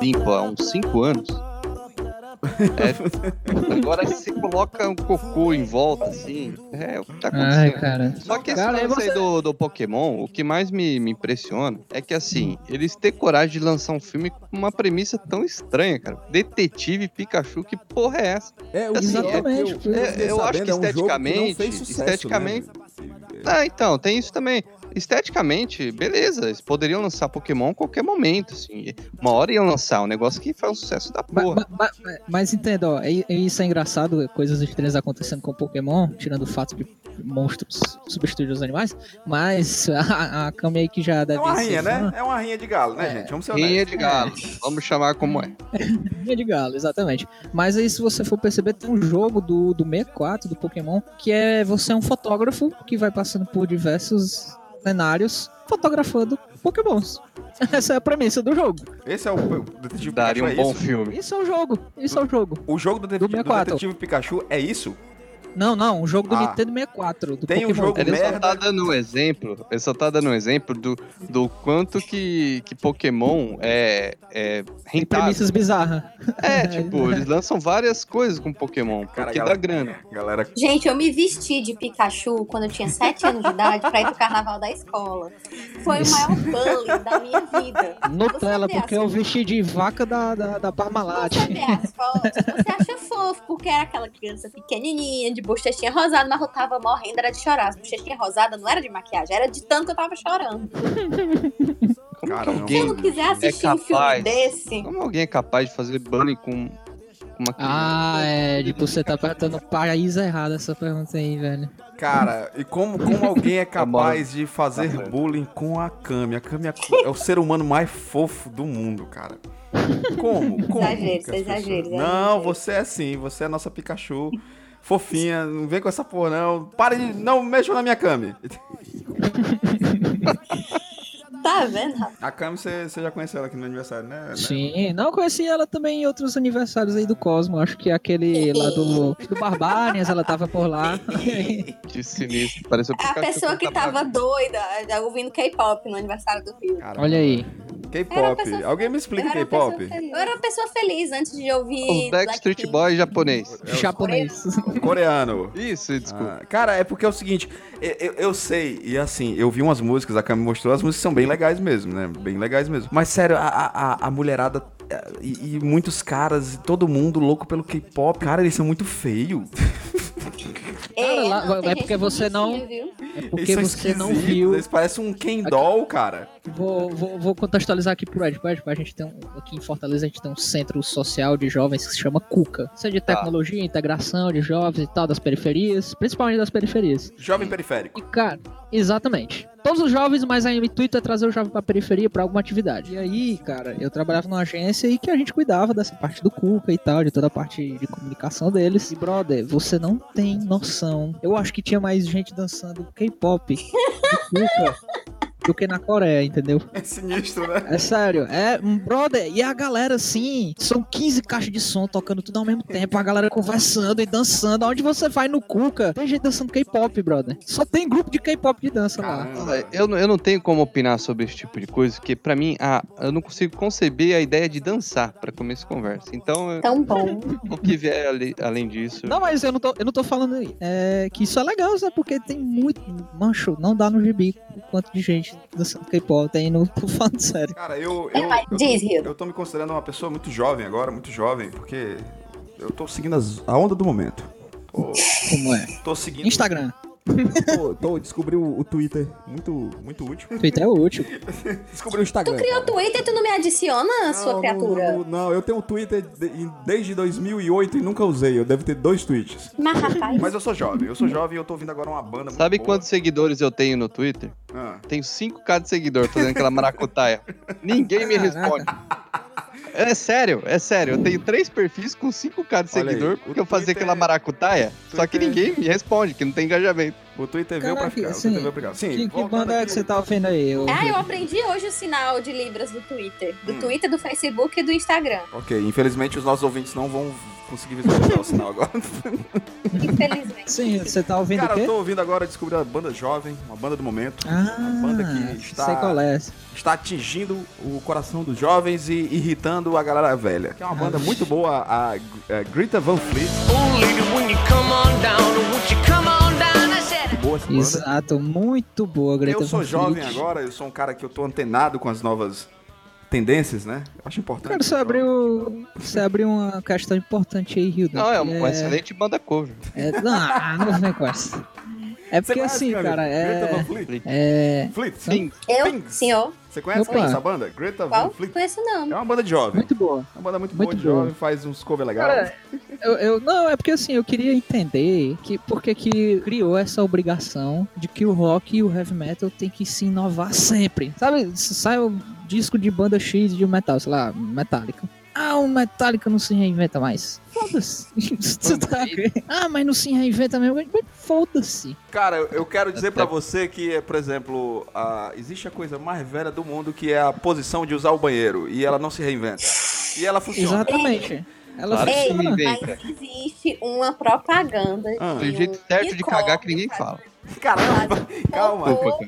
Limpo há uns 5 anos. É, agora você coloca um cocô em volta, assim. É o que tá acontecendo. Ai, cara. Só que esse Cara, lance aí do, do Pokémon, o que mais me, me impressiona é que, assim, eles têm coragem de lançar um filme com uma premissa tão estranha, cara. Detetive Pikachu, que porra é essa? É, o Assim, Exatamente, que eu, é- fiquei eu acho que é um jogo não esteticamente- fez sucesso, esteticamente- né? Ah, então, tem isso também. Esteticamente, beleza, eles poderiam lançar Pokémon a qualquer momento, assim. Uma hora iam lançar um negócio que faz um sucesso da porra. ma- ma- mas entenda, ó, é- é isso é engraçado, coisas estranhas acontecendo com Pokémon, tirando o fato de monstros substituir os animais, mas a, a Kami aí que já deve É uma rinha, fã, né? É uma rinha de galo, né, É. gente? Vamos ser Rinha de galo, vamos chamar como é. Rinha de galo, exatamente. Mas aí, se você for perceber, tem um jogo do, do 64, do Pokémon, que é você é um fotógrafo que vai passando por diversos cenários fotografando Pokémons. Essa é a premissa do jogo. Esse é o, o Detetive Daria Pikachu, um é bom isso? filme. Isso é o jogo. Isso é o jogo. O jogo do, do 64. Detetive Pikachu é isso? Não, não, um jogo do Ah. Nintendo 64. Do Tem um Pokémon. jogo Ele só merda. tá dando um exemplo, ele só tá dando um exemplo do, do quanto que, que Pokémon é, é Tem rentável. premissas bizarras. É, tipo, eles lançam várias coisas com Pokémon, Cara, porque galera- dá grana. Galera, Gente, eu me vesti de Pikachu quando eu tinha 7 anos de idade pra ir pro carnaval da escola. Foi o maior bullying da minha vida. Nutella, porque eu vesti de vaca da, da, da Parmalat. Você vê as fotos, você acha fofo, porque era aquela criança pequenininha, de bochechinha rosada, mas eu tava morrendo, era de chorar. As bochechinhas rosadas não era de maquiagem, era de tanto que eu tava chorando. caramba. Se eu não quiser assistir um filme capaz? desse, Como alguém é capaz de fazer bullying com, com uma? Ah, é, tipo, você tá perguntando o país errado essa pergunta aí, velho. Cara, e como, como alguém é bom. capaz de fazer Tá bullying com a Kami? A Kami é é o ser humano mais fofo do mundo, cara. Como? Como? Exagero, é exagero, exagero. Não, você é assim, você é a nossa Pikachu. Fofinha, não vem com essa porra, não. Para de. Não mexam na minha Kami. tá vendo, rapaz? A Kami você você já conheceu ela aqui no aniversário, né? Sim, não eu conheci ela também em outros aniversários aí do Cosmo. Acho que aquele lá do, do Barbarians, ela tava por lá. Que sinistro. Pareceu É a pessoa que tava doida já ouvindo K-pop no aniversário do Rio. Caramba. Olha aí. K-pop. Alguém me explica K-pop? Eu era uma pessoa feliz antes de ouvir. Os Backstreet. Boys japonês. Japonês. Coreano. Isso, desculpa. Ah, cara, é porque é o seguinte, eu, eu- eu sei, e assim, eu vi umas músicas, a Cami mostrou, as músicas são bem legais mesmo, né? Bem legais mesmo. Mas sério, a, a, a- mulherada eh, e, e muitos caras, e todo mundo louco pelo K-pop, cara, eles são muito feios. Cara, lá- não, é porque você não- viu? É porque Eles são você não viu. Eles parecem um Ken doll, cara. Vou, vou, vou contextualizar aqui pro Ed. Pro Ed, a gente tem um, aqui em Fortaleza a gente tem um centro social de jovens que se chama CUCA. Isso é de tecnologia, integração de jovens e tal, das periferias, principalmente das periferias. Jovem periférico. E, cara, exatamente. Todos os jovens, mas aí o intuito é trazer o jovem pra periferia pra alguma atividade. E aí, cara, eu trabalhava numa agência e que a gente cuidava dessa parte do Cuca e tal, de toda a parte de comunicação deles. E, brother, você não tem noção. Eu acho que tinha mais gente dançando K-pop no Cuca do que na Coreia, entendeu? É sinistro, né? É sério, é, um brother, e a galera assim, são 15 caixas de som tocando tudo ao mesmo tempo, a galera conversando e dançando. Aonde você vai no Cuca, tem gente dançando K-pop, brother. Só tem grupo de K-pop de dança lá. Eu, não- eu não tenho como opinar sobre esse tipo de coisa, porque pra mim, ah, eu não consigo conceber a ideia de dançar pra começo de conversa. Então, Tão bom. o que vier ale- além disso. Não, mas eu não tô, eu não tô falando é, que isso é legal, sabe? Porque tem muito. Mancho, não dá no gibi o quanto de gente dançando K-pop tem, não tô falando sério. Cara, eu. Eu, eu, diz, Rio. eu tô me considerando uma pessoa muito jovem agora, muito jovem, porque eu tô seguindo as- a onda do momento. Tô, Como é? tô seguindo. Instagram. Tô, tô, descobri o, o Twitter muito, muito útil. Twitter é útil. Descobri o Instagram. Tu criou o Twitter e tu não me adiciona, sua Não, criatura? Não, não, não, eu tenho um Twitter de- desde 2008 e nunca usei. Eu devo ter dois tweets. Mas, rapaz, Mas eu sou jovem, eu sou jovem e eu tô ouvindo agora uma banda muito Sabe boa. quantos seguidores eu tenho no Twitter? Ah. Tenho 5k de seguidor fazendo aquela maracutaia. Ninguém me responde. É sério, é sério. Eu tenho três perfis com 5k de Olha aí, seguidor o porque eu fazia aquela maracutaia. Só que Twitter- ninguém me responde, que não tem engajamento. O Twitter veio pra ficar. O assim, Twitter veio pra ficar. Sim, Que, que banda é aqui- que você tá ouvindo aí? Eu... Ah, eu aprendi hoje o sinal de Libras do Twitter. Do Hum. Twitter, do Facebook e do Instagram. Ok, infelizmente os nossos ouvintes não vão consegui visualizar o sinal agora. Infelizmente. Sim, você tá ouvindo Cara, o eu quê? tô ouvindo agora descobrir a banda jovem, uma banda do momento. Ah, banda que está- sei qual é. Está atingindo o coração dos jovens e irritando a galera velha. Que é uma banda muito boa, a, a Greta Van Fleet. Oh, lady, boa essa banda. Exato, muito boa, Greta Eu sou jovem Fleet. agora, eu sou um cara que eu tô antenado com as novas tendências, né? Eu acho importante. Cara, você abriu, você abriu uma questão importante aí, Hilda. Não, é uma excelente banda cover. É, não, não vem com essa. É porque conhece, assim, cara, Greta Van é... Fleet? É... Fleet? Sim. Eu? Things. Senhor? Você conhece Opa. essa banda? Greta Van Qual? Fleet? Conheço não. É uma banda de jovem. Muito boa. É uma banda muito, Muito boa de boa. jovem, faz uns cover legais. Cara, eu, eu- não, é porque assim, eu queria entender que por que criou essa obrigação de que o rock e o heavy metal tem que se inovar sempre. Sabe, sai um disco de banda X de metal, sei lá, Metallica. Ah, o Metallica não se reinventa mais. Foda-se. Tá? Ah, mas não se reinventa mesmo. Foda-se. Cara, eu- quero dizer pra você que, por exemplo, a- existe a coisa mais velha do mundo que é a posição de usar o banheiro e ela não se reinventa. E ela funciona. Exatamente. Ela Claro Ei, funciona. vem. mas existe uma propaganda Ah. de Tem um jeito certo de cagar que ninguém fala. Caramba, calma. e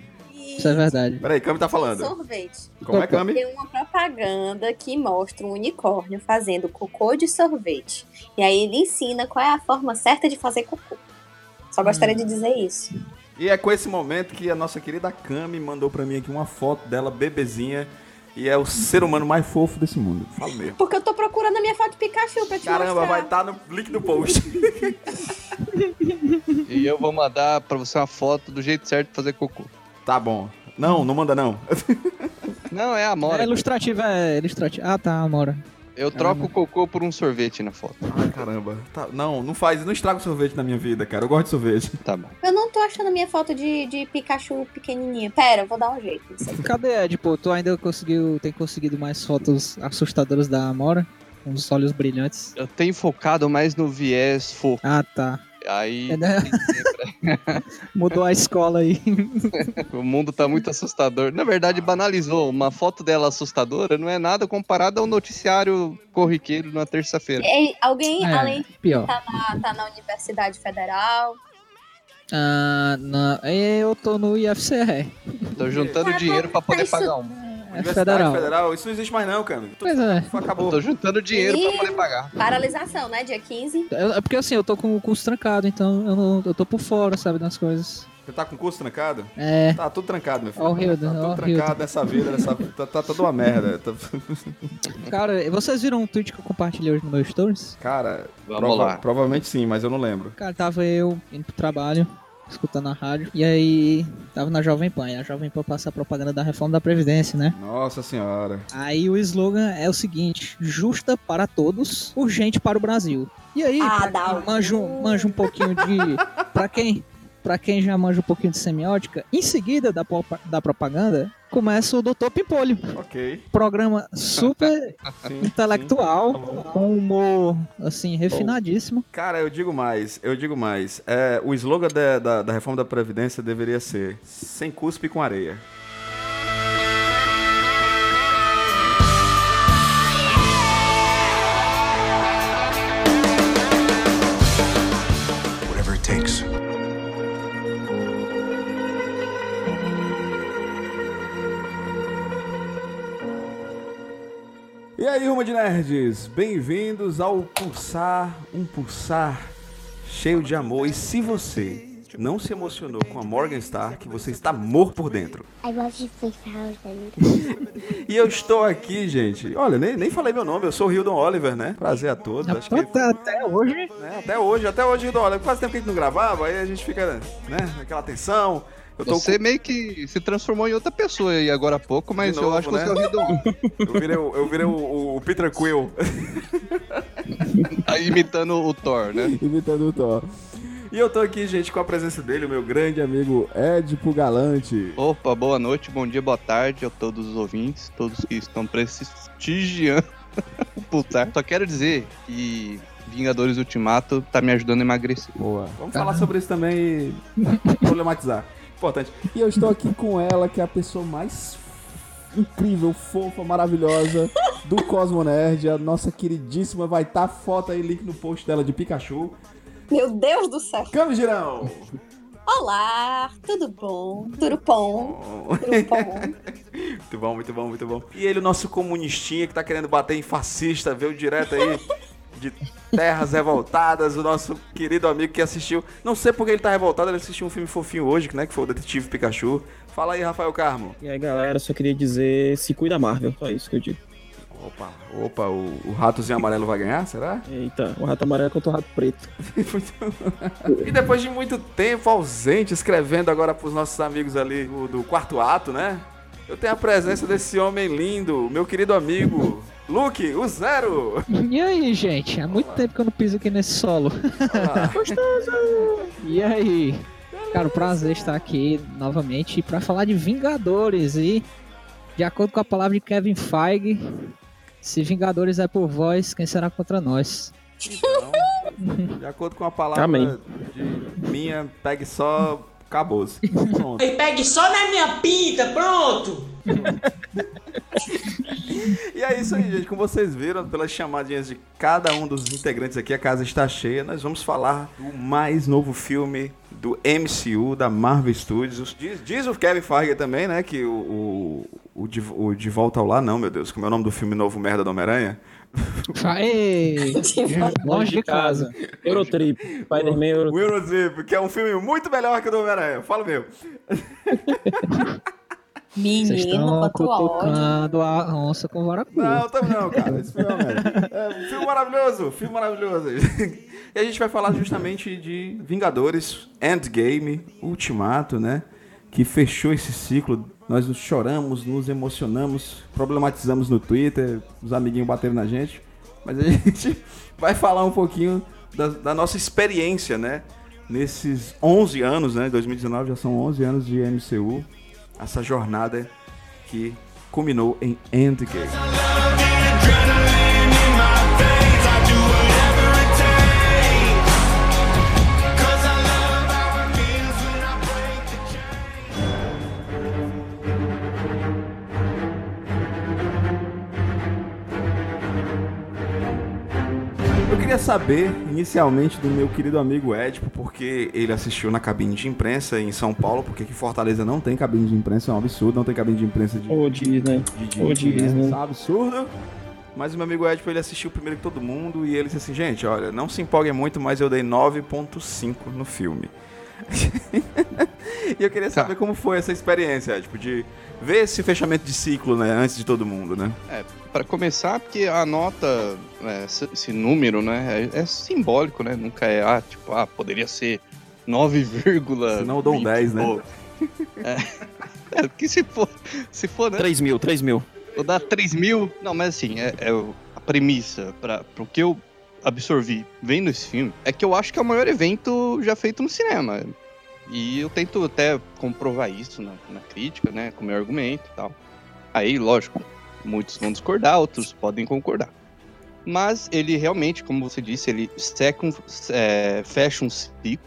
Isso é verdade. Peraí, Cami tá falando. Sorvete. Como é. Cami? Tem uma propaganda que mostra um unicórnio fazendo cocô de sorvete. E aí ele ensina qual é a forma certa de fazer cocô. Só gostaria de dizer isso. E é com esse momento que a nossa querida Cami mandou pra mim aqui uma foto dela, bebezinha. E é o ser humano mais fofo desse mundo. Falo mesmo. Porque eu tô procurando a minha foto de Pikachu pra te Caramba, mostrar. vai estar no link do post. E eu vou mandar pra você uma foto do jeito certo de fazer cocô. Tá bom. Não, não manda não. Não, é a É Amora. ilustrativo, é ilustrativo. Ah, tá, Amora. Eu troco o cocô por um sorvete na foto. Ai, caramba. Tá, não, não faz, não estraga o sorvete na minha vida, cara. Eu gosto de sorvete. Tá bom. Eu não tô achando a minha foto de, de Pikachu pequenininha. Pera, eu vou dar um jeito. Cadê, Ed? Pô, tu ainda conseguiu, tem conseguido mais fotos assustadoras da Amora? Com os olhos brilhantes. Eu tenho focado mais no viés fofo. Ah, tá. Aí É, né? Mudou a escola aí. o mundo tá muito assustador. Na verdade, banalizou. Uma foto dela assustadora não é nada comparado ao noticiário corriqueiro na terça-feira. Ei, alguém, É, além de pior. estar na, tá na Universidade Federal, Ah, não. Eu tô no IFCR. Tô juntando Ah, dinheiro pra poder tá pagar um. É Universidade federal. Federal. Isso não existe mais não, cara. Pois é. acabou. Tô juntando dinheiro pra Ih. poder pagar. paralisação, né? Dia 15. Eu- É porque assim, eu tô com o curso trancado, então eu, não, eu tô por fora, sabe, das coisas. Você tá com o curso trancado? É. Tá tudo trancado, meu filho. O Hilda, tá tudo trancado Hilda. nessa vida, nessa... Tá, tá toda uma merda. Tá- Cara, vocês viram um tweet que eu compartilhei hoje no meu Stories? Cara, Vamos prova- lá. provavelmente sim, mas eu não lembro. Cara, tava eu indo pro trabalho, escutando a rádio, e aí tava na Jovem Pan, e a Jovem Pan passa a propaganda da reforma da Previdência, né? Nossa senhora. Aí o slogan é o seguinte: justa para todos, urgente para o Brasil. E aí, Ah, um- manja um pouquinho de. pra quem. Pra quem já manja um pouquinho de semiótica, em seguida da, da propaganda, começa o Doutor Pimpolho. Ok. Programa super Sim, intelectual, sim. com humor, assim, refinadíssimo. Cara, eu digo mais, eu digo mais. É, o slogan da, da, da reforma da Previdência deveria ser sem cuspe com areia. Aí, Rumo de Nerds, bem-vindos ao Pulsar, um pulsar Cheio de amor. E se você não se emocionou com a Morgan Stark, você está morto por dentro. I love you 3000. E eu estou aqui, gente. Olha, nem, nem falei meu nome, eu sou o Hildon Oliver, né? Prazer a todos. Acho que Até, até hoje. né, até hoje, até hoje, Hildon Oliver. Faz tempo que a gente não gravava, aí a gente fica, né, naquela tensão. Eu tô Você meio que se transformou em outra pessoa aí agora há pouco, mas De eu novo, acho que né? você é o. Eu virei, o- eu virei o, o Peter Quill. Tá imitando o Thor, né? imitando o Thor. E eu tô aqui, gente, com a presença dele, o meu grande Grande amigo Edipo Galante. Opa, boa noite, bom dia, boa tarde a todos os ouvintes, todos que estão prestigiando o Pulsar. Só quero dizer que Vingadores Ultimato tá me ajudando a emagrecer. Boa. Vamos falar sobre isso também e problematizar. Importante. E eu estou aqui com ela, que é a pessoa mais incrível, fofa, maravilhosa. do Cosmo Nerd. A nossa queridíssima vai estar foto aí, link no post dela de Pikachu. Meu Deus do céu. Câmbio Girão! Olá, tudo bom? Tudo bom? Tudo bom? Muito bom, muito bom, muito bom. E ele, o nosso comunistinha que tá querendo bater em fascista, veio direto aí de terras revoltadas, o nosso querido amigo que assistiu. Não sei porque ele tá revoltado, ele assistiu um filme fofinho hoje, né? Que foi o Detetive Pikachu. Fala aí, Rafael Carmo. E aí, galera, só queria dizer, se cuida Marvel, só isso que eu digo. Opa, opa, o, o ratozinho amarelo vai ganhar, será? Eita, o rato amarelo contra o rato preto. E depois de muito tempo ausente, escrevendo agora pros nossos amigos ali do, do quarto ato, né? Eu tenho a presença desse homem lindo, meu querido amigo, Luke, o Zero. E aí, gente? Há muito tempo que eu não piso aqui nesse solo. Olá. E aí? Cara, o prazer estar aqui novamente para falar de Vingadores e de acordo com a palavra de Kevin Feige, se Vingadores é por vós, quem será contra nós? Então, de acordo com a palavra Amém. de minha, pegue só acabou-se. Pronto. Pegue só na minha pinta, pronto! E é isso aí, gente. Como vocês viram pelas chamadinhas de cada um dos integrantes aqui, a casa está cheia. Nós vamos falar do mais novo filme do MCU, da Marvel Studios. Diz, diz o Kevin Feige também, né, que o, o, o, de, o De Volta ao Lar, não, meu Deus, como é o nome do filme novo Merda do Homem-Aranha? Aê! Longe de casa. Eurotrip, Spider-Man O Eurotrip. Que é um filme muito melhor que o do Homem-Aranha. Fala meu. Menino, estão quanto cutucando a onça com vara curta. Não, também não, cara. Esse filme é. É um filme maravilhoso, filme maravilhoso. E a gente vai falar justamente de Vingadores, Endgame, Ultimato, né? Que fechou esse ciclo. Nós nos choramos, nos emocionamos, problematizamos no Twitter, os amiguinhos bateram na gente. Mas a gente vai falar um pouquinho da, da nossa experiência, né? Nesses 11 anos, né? 2019 já são 11 anos de MCU. Essa jornada que culminou em Endgame. Queria saber, inicialmente, do meu querido amigo Edipo, porque ele assistiu na cabine de imprensa em São Paulo, porque aqui Fortaleza não tem cabine de imprensa, é um absurdo, não tem cabine de imprensa de, Ô, Disney. de, de, Ô, Disney. é um absurdo. Mas o meu amigo Edipo, ele assistiu primeiro que todo mundo e ele disse assim, gente, olha, não se empolguem muito, mas eu dei 9.5 no filme. e eu queria Tá. saber como foi essa experiência, Edipo, de ver esse fechamento de ciclo, né, antes de todo mundo, né? É, para começar, porque a nota, é, esse, número, né, é, é simbólico, né? Nunca é, ah, tipo, ah, poderia ser 9, Senão eu dou um 10, né? É, é, porque se for, se for, né? 3 mil, 3 mil. Eu dar 3 mil. Não, mas assim, é, é a premissa para o que eu absorvi vendo esse filme é que eu acho que é o maior evento já feito no cinema. E eu tento até comprovar isso na, na crítica, né? Com meu argumento e tal. Aí, lógico, muitos vão discordar, outros podem concordar. Mas ele realmente, como você disse, ele seca um- é, fecha um ciclo.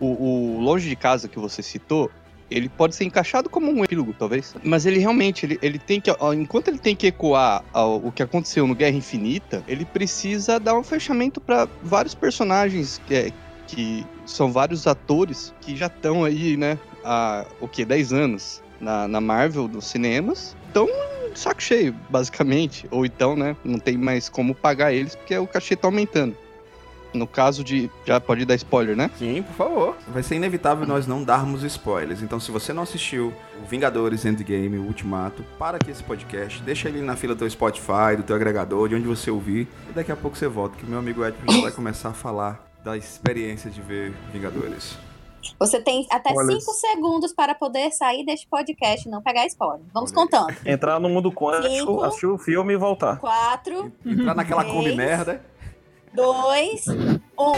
O, o Longe de Casa que você citou, ele pode ser encaixado como um epílogo, talvez. Mas ele realmente, ele, ele tem que. Enquanto ele tem que ecoar o que aconteceu no Guerra Infinita, ele precisa dar um fechamento para vários personagens que, é- que são vários atores que já estão aí, né? Há o que? 10 anos na, na Marvel, dos cinemas. Estão saco cheio, basicamente. Ou então, né? Não tem mais como pagar eles porque o cachê tá aumentando. No caso de. Já pode dar spoiler, né? Sim, por favor. Vai ser inevitável nós não darmos spoilers. Então, se você não assistiu o Vingadores Endgame, o Ultimato, para aqui esse podcast, deixa ele na fila do teu Spotify, do teu agregador, de onde você ouvir, e daqui a pouco você volta, que o meu amigo Ed já vai começar a falar da experiência de ver Vingadores. Você tem até Olha- 5 segundos para poder sair deste podcast e não pegar spoiler. Vamos Olha contando. Entrar no mundo quântico, Cinco. assistir o filme e voltar. 4, Entrar naquela Três. Kombi merda. 2, 1.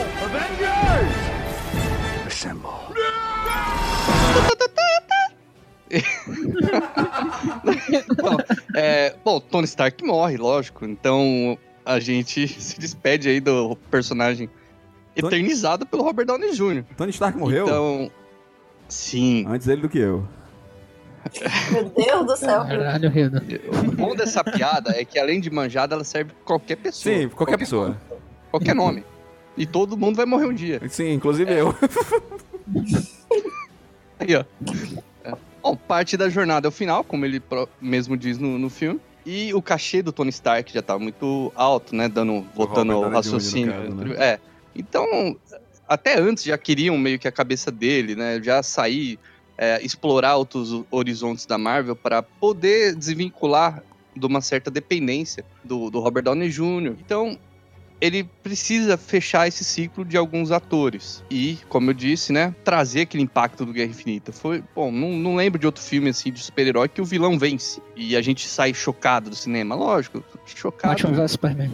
Bom, é, bom, Tony Stark morre, lógico. Então a gente se despede aí do personagem Tony- eternizado pelo Robert Downey Jr. Tony Stark morreu Então, sim. Antes dele do que eu. Meu Deus do céu. Caralho, Renan. O bom dessa piada é que além de manjada, ela serve pra qualquer pessoa. Sim, qualquer pessoa. Qualquer nome. E todo mundo vai morrer um dia. Sim, inclusive eu. Aí, ó. É. Bom, parte da jornada é o final, como ele mesmo diz no, no filme. E o cachê do Tony Stark já tá muito alto, né? Dando, voltando ao no raciocínio. caso, né? É. Então, até antes já queriam meio que a cabeça dele, né? Já sair, é, explorar outros horizontes da Marvel para poder desvincular de uma certa dependência do, do Robert Downey Jr. Então, ele precisa fechar esse ciclo de alguns atores. E, como eu disse, né, trazer aquele impacto do Guerra Infinita. Foi, bom, não, não lembro de outro filme assim de super-herói que o vilão vence. E a gente sai chocado do cinema. Lógico, chocado. Batman vs Superman.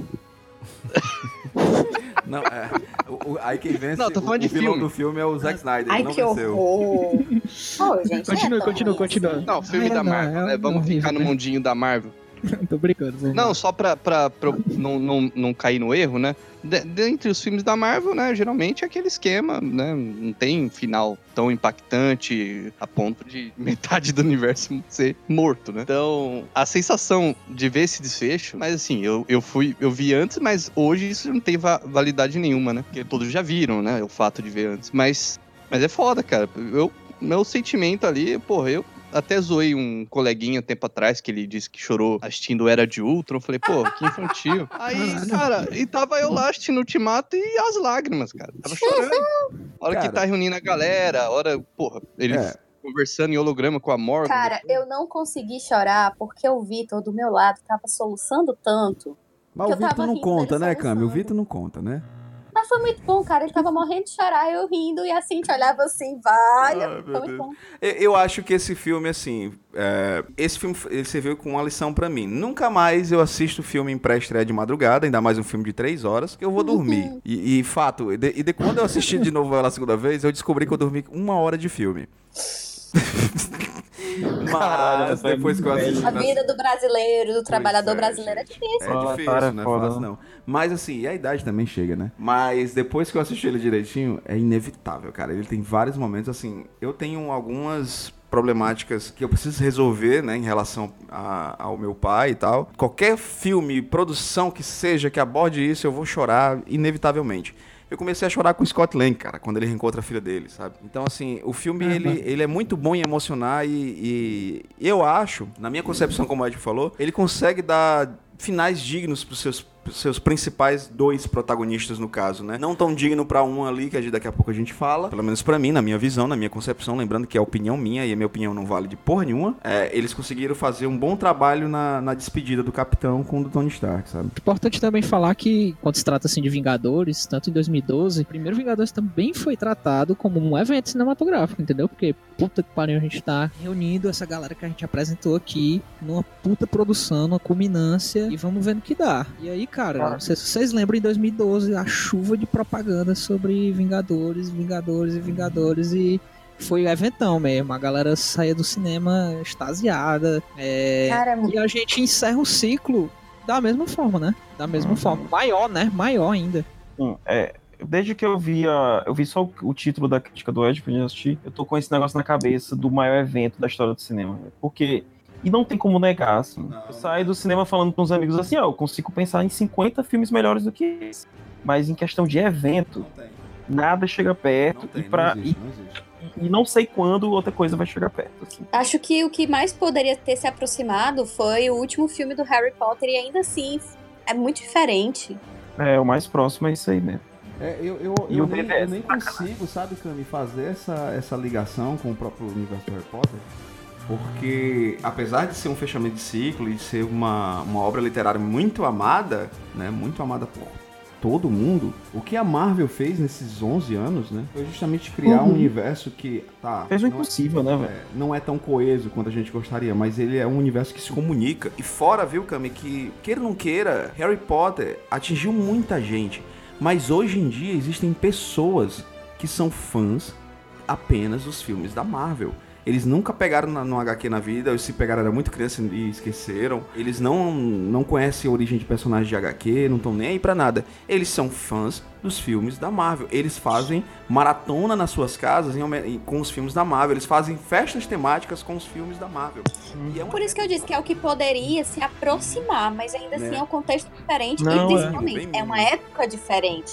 Não, é. o- o- aí quem vence Não, tô falando o, de o vilão filme. do filme é o Zack Snyder. Ai, não que venceu. horror. Pô, gente, Continua, não é continua, continua. Não, filme da não, Marvel, é né? Vamos horrível, ficar no né? mundinho da Marvel. Tô brincando. Não, só pra, pra, pra não, não, não cair no erro, né? De- dentre os filmes da Marvel, né? Geralmente é aquele esquema, né? Não tem final tão impactante a ponto de metade do universo ser morto, né? Então, a sensação de ver esse desfecho, mas assim, eu, eu fui, eu vi antes, mas hoje isso não tem va- validade nenhuma, né? Porque todos já viram, né? O fato de ver antes. Mas, mas é foda, cara. Eu, meu sentimento ali, porra, eu até zoei um coleguinha tempo atrás que ele disse que chorou assistindo Era de Ultron. Eu falei, pô, que infantil. Aí, cara, e tava eu lá assistindo Ultimato e as lágrimas, cara. Tava chorando. A hora Cara. que tá reunindo a galera, a hora, porra, ele É. conversando em holograma com a Morgan. Cara, eu não consegui chorar porque o Vitor do meu lado tava soluçando tanto. Mas Que o Vitor não conta, né, Cami? O. Vitor não conta, né? Mas foi muito bom, cara. Ele tava morrendo de chorar, eu rindo, e assim, te olhava assim, vai. Foi muito bom. Eu, eu acho que esse filme, assim. é, esse filme ele serviu com uma lição pra mim. Nunca mais eu assisto filme em pré-estreia de madrugada, ainda mais um filme de três horas, que eu vou dormir. E, e fato, e de, e de- quando eu assisti de novo ela a segunda vez, eu descobri que eu dormi uma hora de filme. Mas depois que eu assisti. A vida do brasileiro, do trabalhador é, brasileiro é difícil. É difícil, cara, não é foda. fácil não. Mas assim, e a idade também chega, né? Mas depois que eu assisti ele direitinho, é inevitável, cara. Ele tem vários momentos, assim, eu tenho algumas problemáticas que eu preciso resolver, né, em relação a- ao meu pai e tal. Qualquer filme, produção que seja que aborde isso, eu vou chorar inevitavelmente. Eu comecei a chorar com o Scott Lang, cara, quando ele reencontra a filha dele, sabe? Então, assim, o filme, ele, ele é muito bom em emocionar e, e eu acho, na minha concepção, como o Ed falou, ele consegue dar finais dignos pros seus, pros seus principais dois protagonistas, no caso, né? Não tão digno pra um ali, que daqui a pouco a gente fala, pelo menos pra mim, na minha visão, na minha concepção, lembrando que é opinião minha e a minha opinião não vale de porra nenhuma, é, eles conseguiram fazer um bom trabalho na, na despedida do Capitão com o do Tony Stark, sabe? Importante também falar que, quando se trata assim de Vingadores, tanto em 2012, o primeiro Vingadores também foi tratado como um evento cinematográfico, entendeu? Porque, puta que pariu, a gente tá reunindo essa galera que a gente apresentou aqui numa puta produção, numa culminância, e vamos vendo o que dá. E aí, cara, não sei se vocês lembram em 2012 a chuva de propaganda sobre Vingadores, Vingadores e Vingadores e. Foi eventão mesmo, a galera saía do cinema extasiada. É... Cara, E a gente encerra o ciclo da mesma forma, né? Da mesma Uhum. forma. Maior, né? Maior ainda. Sim, é, desde que eu vi a, eu vi só o, o título da crítica do Ed pra gente assistir, eu tô com esse negócio na cabeça do maior evento da história do cinema. Porque. E não tem como negar, assim. Eu saio do cinema falando com os amigos assim, ó, eu consigo pensar em 50 filmes melhores do que esse. Mas em questão de evento, nada chega perto. e, pra, e, e não sei quando outra coisa vai chegar perto. Assim. Acho que o que mais poderia ter se aproximado foi o último filme do Harry Potter, e ainda assim é muito diferente. É, o mais próximo é isso aí mesmo. É, eu, eu, eu, o nem, eu nem consigo, sabe, Cami, fazer essa, essa ligação com o próprio universo do Harry Potter. Porque, apesar de ser um fechamento de ciclo e de ser uma, uma obra literária muito amada, né, muito amada por todo mundo, o que a Marvel fez nesses 11 anos, né, foi justamente criar um Uhum. universo que, tá, Fez o é- impossível, né, velho? é, não é tão coeso quanto a gente gostaria, mas ele é um universo que se comunica. E fora, viu, Cami, que queira ou não queira, Harry Potter atingiu muita gente. Mas hoje em dia existem pessoas que são fãs apenas dos filmes da Marvel. Eles nunca pegaram na- no HQ na vida, ou se pegaram era muito criança e esqueceram. Eles não, não conhecem a origem de personagens de HQ, não estão nem aí pra nada. Eles são fãs dos filmes da Marvel. Eles fazem maratona nas suas casas em com os filmes da Marvel. Eles fazem festas temáticas com os filmes da Marvel. E é uma Por isso que eu disse que é o que poderia se aproximar, mas ainda assim Né? é um contexto diferente Não, e é. principalmente Bem é uma época diferente,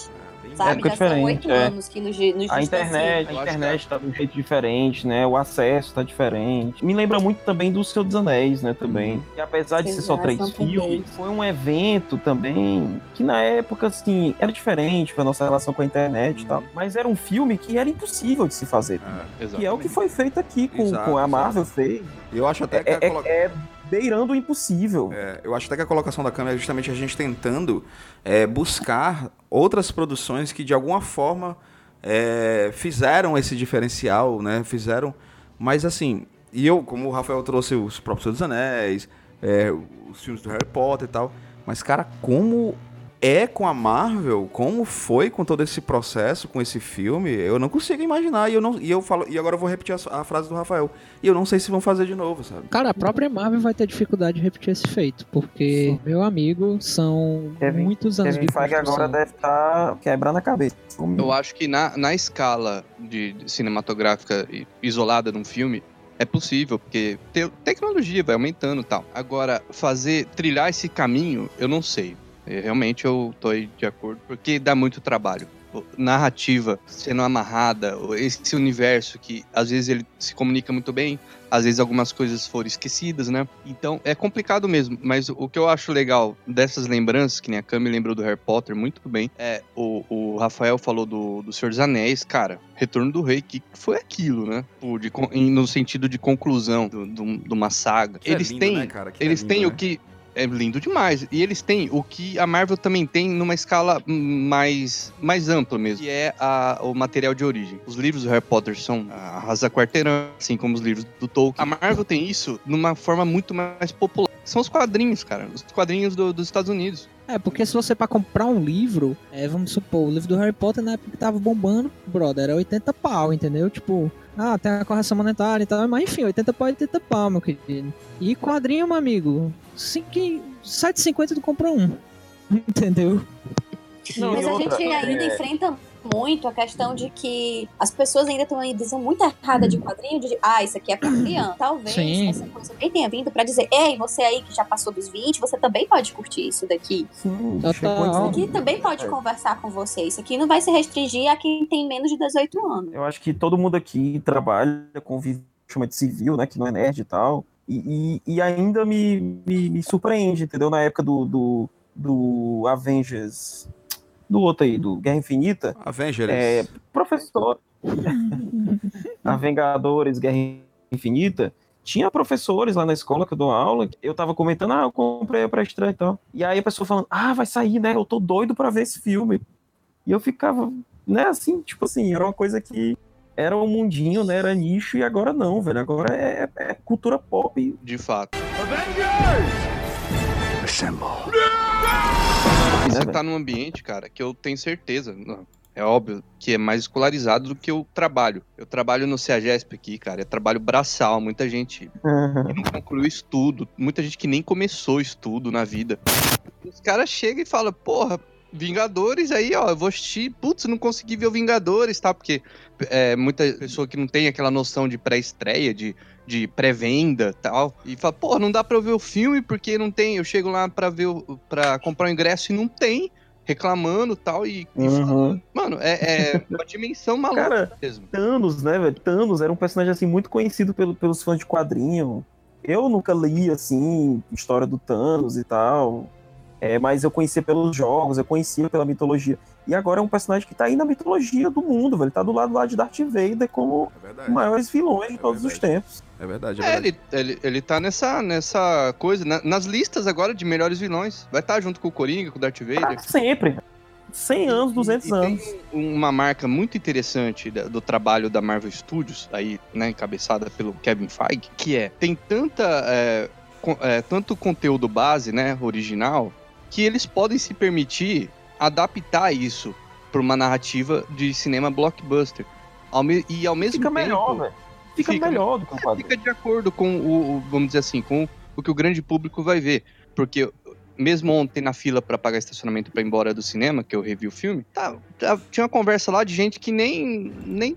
sabe? Época Já são diferente, oito é. anos que nos, nos A internet, a internet tá de um jeito diferente, né? O acesso tá diferente. Me lembra muito também do Senhor dos Anéis, né? Também. E apesar de ser só Exato, três filmes, foi um evento também que na época, assim, era diferente pra nossa relação com a internet e tal. Mas era um filme que era impossível de se fazer. É. Exato. Que é o que foi feito aqui com, Exato, com a exato. Marvel fez. Eu acho até que É, é- colo- é beirando o impossível. É, eu acho até que a colocação da câmera é justamente a gente tentando é, buscar outras produções que de alguma forma é, fizeram esse diferencial, né? Fizeram. Mas assim, e eu, como o Rafael trouxe os próprios dos Anéis, é, os filmes do Harry Potter e tal. Mas, cara, como é com a Marvel, como foi com todo esse processo, com esse filme, eu não consigo imaginar. E eu, não, e eu falo, e agora eu vou repetir a, a frase do Rafael. E eu não sei se vão fazer de novo, sabe? Cara, a própria Marvel vai ter dificuldade de repetir esse feito, porque, meu amigo, são Kevin- muitos anos Kevin de Feige agora deve estar quebrando a cabeça. Eu acho que na, na escala de, de cinematográfica isolada num filme é possível, porque te- tecnologia vai aumentando e tal. Agora, fazer, trilhar esse caminho, eu não sei. É, Realmente eu tô aí de acordo, porque dá muito trabalho. Narrativa sendo amarrada, esse universo que às vezes ele se comunica muito bem, às vezes algumas coisas foram esquecidas, né? Então é complicado mesmo, mas o que eu acho legal dessas lembranças, que nem a Cami lembrou do Harry Potter muito bem, é o, o Rafael falou do, do Senhor dos Anéis, cara, Retorno do Rei, que foi aquilo, né? De no sentido de conclusão do- do- de uma saga. Que é eles lindo, têm, né, cara? Que é eles lindo, têm né? o que é lindo demais. E eles têm o que a Marvel também tem numa escala mais, mais ampla mesmo, que é a- o material de origem. Os livros do Harry Potter são a Rasa Quarteirão, assim como os livros do Tolkien. A Marvel tem isso numa forma muito mais popular. São os quadrinhos, cara. Os quadrinhos do- dos Estados Unidos. É, porque se você pra comprar um livro, é, vamos supor, o livro do Harry Potter na época que tava bombando, brother, era 80 pau, entendeu? Tipo, ah, tem a correção monetária e tal, mas enfim, 80 pau é 80 pau, meu querido. E quadrinho, meu amigo, 7,50 tu compra um. Entendeu? Não, Mas a outra, gente ainda é- enfrenta muito a questão de que as pessoas ainda têm uma visão muito errada de quadrinho, de ah, isso aqui é pra criança. Talvez Sim. essa coisa também tenha vindo pra dizer, ei, você aí que já passou dos 20, você também pode curtir isso daqui. Sim, Total. a Isso aqui também pode É. conversar com você. Isso aqui não vai se restringir a quem tem menos de 18 anos. Eu acho que todo mundo aqui trabalha com chama de civil, né? Que não é nerd e tal. E, e, e ainda me, me, me surpreende, entendeu? Na época do, do, do Avengers, do outro aí, do Guerra Infinita, Avengers. é, professor. a Vingadores, Guerra Infinita, tinha professores lá na escola que eu dou aula. Eu tava comentando, ah, eu comprei pra estreia e tal. E aí a pessoa falando, ah, vai sair, né? Eu tô doido pra ver esse filme. E eu ficava, né, assim, tipo assim, era uma coisa que era um mundinho, né? Era nicho, e agora não, velho. Agora é, é cultura pop. De fato. Você velho? Tá num ambiente, cara, que eu tenho certeza. É óbvio que é mais escolarizado do que eu trabalho. Eu trabalho no CEAGESP aqui, cara. É trabalho braçal. Muita gente que não concluiu estudo. Muita gente que nem começou estudo na vida. Os caras chegam e falam, porra, Vingadores aí, ó, eu vou assistir. Putz, não consegui ver o Vingadores, tá? Porque é, muita pessoa que não tem aquela noção de pré-estreia, de, de pré-venda e tal. E fala, porra, não dá pra eu ver o filme porque não tem. Eu chego lá pra ver o, pra comprar o ingresso e não tem. Reclamando tal, e e Uhum. Mano, é, é uma dimensão maluca Cara, mesmo. Thanos, né, velho? Thanos era um personagem, assim, muito conhecido pelo- pelos fãs de quadrinho. Eu nunca li, assim, história do Thanos e tal. É, mas eu conhecia pelos jogos, eu conhecia pela mitologia. E agora é um personagem que tá aí na mitologia do mundo, velho. Tá do lado lá de Darth Vader como É os maiores vilões de É todos os verdade. tempos. É verdade, é É, verdade. ele, ele, ele tá nessa, nessa coisa, na- nas listas agora de melhores vilões. Vai estar junto com o Coringa, com o Darth Pra Vader. sempre. 100 anos, 200 E- e anos. Tem uma marca muito interessante do trabalho da Marvel Studios, aí, né, encabeçada pelo Kevin Feige, que é, tem tanta, é, é, tanto conteúdo base, né, original, que eles podem se permitir adaptar isso para uma narrativa de cinema blockbuster. E ao mesmo Fica tempo... melhor, velho. Fica, fica- melhor do que quadrinho. fica de acordo com o, o- vamos dizer assim, com o que o grande público vai ver. Porque mesmo ontem na fila pra pagar estacionamento pra ir embora do cinema, que eu revi o filme, tá, tá- tinha uma conversa lá de gente que nem, nem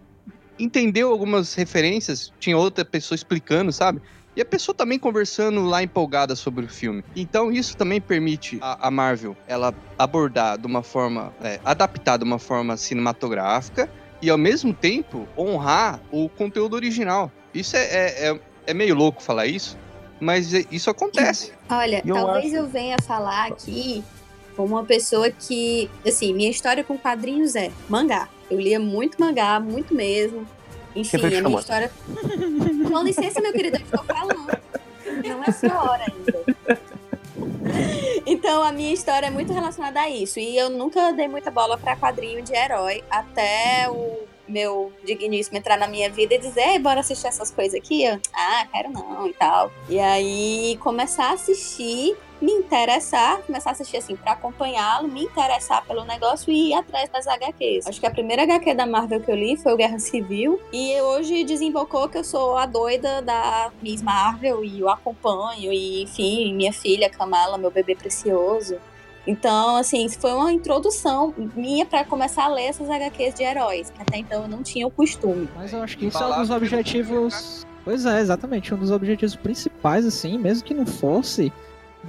entendeu algumas referências, tinha outra pessoa explicando, sabe? E a pessoa também conversando lá empolgada sobre o filme. Então isso também permite a, a Marvel ela abordar de uma forma, é, adaptar de uma forma cinematográfica e ao mesmo tempo honrar o conteúdo original. Isso é, é, é- é meio louco falar isso, mas é- isso acontece. Olha, eu talvez acho- eu venha falar aqui como uma pessoa que, assim, minha história com quadrinhos é mangá. Eu lia muito mangá, muito mesmo. Enfim, a minha história. Com licença, meu querido, eu estou falando. Não é sua hora ainda. Então, a minha história é muito relacionada a isso. E eu nunca dei muita bola pra quadrinho de herói até o meu digníssimo entrar na minha vida e dizer, Ei, bora assistir essas coisas aqui. Eu, ah, quero não e tal. E aí começar a assistir, me interessar, começar a assistir assim pra acompanhá-lo, me interessar pelo negócio e ir atrás das HQs. Acho que a primeira HQ da Marvel que eu li foi o Guerra Civil e hoje desembocou que eu sou a doida da Miss Marvel e eu acompanho e enfim, minha filha Kamala, meu bebê precioso. Então, assim, foi uma introdução minha pra começar a ler essas HQs de heróis, que até então eu não tinha o costume. Mas eu acho que isso é um dos objetivos. Pois é, exatamente. Um dos objetivos principais, assim, mesmo que não fosse,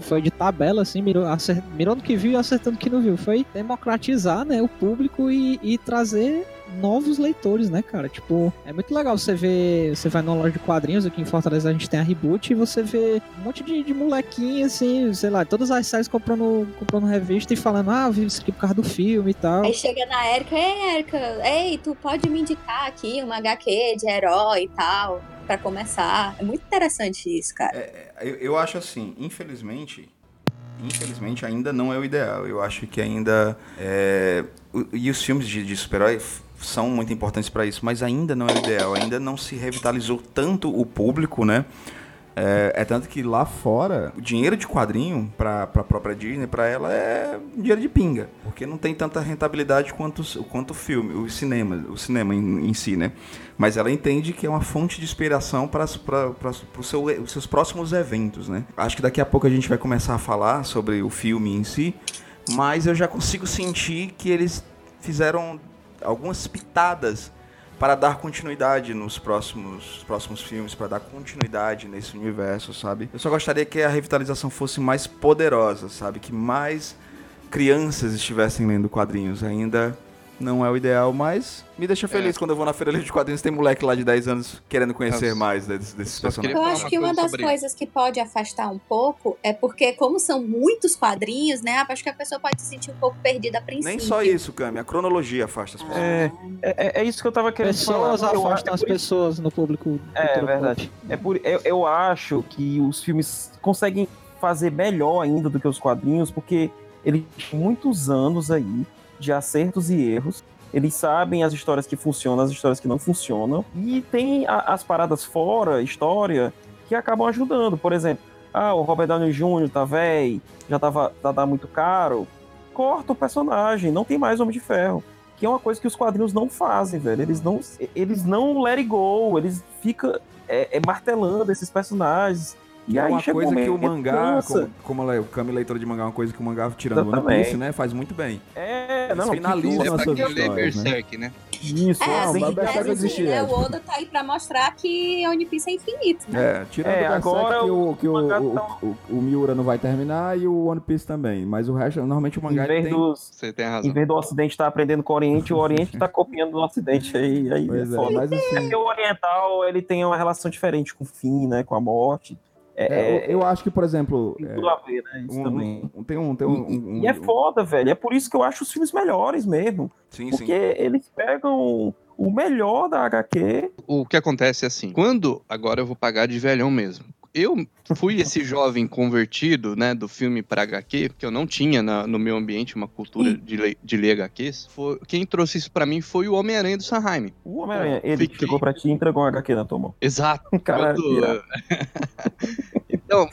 foi de tabela, assim, mirou, acer- mirou no que viu e acertando que não viu. Foi democratizar, né, o público e, e trazer novos leitores, né, cara? Tipo, é muito legal você ver. Você vai numa loja de quadrinhos, aqui em Fortaleza a gente tem a Reboot, e você vê um monte de, de molequinho, assim, sei lá, todas as séries comprando, comprando revista e falando, ah, eu vi isso aqui por causa do filme e tal. Aí chega na Erika, ei, Erika, ei, tu pode me indicar aqui uma HQ de herói e tal, pra começar. É muito interessante isso, cara. Eu, eu acho assim, infelizmente, infelizmente ainda não é o ideal. Eu acho que ainda é, e os filmes de, de super-herói são muito importantes para isso, mas ainda não é o ideal. Ainda não se revitalizou tanto o público, né? É, é tanto que lá fora, o dinheiro de quadrinho para a própria Disney, para ela, é dinheiro de pinga. Porque não tem tanta rentabilidade quanto, quanto o filme, o cinema, o cinema em, em si, né? Mas ela entende que é uma fonte de inspiração para seu, os seus próximos eventos, né? Acho que daqui a pouco a gente vai começar a falar sobre o filme em si, mas eu já consigo sentir que eles fizeram algumas pitadas para dar continuidade nos próximos, próximos filmes, para dar continuidade nesse universo, sabe? Eu só gostaria que a revitalização fosse mais poderosa, sabe? Que mais crianças estivessem lendo quadrinhos. Ainda não é o ideal, mas me deixa feliz quando eu vou na feira de quadrinhos tem moleque lá de 10 anos querendo conhecer Eu mais desses, desses só personagens. Eu acho que uma das sobre coisas que pode afastar um pouco é porque, como são muitos quadrinhos, né? Acho que a pessoa pode se sentir um pouco perdida a princípio. Nem só isso, Cami, a cronologia afasta as pessoas. É, é, é isso que eu tava querendo Pessoas falar. Eu- afastam é as pessoas no público. É cultura verdade. É por, eu, eu acho que os filmes conseguem fazer melhor ainda do que os quadrinhos, porque eles têm muitos anos aí de acertos e erros. Eles sabem as histórias que funcionam, as histórias que não funcionam. E tem a- as paradas fora, história, que acabam ajudando. Por exemplo, ah, o Robert Downey Jr. tá velho, já tava, tá, tá muito caro. Corta o personagem, não tem mais Homem de Ferro. Que é uma coisa que os quadrinhos não fazem, velho. Eles não, eles não let it go, eles ficam é, é, martelando esses personagens. E é aí uma chega um coisa que o mangá, como, como ela é, o Kami leitora de mangá, é uma coisa que o mangá tirando o One. Piece, né, faz muito bem. É, Eles não, finalizam que- as suas Aquele histórias, né? Berserk, né? Isso, É, assim, existe, assim, né, é. o Oda tá aí pra mostrar que One Piece é infinito, né? É, Tirando É, o Berserk agora que, o, que o, o, tá- o, o Miura não vai terminar e o One Piece também. Mas o resto, normalmente o em mangá ele vez, tem... dos, Você tem em razão. vez do Ocidente estar aprendendo com o Oriente, o Oriente está copiando do Ocidente. Aí, aí Pois é é, mas É assim... porque o Oriental ele tem uma relação diferente com o fim, né? Com a morte. É, É, eu, acho que, por exemplo... tem é, tudo a ver, né? Isso um- também. um- tem um... Tem um, um- E é foda, velho. É por isso que eu acho os filmes melhores mesmo. Sim, Porque sim. eles pegam o melhor da HQ. O que acontece é assim, quando, agora eu vou pagar de velhão mesmo. Eu fui esse jovem convertido, né, do filme para HQ, porque eu não tinha na- no meu ambiente uma cultura de, le- de ler HQs. Foi- quem trouxe isso pra mim foi o Homem-Aranha do Sanheim. O Homem-Aranha, ele Fiquei- chegou pra ti e entregou um HQ na tua mão. Exato. Caralho, Quando- irado. então,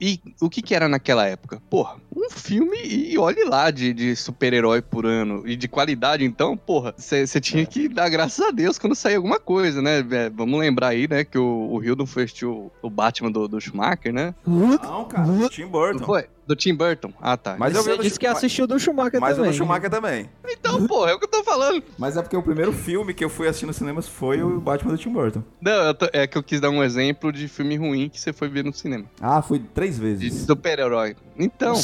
e o que que era naquela época? Porra, um filme e olhe lá de, de super-herói por ano. E de qualidade, então, porra, você tinha que dar graças a Deus quando sair alguma coisa, né? É, vamos lembrar aí, né, que o, o Hildon foi assistir o, o Batman do, do Schumacher, né? Não, cara, Tim Não Burton. foi? Do Tim Burton. Ah, tá. Mas eu Você o disse que assistiu do Schumacher Mas o também. do Schumacher também. Então, porra, é o que eu tô falando. Mas é porque o primeiro filme que eu fui assistir nos cinemas foi o Batman do Tim Burton. Não, eu tô- é que eu quis dar um exemplo de filme ruim que você foi ver no cinema. Ah, fui três De vezes. super-herói. Então,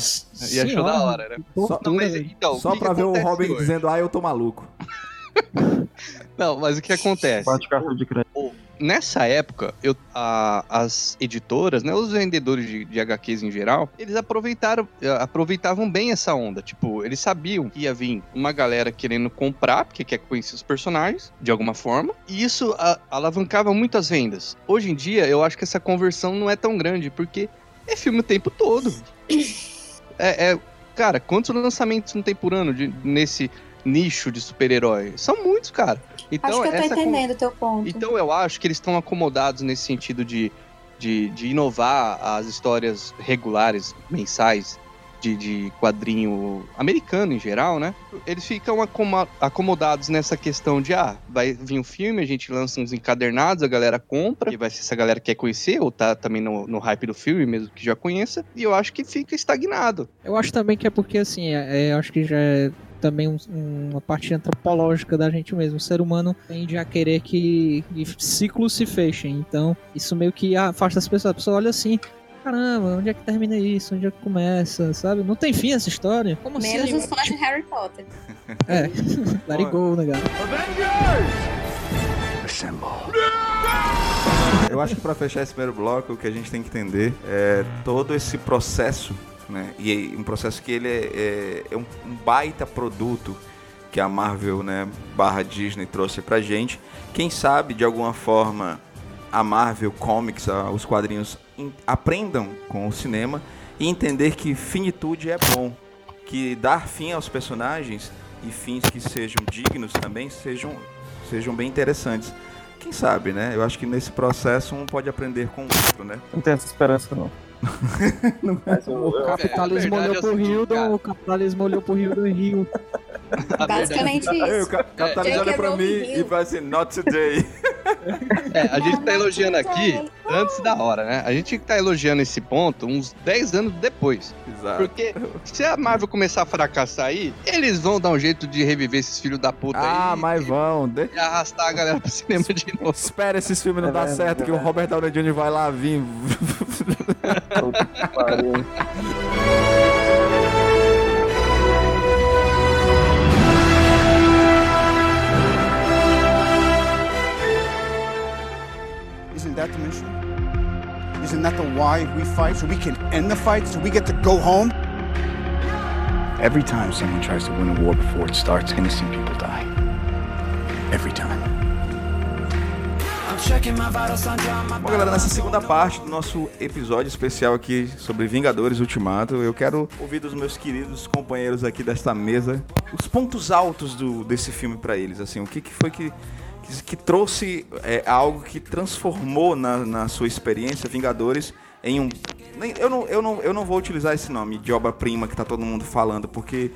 e achou da hora, né? Só, Não, mas, então, só o que pra que ver o Robin hoje? dizendo, ah, eu tô maluco. Não, mas o que acontece? Bate cartão de crédito. Nessa época, eu, a- as editoras, né, os vendedores de, de HQs em geral, eles aproveitaram, eh, aproveitavam bem essa onda. Tipo, eles sabiam que ia vir uma galera querendo comprar, porque quer conhecer os personagens, de alguma forma, e isso a- alavancava muitas vendas. Hoje em dia, eu acho que essa conversão não é tão grande, porque é filme o tempo todo. É, é- cara, quantos lançamentos não tem por ano de- nesse nicho de super-herói? São muitos, cara. Então, Acho que eu tô essa con- entendendo o teu ponto. então eu acho que eles estão acomodados nesse sentido de, de, de inovar as histórias regulares, mensais, de, de quadrinho americano em geral, né? Eles ficam acomodados nessa questão de, ah, vai vir um filme, a gente lança uns encadernados, a galera compra, e vai ser se a galera quer conhecer, ou tá também no, no hype do filme, mesmo que já conheça, e eu acho que fica estagnado. Eu acho também que é porque, assim, é, é- eu acho que já é também um- uma parte antropológica da gente mesmo. O ser humano tende a querer que, que ciclos se fechem. Então, isso meio que afasta as pessoas. A pessoa olha assim, caramba, onde é que termina isso? Onde é que começa? Sabe? Não tem fim essa história. Como Menos assim? os fãs de Harry Potter. É, let it go, né, cara? Eu acho Acho que pra fechar esse primeiro bloco, o que a gente tem que entender é todo esse processo, né? E um processo que ele é, é- é um, um baita produto que a Marvel, né, barra Disney trouxe pra gente. Quem sabe, de alguma forma, a Marvel Comics, a- os quadrinhos, em- aprendam com o cinema e entender que finitude é bom. Que dar fim aos personagens e fins que sejam dignos também sejam, sejam bem interessantes. Quem sabe, né? Eu acho que nesse processo um pode aprender com o outro, né? Não tenho essa esperança, não. O capitalismo É, olhou é o pro Hildon, cara. o capitalismo olhou pro Hildon e verdade- Basicamente Aí o isso. ca- capitalismo olha pra mim e fala assim, not today. É, a gente tá elogiando aqui antes da hora, né? A gente tá elogiando esse ponto uns 10 anos depois. Exato. Porque se a Marvel começar a fracassar aí, eles vão dar um jeito de reviver esses filhos da puta Ah, aí mas vão. De... e arrastar a galera pro cinema de novo. Espera esses filmes não É dar certo, que o é Robert Downey Jr. vai lá vir. Isn't that the mission? Isn't that the why we fight? So we can end the fight? So we get to go home? Every time someone tries to win a war before it starts, innocent people die. Every time. Bom, galera, nessa segunda parte do nosso episódio especial aqui sobre Vingadores Ultimato, eu quero ouvir dos meus queridos companheiros aqui desta mesa os pontos altos do, desse filme pra eles, assim, o que, que foi que, que, trouxe é, algo que transformou na, na sua experiência Vingadores em um... Eu não, eu, não, eu não vou utilizar esse nome de obra-prima que tá todo mundo falando, porque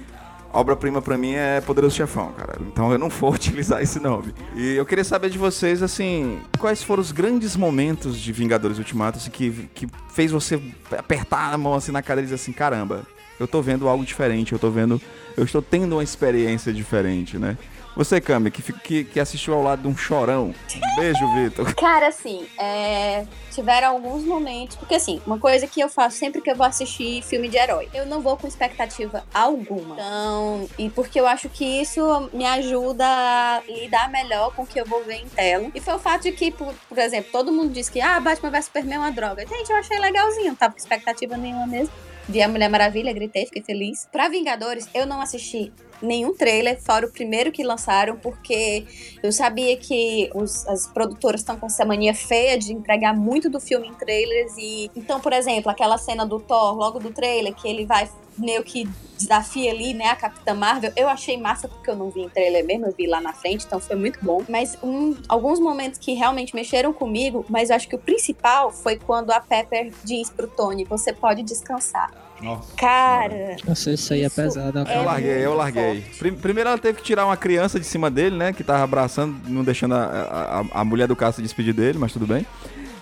obra-prima pra mim é Poderoso Chefão, cara. Então eu não vou utilizar esse nome. E eu queria saber de vocês, assim, quais foram os grandes momentos de Vingadores Ultimato assim, que, que fez você apertar a mão assim na cadeira e dizer assim, caramba, eu tô vendo algo diferente, eu tô vendo. Eu estou tendo uma experiência diferente, né? Você, Cami, que, que, que assistiu ao lado de um chorão. Beijo, Vitor. Cara, assim, é, tiveram alguns momentos. Porque, assim, uma coisa que eu faço sempre que eu vou assistir filme de herói, eu não vou com expectativa alguma. Então, e porque eu acho que isso me ajuda a lidar melhor com o que eu vou ver em tela. E foi o fato de que, por, por exemplo, todo mundo diz que, ah, Batman vs Superman é uma droga. Gente, eu achei legalzinho, não tava com expectativa nenhuma mesmo. Vi a Mulher Maravilha, gritei, fiquei feliz. Pra Vingadores, eu não assisti nenhum trailer, fora o primeiro que lançaram, porque eu sabia que os- as produtoras estão com essa mania feia de entregar muito do filme em trailers. E então, por exemplo, aquela cena do Thor, logo do trailer, que ele vai meio que desafia ali, né, a Capitã Marvel, eu achei massa porque eu não vi em trailer mesmo, eu vi lá na frente, então foi muito bom. Mas um- alguns momentos que realmente mexeram comigo, mas eu acho que o principal foi quando a Pepper diz pro Tony: você pode descansar. Nossa. Cara, se isso aí é pesado. é Eu larguei, eu larguei. Primeiro ela teve que tirar uma criança de cima dele, né? Que tava abraçando, não deixando a, a, a- mulher do cara se despedir dele, mas tudo bem.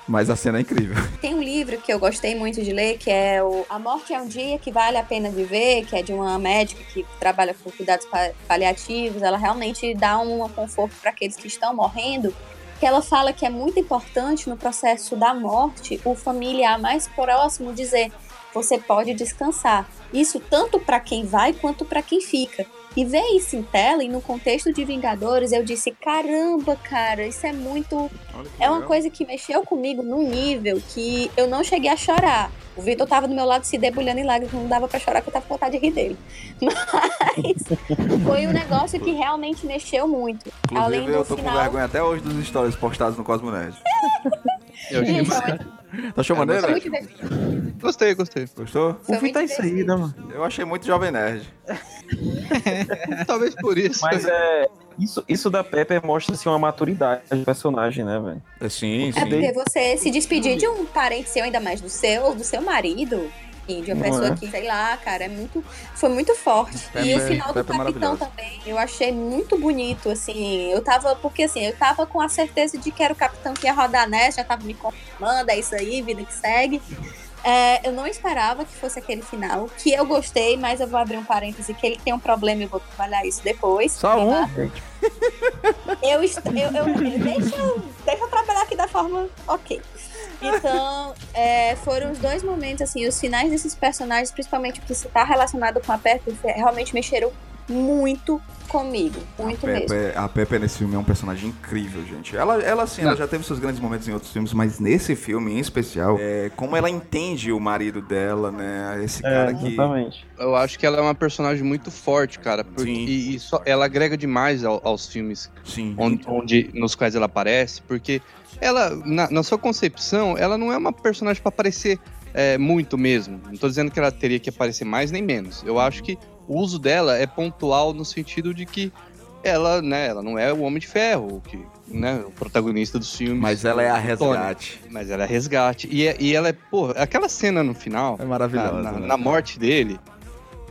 Mas a cena é incrível. Tem um livro que eu gostei muito de ler, que é o A Morte é um Dia que Vale a Pena Viver, que é de uma médica que trabalha com cuidados pa- paliativos. Ela realmente dá um conforto para aqueles que estão morrendo. Que ela fala que é muito importante no processo da morte o familiar mais próximo dizer: você pode descansar. Isso tanto para quem vai quanto para quem fica. E ver isso em tela e no contexto de Vingadores, eu disse: caramba, cara, isso é muito é uma coisa que mexeu comigo num nível que eu não cheguei a chorar. O Vitor tava do meu lado se debulhando em lágrimas, não dava pra chorar, porque eu tava com vontade de rir dele. Mas foi um negócio que realmente mexeu muito. Além Inclusive, do eu tô com final. vergonha até hoje dos stories postados no Cosmo Nerd. Eu Gente, ma- foi Tá achou É, maneiro? Gostei, gostei. Gostou? O Vitor é isso aí, né, mano? Eu achei muito Jovem Nerd. Talvez por isso. Mas é. Isso, isso da Pepper mostra assim, uma maturidade do personagem, né, velho? É, sim, É sim. porque você se despedir de um parente seu, ainda mais do seu, do seu marido, de uma Não pessoa é? que, sei lá, cara, é muito. Foi muito forte. e o Pepe- final do Pepe é capitão também, eu achei muito bonito, assim. Eu tava, porque assim, eu tava com a certeza de que era o capitão que ia rodar nessa, já tava me confirmando, é isso aí, vida que segue. É, eu não esperava que fosse aquele final, que eu gostei, mas eu vou abrir um parêntese que ele tem um problema e eu vou trabalhar isso depois. Só um? Eu, eu, eu- deixa, eu, deixa eu trabalhar aqui da forma ok. Então, é, foram os dois momentos, assim, os finais desses personagens, principalmente o que está relacionado com a Pepper, realmente mexeram muito comigo. Muito a mesmo. Pepe, a Pepe nesse filme é um personagem incrível, gente. Ela, ela assim, ela já teve seus grandes momentos em outros filmes, mas nesse filme em especial, é, como ela entende o marido dela, né? Esse cara É, que. exatamente. Eu acho que ela é uma personagem muito forte, cara. Porque, Sim. e, e só- ela agrega demais ao- aos filmes Sim. onde, onde- nos quais ela aparece, porque ela, na, na sua concepção, ela não é uma personagem pra aparecer é, muito mesmo. Não tô dizendo que ela teria que aparecer mais nem menos. Eu acho que o uso dela é pontual no sentido de que ela, né, ela não é o Homem de Ferro, que, né, o protagonista dos filmes. Mas ela é a do Tony. resgate. Mas ela é resgate. E, é- e ela é, pô, aquela cena no final, É maravilhosa. na, na- né? na morte dele.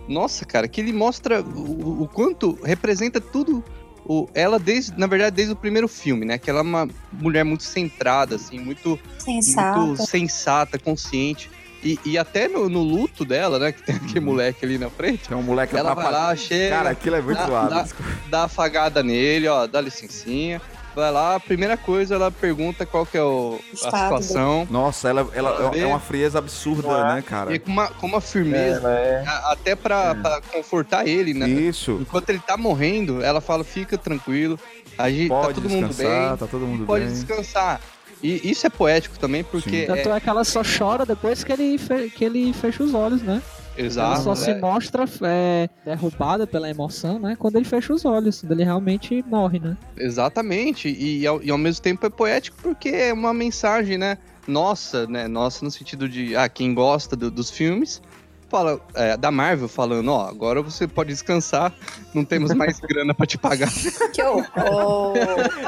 Nossa, cara, que ele mostra o, o quanto representa tudo. O, ela, desde, na verdade, desde o primeiro filme, né? Que ela é uma mulher muito centrada, assim, muito, Sensato. muito sensata, consciente. E, e até no, no luto dela, né? Que tem aquele moleque ali na frente. Tem um moleque Ela vai lá, chega, Cara, aquilo é muito dá- zoado. dá- dá afagada nele, ó, dá licencinha. Vai lá, a primeira coisa, ela pergunta qual que é o, a situação. Nossa, ela, ela é vê- uma frieza absurda, é? né, cara? E com uma, com uma firmeza, é. a- até pra, pra confortar ele, né? Isso. Enquanto ele tá morrendo, ela fala, fica tranquilo, a gente, tá Pode todo mundo descansar, bem, tá todo mundo pode bem. descansar. E isso é poético também, porque Tanto é que ela só chora depois que ele, fe- que ele fecha os olhos, né? é ela exato. só se é- mostra é, derrubada pela emoção, né? Quando ele fecha os olhos, quando ele realmente morre, né? exatamente. E ao, e ao mesmo tempo é poético porque é uma mensagem, né? Nossa, né? Nossa, no sentido de, ah, quem gosta do- dos filmes, fala, é, da Marvel falando, ó, agora você pode descansar, não temos mais grana pra te pagar. Que horror!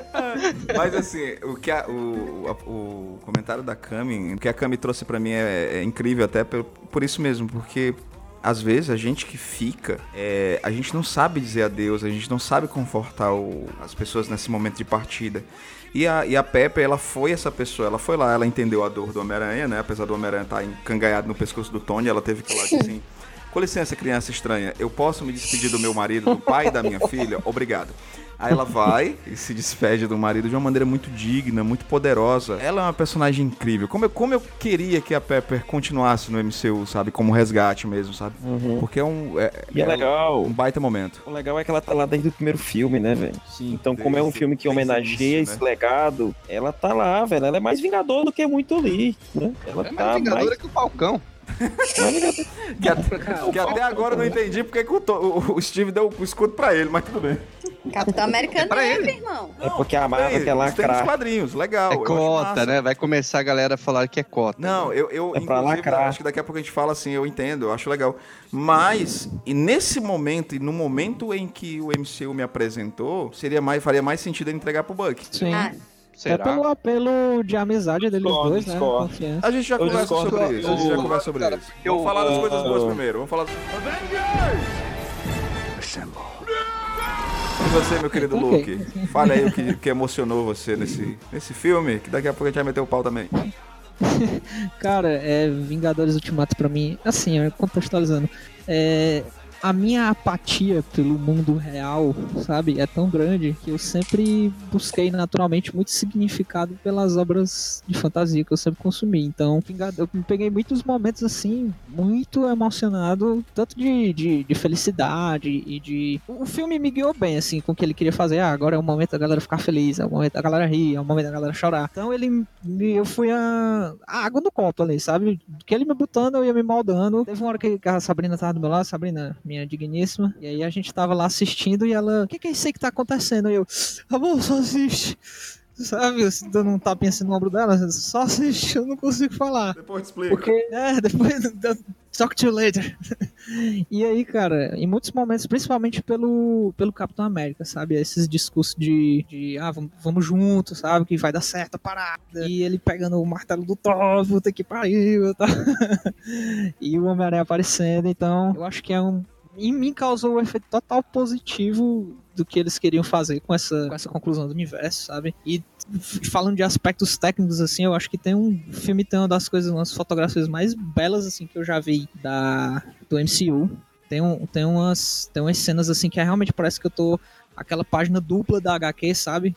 Mas assim, o que a- o, a- o comentário da Cami, o que a Cami trouxe pra mim é, é incrível até por, por isso mesmo, porque às vezes a gente que fica, é, a gente não sabe dizer adeus, a gente não sabe confortar o- as pessoas nesse momento de partida. E a, e a Pepe, ela foi essa pessoa, ela foi lá, ela entendeu a dor do Homem-Aranha, né? Apesar do Homem-Aranha estar encangaiado no pescoço do Tony, ela teve que e dizer assim: Com licença, criança estranha, eu posso me despedir do meu marido, do pai da minha filha? Obrigado. Aí ela vai e se despede do marido de uma maneira muito digna, muito poderosa. Ela é uma personagem incrível. Como eu, como eu queria que a Pepper continuasse no MCU, sabe? Como resgate mesmo, sabe? Porque é um. É, E é legal. um baita momento. O legal é que ela tá lá desde o primeiro filme, né, velho? Sim. Então, como é um filme que homenageia esse né? legado, ela tá lá, velho. Ela é mais vingador do que muito Lee, né? Ela É tá mais vingadora que o Falcão. mais. Que, até, que até agora eu não entendi porque que o- o Steve deu o escudo pra ele, mas tudo bem. Capitão Americano pra é, ele. irmão. É porque a Marvel quer Tem nos lacrar. quadrinhos, legal. É eu cota, né? Vai começar a galera a falar que é cota. Não, eu, eu É pra inclusive, lacrar. acho que daqui a pouco a gente fala assim, eu entendo, eu acho legal. Mas, e nesse momento, e no momento em que o MCU me apresentou, seria mais, faria mais sentido ele entregar pro Buck. Sim. Ah, É pelo apelo de amizade deles Discordo, dois, né? Confiança. A gente já Eu conversa discordo, sobre eu- isso. A gente já conversa sobre cara, isso. eu- Vamos falar das eu- coisas boas eu- primeiro. Vamos falar. E você, meu querido Ok. Luke? Fale aí o que, que emocionou você nesse, nesse filme, que daqui a pouco a gente vai meter o pau também. Cara, é Vingadores Ultimato pra mim, assim, contextualizando, é, a minha apatia pelo mundo real, sabe, é tão grande que eu sempre busquei naturalmente muito significado pelas obras de fantasia que eu sempre consumi. Então, eu peguei muitos momentos assim, muito emocionado, tanto de, de, de felicidade e de. O filme me guiou bem, assim, com o que ele queria fazer. Ah, agora é o momento da galera ficar feliz, é o momento da galera rir, é o momento da galera chorar. Então ele eu fui a, a água no copo ali, sabe? Que ele me botando, eu ia me moldando. Teve uma hora que a Sabrina tava do meu lado, Sabrina, minha digníssima, e aí a gente tava lá assistindo e ela, o que, que é isso aí que tá acontecendo? E eu, amor, só assiste. Sabe, eu dando um tapinha assim no ombro dela, só assiste, eu não consigo falar. Depois te explico. Porque, é, depois talk to you later. E aí, cara, em muitos momentos, principalmente pelo, pelo Capitão América, sabe? Esses discursos de, de ah, vamos, vamos juntos, sabe? Que vai dar certo a parada. E ele pegando o martelo do Thor, puta que pariu, tá? E o Homem-Aranha aparecendo, então eu acho que é um. Em mim causou um efeito total positivo do que eles queriam fazer com essa, com essa conclusão do universo, sabe? E falando de aspectos técnicos, assim, eu acho que tem um o filme tem uma das coisas, umas fotografias mais belas, assim, que eu já vi da, do MCU. Tem, um, tem, umas, tem umas cenas, assim, que realmente parece que eu tô aquela página dupla da HQ, sabe?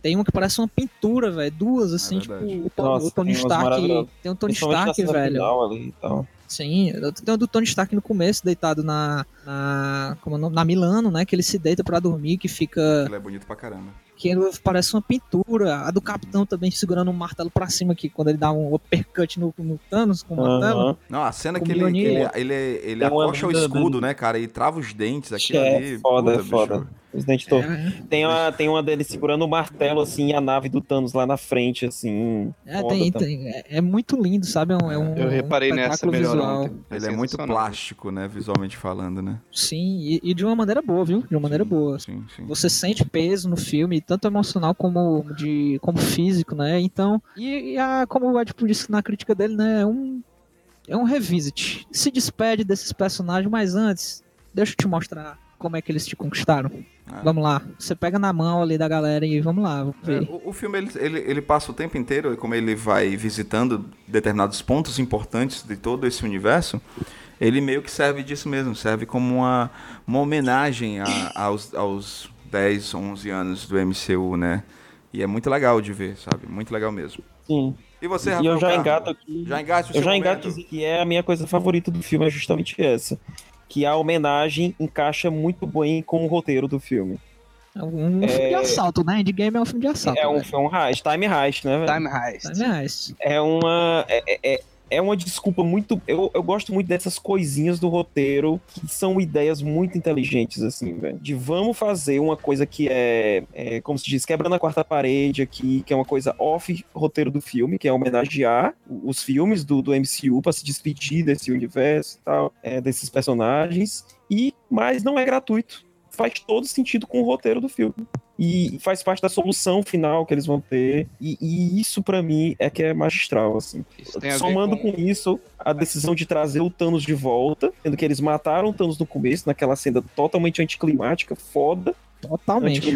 Tem uma que parece uma pintura, velho. Duas, assim, tipo, verdade. o, Tony- Nossa, o Tony tem Stark. Tem um Tony Stark, velho. ali e tal. Sim, o do Tony Stark no começo, deitado na. na como é na Milano, né? Que ele se deita pra dormir, que fica. Ele é bonito pra caramba. Que parece uma pintura. A do Capitão também segurando um martelo pra cima aqui, quando ele dá um uppercut no, no Thanos com o martelo. Não, a cena que ele, que ele, ele, ele uma acocha o escudo, dele. né, cara? E trava os dentes, aquilo É ali. foda, puta, é foda. bicho. Os dentes todos. É, Tem uma, tem uma dele segurando o martelo, assim, e a nave do Thanos lá na frente, assim. é, tem, tem- é, é muito lindo, sabe? É um, é um, Eu reparei um nessa melhor visual. ontem. Ele é muito plástico, né, visualmente falando, né? Sim, e, e de uma maneira boa, viu? De uma maneira boa. Sim, sim. Você sente peso no filme, tanto emocional como de como físico, né? Então, e, e a, como o Ed disse na crítica dele, né? É um é um revisit. Se despede desses personagens, mas antes, deixa eu te mostrar como é que eles te conquistaram. Ah. Vamos lá. Você pega na mão ali da galera e vamos lá, vamos É, o, o filme ele, ele, ele passa o tempo inteiro, como ele vai visitando determinados pontos importantes de todo esse universo, ele meio que serve disso mesmo, serve como uma, uma homenagem a- aos, aos 10, 11 anos do MCU, né? E é muito legal de ver, sabe? Muito legal mesmo. Sim. E você, E Rafael eu já Carmo? engato aqui. Já engate o Eu seu já momento? engato dizer que é a minha coisa favorita do filme, é justamente essa. Que a homenagem encaixa muito bem com o roteiro do filme. É um filme de assalto, né? Endgame é um filme de assalto. É um, né? é um heist, time heist, né? velho? Time Heist. Time Heist. É uma. É, é, é uma desculpa muito. Eu, eu gosto muito dessas coisinhas do roteiro que são ideias muito inteligentes, assim, velho. De vamos fazer uma coisa que é, é, como se diz, quebrando a quarta parede aqui, que é uma coisa off roteiro do filme, que é homenagear os filmes do, do MCU pra se despedir desse universo e tal, é, desses personagens. E, mas não é gratuito. Faz todo sentido com o roteiro do filme e faz parte da solução final que eles vão ter. E, e isso pra mim é que é magistral, assim. Somando com... com... isso, a decisão de trazer o Thanos de volta, sendo que eles mataram o Thanos no começo, naquela cena totalmente anticlimática, foda. Totalmente.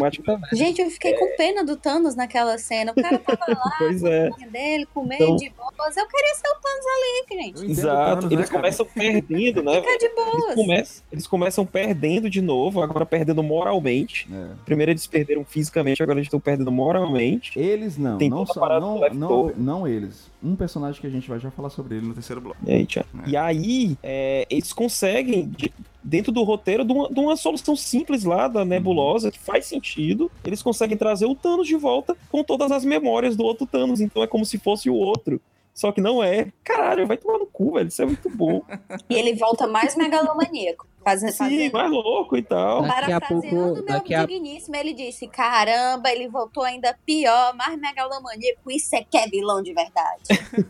Gente, eu fiquei com pena do Thanos naquela cena. O cara tava lá, Pois é. com a dele, comendo Então- de boas. Eu queria ser o Thanos ali, gente. Exato. Thanos, eles né, cara? começam perdendo, né? Fica de Eles boas. começam, eles começam perdendo de novo, agora perdendo moralmente. É. Primeiro eles perderam fisicamente, agora eles estão perdendo moralmente. Eles não, Tem não, só, não, não, não eles. Um personagem que a gente vai já falar sobre ele no terceiro bloco. E aí, tchau. É. E aí, é, eles conseguem, de- dentro do roteiro, de uma, de uma solução simples lá da nebulosa, que faz sentido, eles conseguem trazer o Thanos de volta com todas as memórias do outro Thanos. Então é como se fosse o outro. Só que não é. Caralho, vai tomar no cu, velho. Isso é muito bom. E ele volta mais megalomaníaco. Fazendo, Sim, fazendo mais louco e tal. Daqui a pouco- daqui a- digníssimo, ele disse: Caramba, ele voltou ainda pior, mais megalomaníaco. Isso é que é vilão de verdade.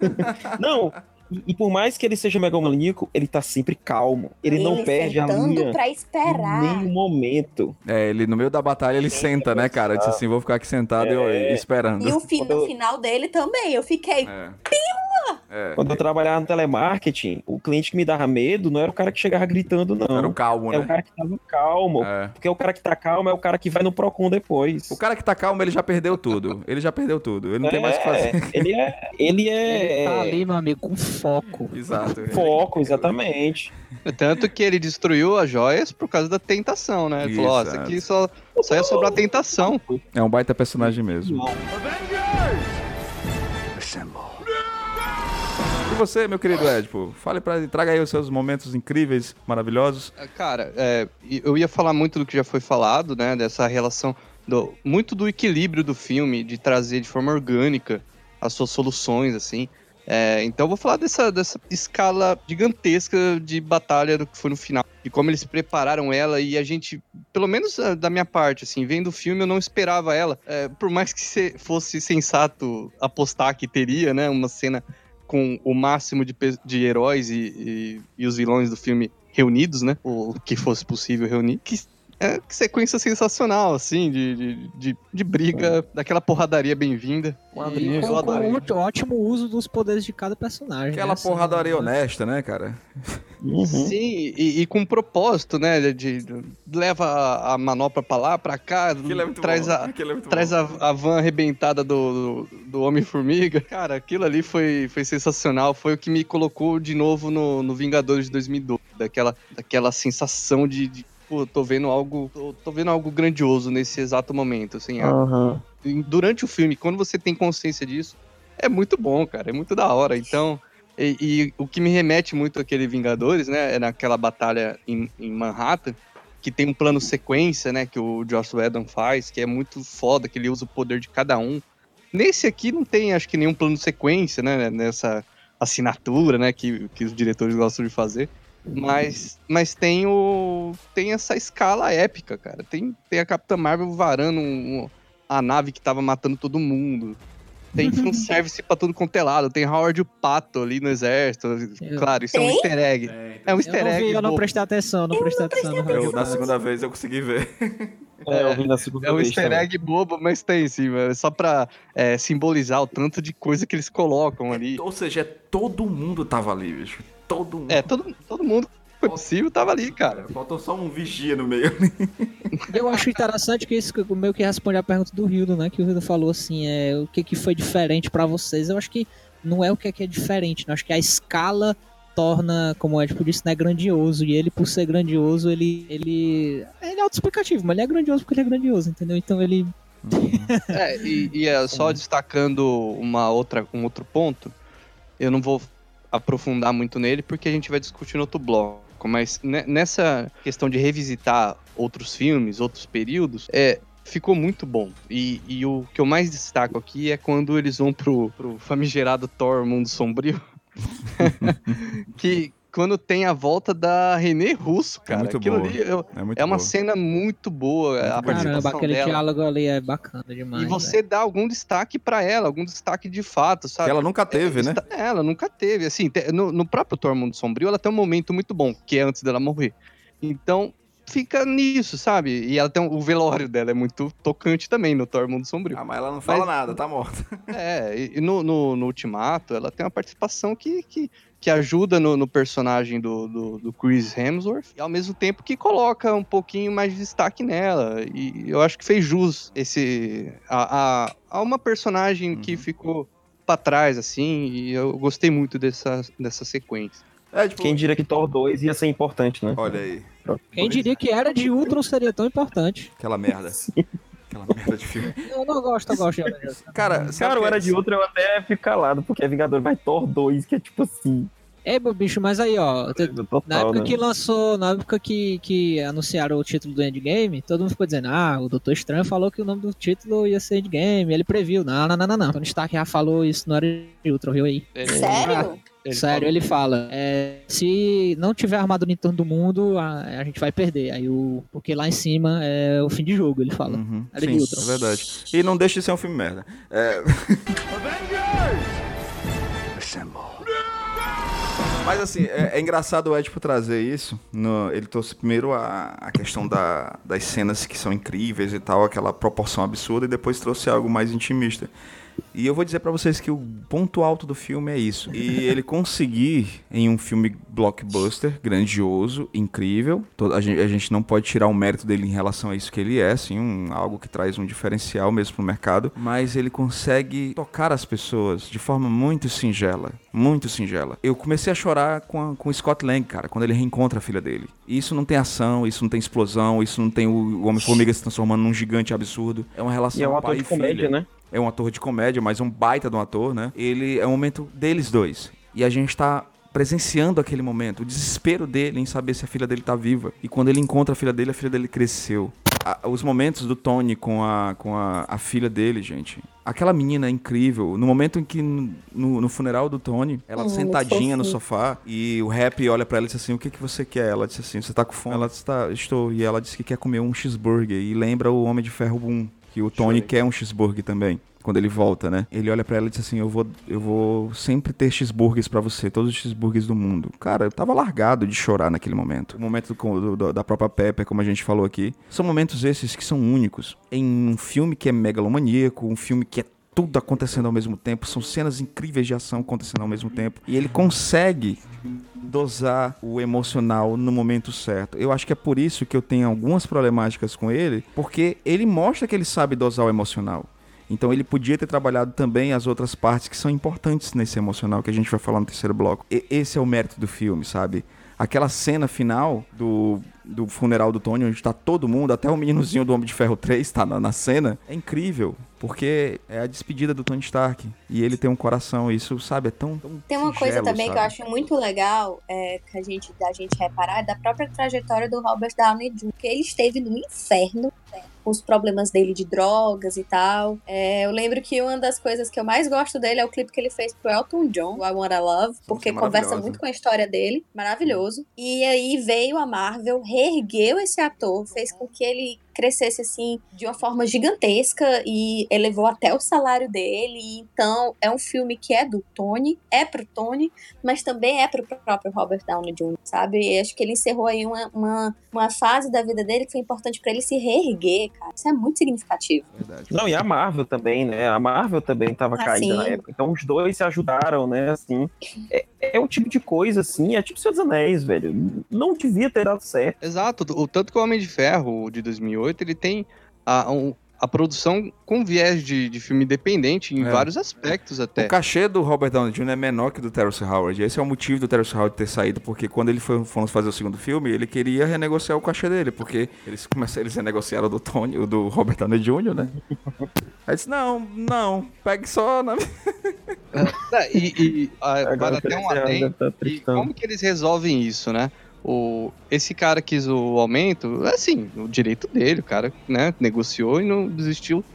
Não, E, e por mais que ele seja megalomaníaco, ele tá sempre calmo. Ele, não perde a sentando linha pra em esperar. nenhum momento. É, ele no meio da batalha ele senta, né, cara? Ele disse assim, vou ficar aqui sentado e- É. esperando. E o fi- no final dele também, eu fiquei. É. Pima! É. Quando eu trabalhava no telemarketing, o cliente que me dava medo não era o cara que chegava gritando, não. Era o calmo, É o né? cara que tava calmo. É. Porque o cara que tá calmo é o cara que vai no Procon depois. O cara que tá calmo, ele já perdeu tudo. Ele já perdeu tudo. Ele não tem mais o que É, fazer. Ele é. Ele é. Ele tá ali, meu amigo, com foco. Exato. Foco, exatamente. Tanto que ele destruiu as joias por causa da tentação, né? Ele falou, ó, isso Exato. aqui só, só ia sobrar tentação. É um baita personagem mesmo. E você, meu querido Edipo? Fale para traga aí os seus momentos incríveis, maravilhosos. Cara, é, e eu ia falar muito do que já foi falado, né? Dessa relação, do, muito do equilíbrio do filme, de trazer de forma orgânica as suas soluções, assim. É, então eu vou falar dessa, dessa escala gigantesca de batalha do que foi no final. De como eles prepararam ela e a gente, pelo menos ah, da minha parte, assim, vendo o filme eu não esperava ela. É, por mais que se- fosse sensato apostar que teria, né? Uma cena com o máximo de, de heróis e, e- e os vilões do filme reunidos, né? O que fosse possível reunir. Que, é, que sequência sensacional, assim, de, de, de, de briga, daquela porradaria bem-vinda. E com, com um ótimo uso dos poderes de cada personagem. Aquela né? Porradaria honesta, né, cara? Uhum. Sim, e, e com propósito, né? De, de- leva a, a manopla pra lá, pra cá, Aquilo é traz, bom. a, é traz a, a van arrebentada do, do, do Homem-Formiga. Cara, aquilo ali foi, foi sensacional. Foi o que me colocou de novo no, no Vingadores de 2012. Daquela, daquela sensação de, de pô, tô vendo algo. Tô, tô vendo algo grandioso nesse exato momento. Assim, em- durante o filme, quando você tem consciência disso, é muito bom, cara, é muito da hora. Então, e, e o que me remete muito àquele Vingadores, né, é naquela batalha em, em Manhattan, que tem um plano sequência, né, que o Joss Whedon faz, que é muito foda, que ele usa o poder de cada um. Nesse aqui não tem, acho que nenhum plano sequência, né, nessa assinatura, né, que, que os diretores gostam de fazer. Mas, mas tem o tem essa escala épica, cara. Tem, tem a Capitã Marvel varando um- um- a nave que tava matando todo mundo. Tem fanservice pra tudo quanto é lado. Tem Howard o Pato ali no exército. Eu- Claro, isso é um Tem? easter egg. É um Eu easter não egg. vi, eu não prestei atenção, eu não prestei atenção. no Eu, na segunda vez eu consegui ver. É, eu vi na segunda É um vez easter também. egg bobo, mas tem sim, mano. Só pra é, simbolizar o tanto de coisa que eles colocam ali. Ou seja, é todo mundo tava ali, bicho. Todo mundo. É, todo, todo mundo que foi possível tava ali, cara. Faltou só um vigia no meio. Eu acho interessante que isso meio que responde a pergunta do Hildo, né? Que o Hildo falou assim, é, o que, que foi diferente pra vocês. Eu acho que não é o que é, que é diferente, né? Acho que a escala torna, como o Edipo disse, né, grandioso. E ele, por ser grandioso, ele, ele, ele é autoexplicativo, mas ele é grandioso porque ele é grandioso, entendeu? Então ele... É, e, e é só destacando uma outra, um outro ponto, eu não vou aprofundar muito nele porque a gente vai discutir no outro bloco. Mas ne- nessa questão de revisitar outros filmes, outros períodos, é, ficou muito bom. E, e o que eu mais destaco aqui é quando eles vão pro, pro famigerado Thor Mundo Sombrio. que quando tem a volta da René Russo, cara. muito Aquilo boa. ali eu- É muito é uma boa. cena muito boa. a Caramba, participação aquele dela. diálogo ali é bacana demais. E você dá algum destaque pra ela, algum destaque de fato, sabe? Que ela nunca teve, né? Está- Ela nunca teve. Assim, no, no próprio Thor Mundo Sombrio, ela tem um momento muito bom, que é antes dela morrer. Então, fica nisso, sabe? E ela tem um- o velório dela é muito tocante também no Thor Mundo Sombrio. Ah, mas ela não fala Mas- nada, tá morta. É, e e no, no, no Ultimato, ela tem uma participação que, que, que ajuda no, no personagem do, do, do Chris Hemsworth, e ao mesmo tempo que coloca um pouquinho mais de destaque nela. E eu acho que fez jus esse, a, a, a uma personagem que ficou pra trás, assim, e eu gostei muito dessa, dessa sequência. É, tipo, Quem diria que Thor 2 ia ser importante, né? olha aí, Quem diria que era de Ultron seria tão importante? aquela merda. Aquela merda de filme. Eu não gosto, eu gosto. Cara, sabe Cara, o Era de Outra eu até fico calado, porque é Vingador vai Thor 2, que é tipo assim. Ei, meu bicho, mas aí, ó. Total, Na época né? que lançou, na época que, que anunciaram o título do Endgame, todo mundo ficou dizendo, ah, o Doutor Estranho falou que o nome do título ia ser Endgame, ele previu. Não, não, não, não, não. Tony Stark já falou isso no Era de Ultron, viu aí? Sério? ele Sério, falou- ele fala, é, se não tiver armadura em torno do mundo, a, a gente vai perder. Aí o, porque lá em cima é o fim de jogo, ele fala. Uhum, sim, Ultron. é verdade. E não deixa de ser um filme merda. É, Mas assim, é, é engraçado o Edipo trazer isso. No- ele trouxe primeiro a, a questão da- das cenas que são incríveis e tal, aquela proporção absurda, e depois trouxe algo mais intimista. E eu vou dizer pra vocês que o ponto alto do filme é isso. E ele conseguir, em um filme blockbuster, grandioso, incrível, a gente, a gente não pode tirar o mérito dele em relação a isso que ele é, assim, um, algo que traz um diferencial mesmo pro mercado, mas ele consegue tocar as pessoas de forma muito singela, muito singela. Eu comecei a chorar com, a- com o Scott Lang, cara, quando ele reencontra a filha dele. E isso não tem ação, isso não tem explosão, isso não tem o, o Homem-Formiga se transformando num gigante absurdo. É uma relação E é um pai ator de e filha comédia, né? É um ator de comédia, mas um baita de um ator, né? Ele é um momento deles dois. E a gente tá presenciando aquele momento, o desespero dele em saber se a filha dele tá viva. E quando ele encontra a filha dele, a filha dele cresceu. A- os momentos do Tony com a, com a, a filha dele, gente. Aquela menina é incrível. No momento em que, no, no funeral do Tony, ela muito sentadinha no sofá e o rap olha pra ela e diz assim: O que, que você quer? Ela disse assim: Você tá com fome? Ela disse: tá, Estou. E ela disse que quer comer um cheeseburger. E lembra o Homem de Ferro 1, que o Tony quer um cheeseburger também. Quando ele volta, né? Ele olha pra ela e diz assim: Eu vou, eu vou sempre ter cheeseburgers pra você, todos os cheeseburgers do mundo. Cara, eu tava largado de chorar naquele momento. O momento do- do- da própria Pepper, como a gente falou aqui. São momentos esses que são únicos. Em um filme que é megalomaníaco, um filme que é tudo acontecendo ao mesmo tempo, são cenas incríveis de ação acontecendo ao mesmo tempo. E ele consegue dosar o emocional no momento certo. Eu acho que é por isso que eu tenho algumas problemáticas com ele, porque ele mostra que ele sabe dosar o emocional. Então ele podia ter trabalhado também as outras partes que são importantes nesse emocional que a gente vai falar no terceiro bloco. E- esse é o mérito do filme, sabe? Aquela cena final do, do funeral do Tony, onde tá todo mundo, até o meninozinho do Homem de Ferro 3 tá na, na cena, é incrível. Porque é a despedida do Tony Stark. E ele tem um coração, isso, sabe, é tão. tão Tem uma coisa singelo, também que eu sabe? acho muito legal é, que a gente, da gente reparar é da própria trajetória do Robert Downey Jr., que ele esteve no inferno né, com os problemas dele de drogas e tal. É, eu lembro que uma das coisas que eu mais gosto dele é o clipe que ele fez pro Elton John, I Wanna Love, porque conversa muito com a história dele, maravilhoso. E aí veio a Marvel, reergueu esse ator, fez com que ele crescesse assim de uma forma gigantesca e elevou até o salário dele. Então, é um filme que é do Tony, é pro Tony, mas também é pro próprio Robert Downey Jr., sabe? E acho que ele encerrou aí uma, uma, uma fase da vida dele que foi importante pra ele se reerguer, cara. Isso é muito significativo. Verdade. Não, e a Marvel também, né? A Marvel também tava Ah, caída na época. Então os dois se ajudaram, né? Assim. É, é o tipo de coisa, assim, é tipo dos Anéis, velho. Não devia ter dado certo. Exato, o tanto que o Homem de Ferro de 2008 ele tem a, um- a produção com viés de, de filme independente em É. vários aspectos até. O cachê do Robert Downey Jr. é menor que do Terrence Howard. Esse é o motivo do Terrence Howard ter saído, porque quando ele foi, fomos fazer o segundo filme, ele queria renegociar o cachê dele, porque eles começaram, eles renegociaram o do Tony, o do Robert Downey Jr., né? Aí disse, não, não, pegue só na... É, e e, Agora vale o até um deve tá E como que eles resolvem isso, né? O, esse cara quis o aumento, assim, o direito dele, o cara né, negociou e não desistiu,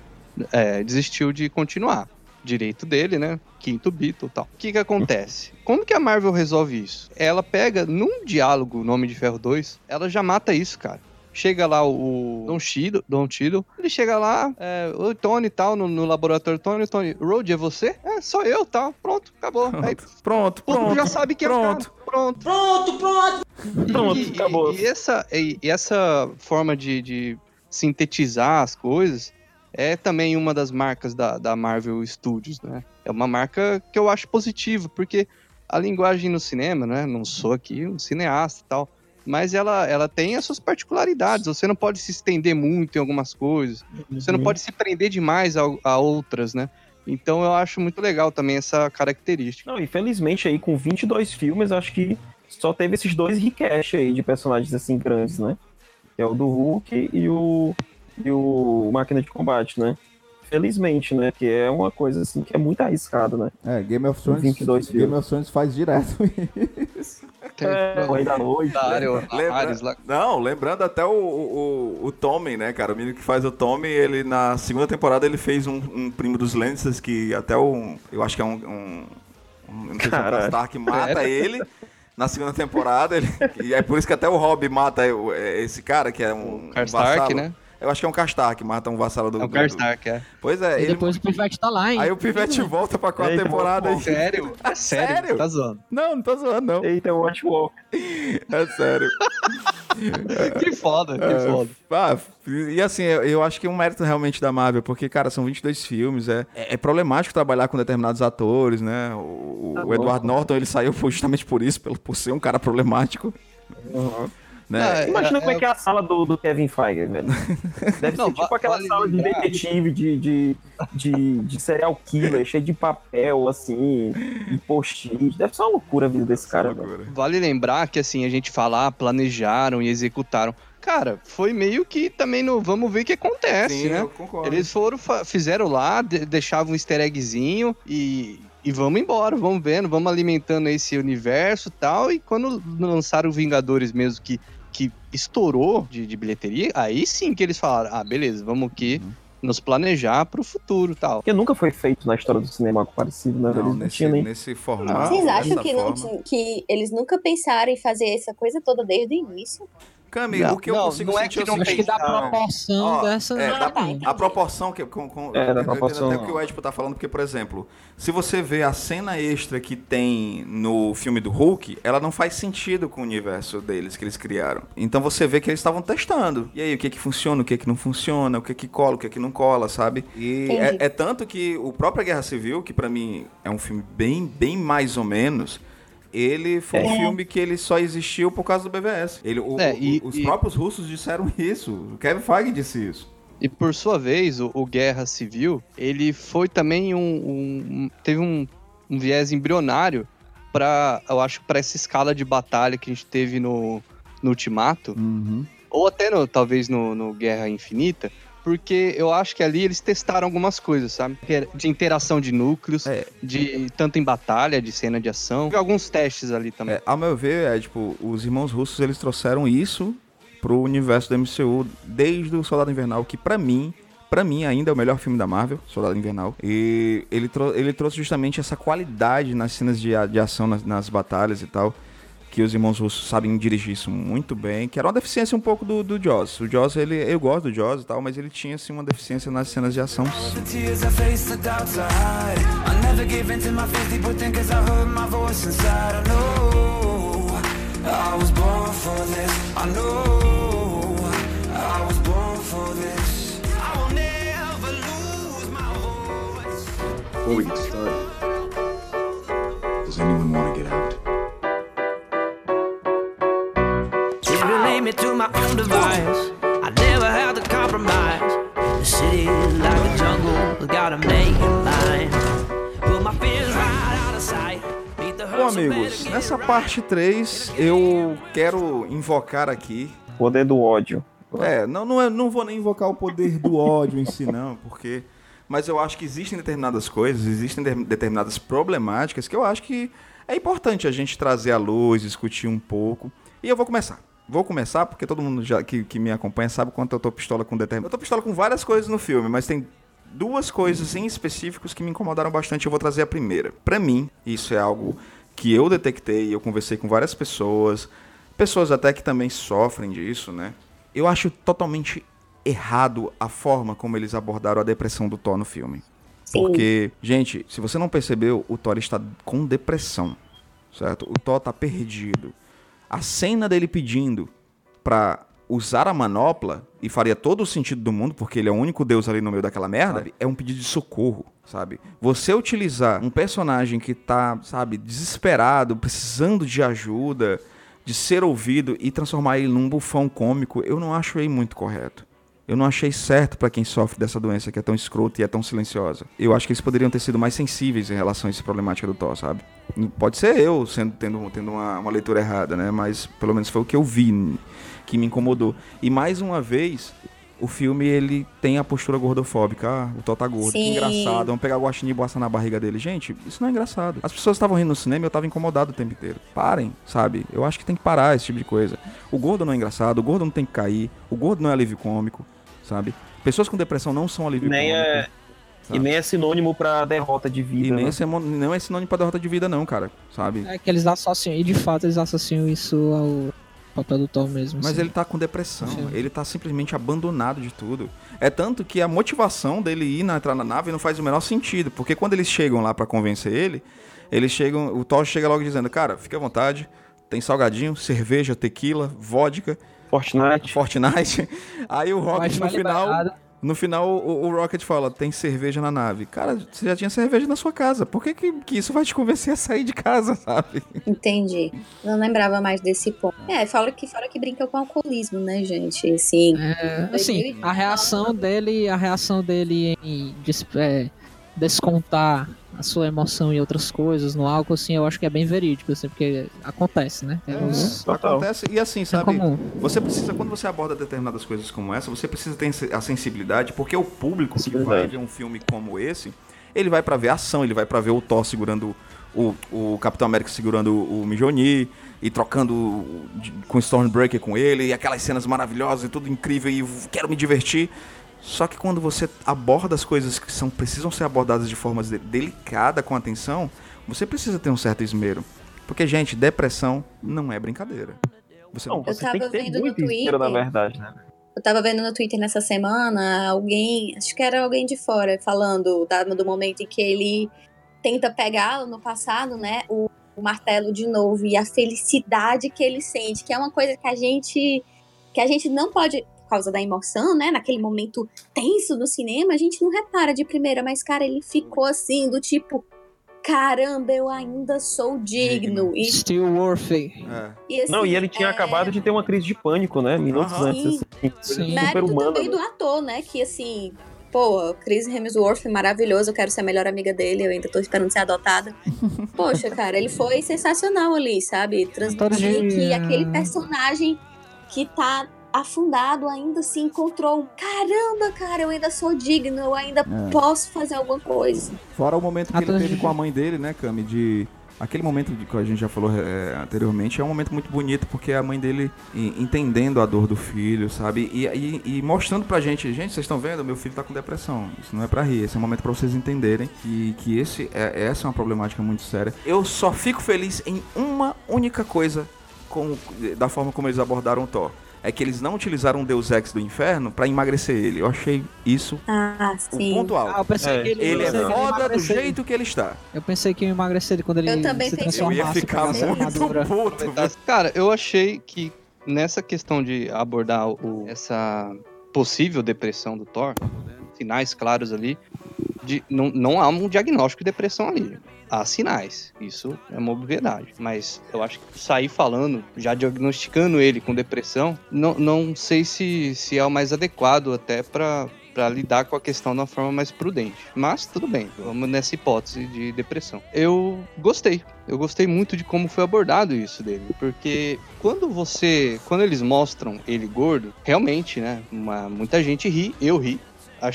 é, desistiu de continuar. Direito dele, né? Quinto e tal. O que que acontece? Como que a Marvel resolve isso? Ela pega, num diálogo no Homem de Ferro 2, ela já mata isso, cara. Chega lá o Don Cheadle, Don Cheadle ele chega lá, é, o Tony e tal, no, no laboratório Tony, Tony, Road, é você? É, sou eu, tal, pronto, acabou. Aí Pronto, todo mundo pronto, já sabe que pronto. é o cara. Pronto. Pronto, e, acabou. E, e essa, e, e essa forma de, de sintetizar as coisas é também uma das marcas da, da Marvel Studios, né? É uma marca que eu acho positiva, porque a linguagem no cinema, né? Não sou aqui um cineasta e tal, mas ela, ela tem as suas particularidades. Você não pode se estender muito em algumas coisas. Você não Uhum. pode se prender demais a, a outras, né? Então eu acho muito legal também essa característica. Não, infelizmente aí com 22 filmes, acho que só teve esses dois recash aí de personagens assim grandes, né? Que é o do Hulk e o e o Máquina de Combate, né? Felizmente, né? Que é uma coisa assim que é muito arriscado, né? É, Game of Thrones, 22 Game filmes. of Thrones faz direto isso. É, o Rei da Noite. Da né? Lembra- Ares lá. Não, lembrando até o, o, o Tommy, né, cara? O menino que faz o Tommy, ele na segunda temporada ele fez um, um primo dos Lancers que até o. Eu acho que é um. um, um não sei se é. Stark mata ele. Na segunda temporada, ele, e é por isso que até o Rob mata o- esse cara, que é um. um vassalo. né? Eu acho que é um Castar que mata um vassalo do. É o do- Karstark, é. Pois é, E ele. depois o Pivete tá lá, hein? Aí o Pivete volta pra quarta Eita, temporada aí. Sério? É sério? Sério? Tá zoando. Não, não tô zoando, não. Eita, é o Watchwalker. É sério. Que foda, que É, foda. Ah, e assim, eu, eu acho que é um mérito realmente da Marvel, porque, cara, são 22 filmes, é, é, é problemático trabalhar com determinados atores, né? O, Tá o Edward Norton, ele saiu por- justamente por isso, pelo, por ser um cara problemático. Né? É, Imagina como é é- que é a sala do, do Kevin Feige, velho. Deve Não, ser tipo aquela vale sala de lembrar- detetive de, de, de, de serial killer, cheio de papel, assim, e. Deve ser uma loucura a vida desse cara, velho. Agora. Vale lembrar que assim, a gente fala, ah, planejaram e executaram. Cara, foi meio que também no vamos ver o que acontece, Sim, né? eu concordo. Eles foram, fizeram lá, de- deixavam um easter eggzinho e, e vamos embora, vamos vendo, vamos alimentando esse universo e tal. E quando lançaram Vingadores mesmo, que, que estourou de, de bilheteria, aí sim que eles falaram, ah, beleza, vamos aqui Uhum. nos planejar pro futuro e tal. Porque nunca foi feito na história do cinema algo parecido, né? Não, Eles não nesse, tinham nem. nesse formato. Vocês acham que, não forma. tinha- que eles nunca pensaram em fazer essa coisa toda desde o início? Cami, o que eu não, consigo não é sentir que é o não acho que pensaram. proporção Ó, dessa. é, da- a proporção que com, com, É, da eu entendo proporção. até o que o Edipo tá falando, porque, por exemplo, se você vê a cena extra que tem no filme do Hulk, ela não faz sentido com o universo deles que eles criaram. Então você vê que eles estavam testando. E aí, o que que funciona, o que que não funciona, o que que cola, o que que não cola, sabe? E é, é tanto que o próprio Guerra Civil, que pra mim é um filme bem, bem mais ou menos. Ele foi um É. filme que ele só existiu por causa do BVS. Ele, o- É, o- e- os e- próprios russos disseram isso. O Kevin Feige disse isso. E por sua vez, o, o Guerra Civil, ele foi também um. um- um- teve um, um viés embrionário para, eu acho, para essa escala de batalha que a gente teve no, no Ultimato, ou até no, talvez no, no Guerra Infinita, porque eu acho que ali eles testaram algumas coisas, sabe? De interação de núcleos, É. de tanto em batalha, de cena de ação. Alguns testes ali também. É, ao meu ver, é tipo, os irmãos russos eles trouxeram isso pro universo do MCU desde o Soldado Invernal, que pra mim, pra mim ainda é o melhor filme da Marvel, Soldado Invernal. E ele, trou- ele trouxe justamente essa qualidade nas cenas de, de ação, nas, nas batalhas e tal. Que os irmãos russos sabem dirigir isso muito bem, que era uma deficiência um pouco do, do Jaws. O Jaws, ele, eu gosto do Jaws e tal, mas ele tinha assim uma deficiência nas cenas de ação. I me to my own device, I never have to compromise. The city is like a jungle, gotta make it mine. Put my fears right out of sight. Bom, amigos, nessa parte 3, eu quero invocar aqui Poder do ódio. É, não, não, é- não vou nem invocar o poder do ódio em si, não, porque. Mas eu acho que existem determinadas coisas, existem de- determinadas problemáticas que eu acho que é importante a gente trazer à luz, discutir um pouco. E eu vou começar. Vou começar porque todo mundo já, que, que me acompanha sabe quanto eu tô pistola com determinadas. Eu tô pistola com várias coisas no filme, mas tem duas coisas em específicos que me incomodaram bastante. Eu vou trazer a primeira. Pra mim, isso é algo que eu detectei, eu conversei com várias pessoas, pessoas até que também sofrem disso, né? Eu acho totalmente errado a forma como eles abordaram a depressão do Thor no filme. Sim. Porque, gente, se você não percebeu, o Thor está com depressão, certo? O Thor tá perdido. A cena dele pedindo pra usar a manopla, e faria todo o sentido do mundo, porque ele é o único deus ali no meio daquela merda, sabe? é um pedido de socorro, sabe? Você utilizar um personagem que tá, sabe, desesperado, precisando de ajuda, de ser ouvido e transformar ele num bufão cômico, eu não acho aí muito correto. Eu não achei certo pra quem sofre dessa doença que é tão escrota e é tão silenciosa. Eu acho que eles poderiam ter sido mais sensíveis em relação a essa problemática do Thor, sabe? Pode ser eu sendo tendo, tendo uma, uma leitura errada, né? Mas pelo menos foi o que eu vi que me incomodou. E mais uma vez, o filme ele tem a postura gordofóbica. Ah, o Thor tá gordo, que Sim. engraçado. Vamos pegar o guaxinim e botar na barriga dele. Gente, isso não é engraçado. As pessoas estavam rindo no cinema e eu tava incomodado o tempo inteiro. Parem, sabe? Eu acho que tem que parar esse tipo de coisa. O gordo não é engraçado, o gordo não tem que cair, o gordo não é alívio cômico, sabe? Pessoas com depressão não são alívio Nem cômico. é, e nem é sinônimo pra derrota de vida. E nem né? é não é sinônimo pra derrota de vida, não, cara. Sabe? É que eles associam, e de fato eles associam isso ao, papel do Thor mesmo. Mas assim. ele tá com depressão, Sim. ele tá simplesmente abandonado de tudo. É tanto que a motivação dele ir na, entrar na nave não faz o menor sentido, porque quando eles chegam lá pra convencer ele, eles chegam, o Thor chega logo dizendo: "Cara, fica à vontade, tem salgadinho, cerveja, tequila, vodka, Fortnite. Fortnite". Aí o Rocket no final, liberado. no final o, o Rocket fala: "Tem cerveja na nave". Cara, você já tinha cerveja na sua casa. Por que que, que isso vai te convencer a sair de casa, sabe? Entendi. Não lembrava mais desse ponto. É, fala que, fala que brinca com alcoolismo, né, gente? Assim, É, assim, 2019. a reação dele, a reação dele em des- é, descontar a sua emoção em outras coisas, no álcool, assim, eu acho que é bem verídico, assim, porque acontece, né? É. Temos- Total. Acontece e assim, é sabe? comum. Você precisa, quando você aborda determinadas coisas como essa, você precisa ter a sensibilidade, porque o público que vai ver um filme como esse, ele vai pra ver a ação, ele vai pra ver o Thor segurando o, o Capitão América segurando o Mjolnir e trocando de- com o Stormbreaker com ele, e aquelas cenas maravilhosas e tudo incrível, e quero me divertir. Só que quando você aborda as coisas que são, precisam ser abordadas de forma de- delicada, com atenção, você precisa ter um certo esmero. Porque, gente, depressão não é brincadeira. Você Não, não você tem que tava ter vendo no muito esmero, na Twitter. verdade, né? Eu tava vendo no Twitter nessa semana alguém, acho que era alguém de fora, falando da- do momento em que ele tenta pegar no passado, né, o, o martelo de novo e a felicidade que ele sente, que é uma coisa que a gente que a gente não pode causa da emoção, né, naquele momento tenso no cinema, a gente não repara de primeira, mas cara, ele ficou assim do tipo Caramba, eu ainda sou digno. E, Still worthy. É. e, assim, Não, e ele tinha é- acabado de ter uma crise de pânico, né? Minutos Aham. antes, assim. Sim. Super humana. também do ator, né? Que assim, pô, Chris Hemsworth maravilhoso, eu quero ser a melhor amiga dele, eu ainda tô esperando ser adotada. Poxa, cara, ele foi sensacional ali, sabe? Transmitir que aquele personagem que tá afundado ainda se encontrou. Caramba, cara, eu ainda sou digno, eu ainda É. posso fazer alguma coisa. Fora o momento que ele Ator teve de- com a mãe dele, né, Cami? De. Aquele momento de- que a gente já falou é, anteriormente é um momento muito bonito, porque a mãe dele entendendo a dor do filho, sabe? E, e- e mostrando pra gente, gente, vocês estão vendo? Meu filho tá com depressão. Isso não é pra rir, esse é um momento pra vocês entenderem que, que esse é, essa é uma problemática muito séria. Eu só fico feliz em uma única coisa com, da forma como eles abordaram o Thor. É que eles não utilizaram o Deus Ex do inferno pra emagrecer ele. Eu achei isso Ah, o sim. ponto Ah, alto. eu pensei É, que ele, Ele é foda do jeito que ele está. Eu pensei que ia emagrecer ele quando ele Eu também se pensei. Eu transformasse. ia ficar muito puto. Cara, eu achei que nessa questão de abordar o- essa possível depressão do Thor, sinais claros ali, de, não, não há um diagnóstico de depressão ali. Há sinais, isso é uma obviedade. Mas eu acho que sair falando, já diagnosticando ele com depressão, não, não sei se, se é o mais adequado até pra pra lidar com a questão de uma forma mais prudente. Mas tudo bem, vamos nessa hipótese de depressão. Eu gostei, eu gostei muito de como foi abordado isso dele, porque quando você, quando eles mostram ele gordo, realmente, né, uma- muita gente ri, eu ri.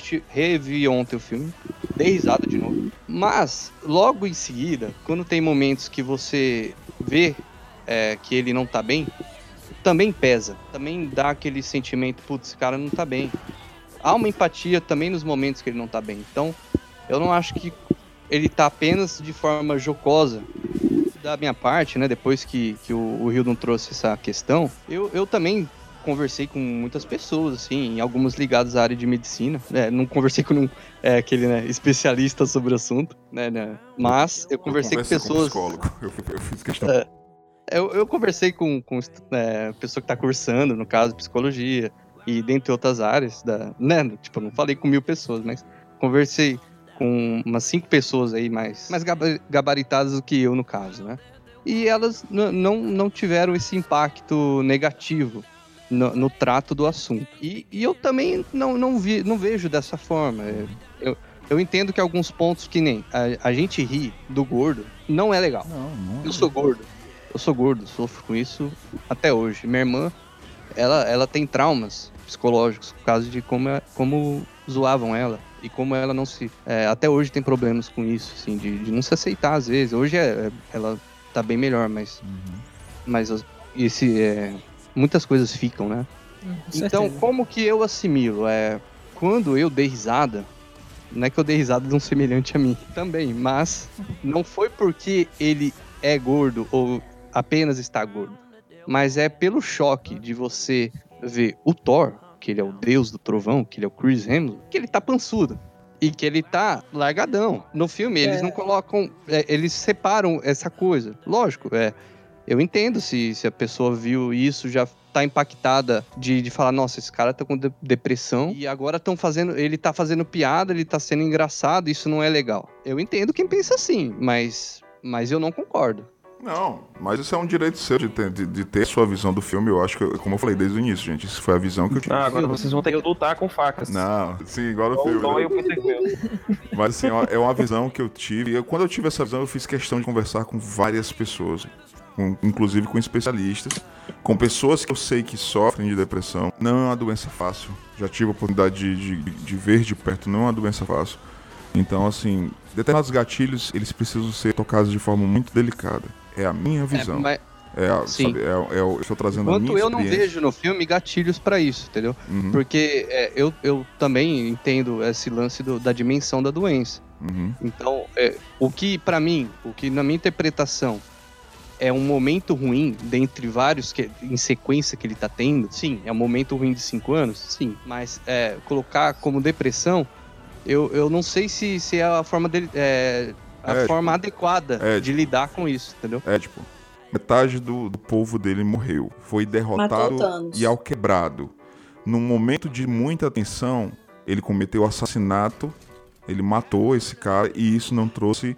Que revi ontem o filme, dei risada de novo. Mas, logo em seguida, quando tem momentos que você vê é, que ele não tá bem, também pesa. Também dá aquele sentimento, putz, esse cara não tá bem. Há uma empatia também nos momentos que ele não tá bem. Então, eu não acho que ele tá apenas de forma jocosa. Da minha parte, né, depois que, que o, o Hildon trouxe essa questão, eu, eu também conversei com muitas pessoas, assim, algumas ligadas à área de medicina. né, não conversei com um, é, aquele né, especialista sobre o assunto, né, né, mas eu conversei com pessoas. psicólogo. Eu, eu fiz questão. É. Eu, eu conversei com, com é, pessoa que tá cursando, no caso, psicologia, e dentre outras áreas, da, né? Tipo, eu não falei com mil pessoas, mas conversei com umas cinco pessoas aí mais, mais gaba- gabaritadas do que eu, no caso, né? E elas não, não tiveram esse impacto negativo no, no trato do assunto. E, e eu também não, não, vi, não vejo dessa forma. É, Eu, eu entendo que alguns pontos que nem a, a gente ri do gordo não é legal. Não, não. Eu sou gordo. Eu sou gordo, sofro com isso até hoje. Minha irmã, ela, ela tem traumas psicológicos por causa de como, é- como zoavam ela. E como ela não se. é, até hoje tem problemas com isso, assim, de, de não se aceitar às vezes. Hoje é, é- ela tá bem melhor, mas. Mas as- esse, é, muitas coisas ficam, né? Hum, com Então, como que eu assimilo? É, quando eu dei risada, não é que eu dei risada de um semelhante a mim também, mas não foi porque ele é gordo ou apenas está gordo. Mas é pelo choque de você ver o Thor, que ele é o deus do trovão, que ele é o Chris Hemsworth, que ele tá pançudo. E que ele tá largadão. No filme, eles É. não colocam. é, eles separam essa coisa. Lógico, é. Eu entendo se, se a pessoa viu isso, já tá impactada de, de falar, nossa, esse cara tá com de- depressão e agora estão fazendo. Ele tá fazendo piada, ele tá sendo engraçado, isso não é legal. Eu entendo quem pensa assim, mas. Mas eu não concordo. Não, mas isso é um direito seu de ter, de, de ter a sua visão do filme. Eu acho que, como eu falei desde o início, gente, isso foi a visão que eu tive. Ah, agora vocês vão ter que lutar com facas. Não, sim, igual o filme. Dó né? e. Mas assim, é uma- é uma visão que eu tive. E eu- quando eu tive essa visão, eu fiz questão de conversar com várias pessoas, com- inclusive com especialistas, com pessoas que eu sei que sofrem de depressão. Não é uma doença fácil. Já tive a oportunidade de, de, de ver de perto, não é uma doença fácil. Então, assim, determinados gatilhos, eles precisam ser tocados de forma muito delicada. É a minha visão. É, mas, É, a- Sim. sabe, é, é, eu estou trazendo a Enquanto minha eu não vejo no filme gatilhos pra isso, entendeu? Uhum, Porque é, eu, eu também entendo esse lance do- da dimensão da doença. uhum. Então, é, o que pra mim, o que na minha interpretação é um momento ruim dentre vários que em sequência que ele tá tendo, sim, é um momento ruim de cinco anos, sim. Mas é, colocar como depressão, eu, eu não sei se, se é a forma dele. É, a É, forma adequada é, de lidar com isso, entendeu? É, tipo, metade do, do povo dele morreu. Foi derrotado e alquebrado. Num momento de muita tensão, ele cometeu assassinato, ele matou esse cara e isso não trouxe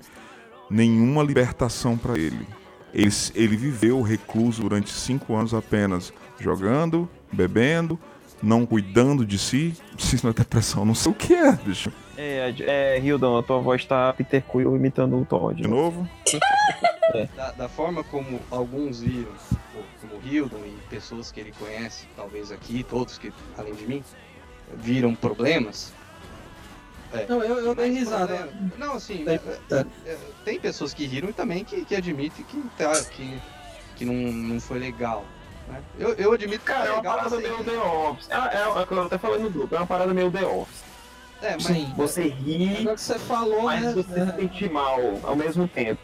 nenhuma libertação pra ele. Ele. Ele viveu recluso durante cinco anos apenas, jogando, bebendo, não cuidando de si. Se não é depressão, não sei o que é, bicho. É, é, Hildon, a tua voz tá Peter Quill imitando o Todd. De novo? Da, da forma como alguns viram, como o Hildon e pessoas que ele conhece, talvez aqui, todos que, além de mim, viram problemas. É, Não, eu, eu dei risada. problema- Não, assim, Tem- é, é, tem pessoas que riram e também que, que admitem que, tá, que, que não, não foi legal. né? Eu, eu admito que Cara, é foi uma legal. parada meio The Office. É, é, é, o que eu até falei no grupo, é uma parada meio The Office. É, mas, Sim. Você ri, Agora que você falou, mas né? você se sente mal ao mesmo tempo.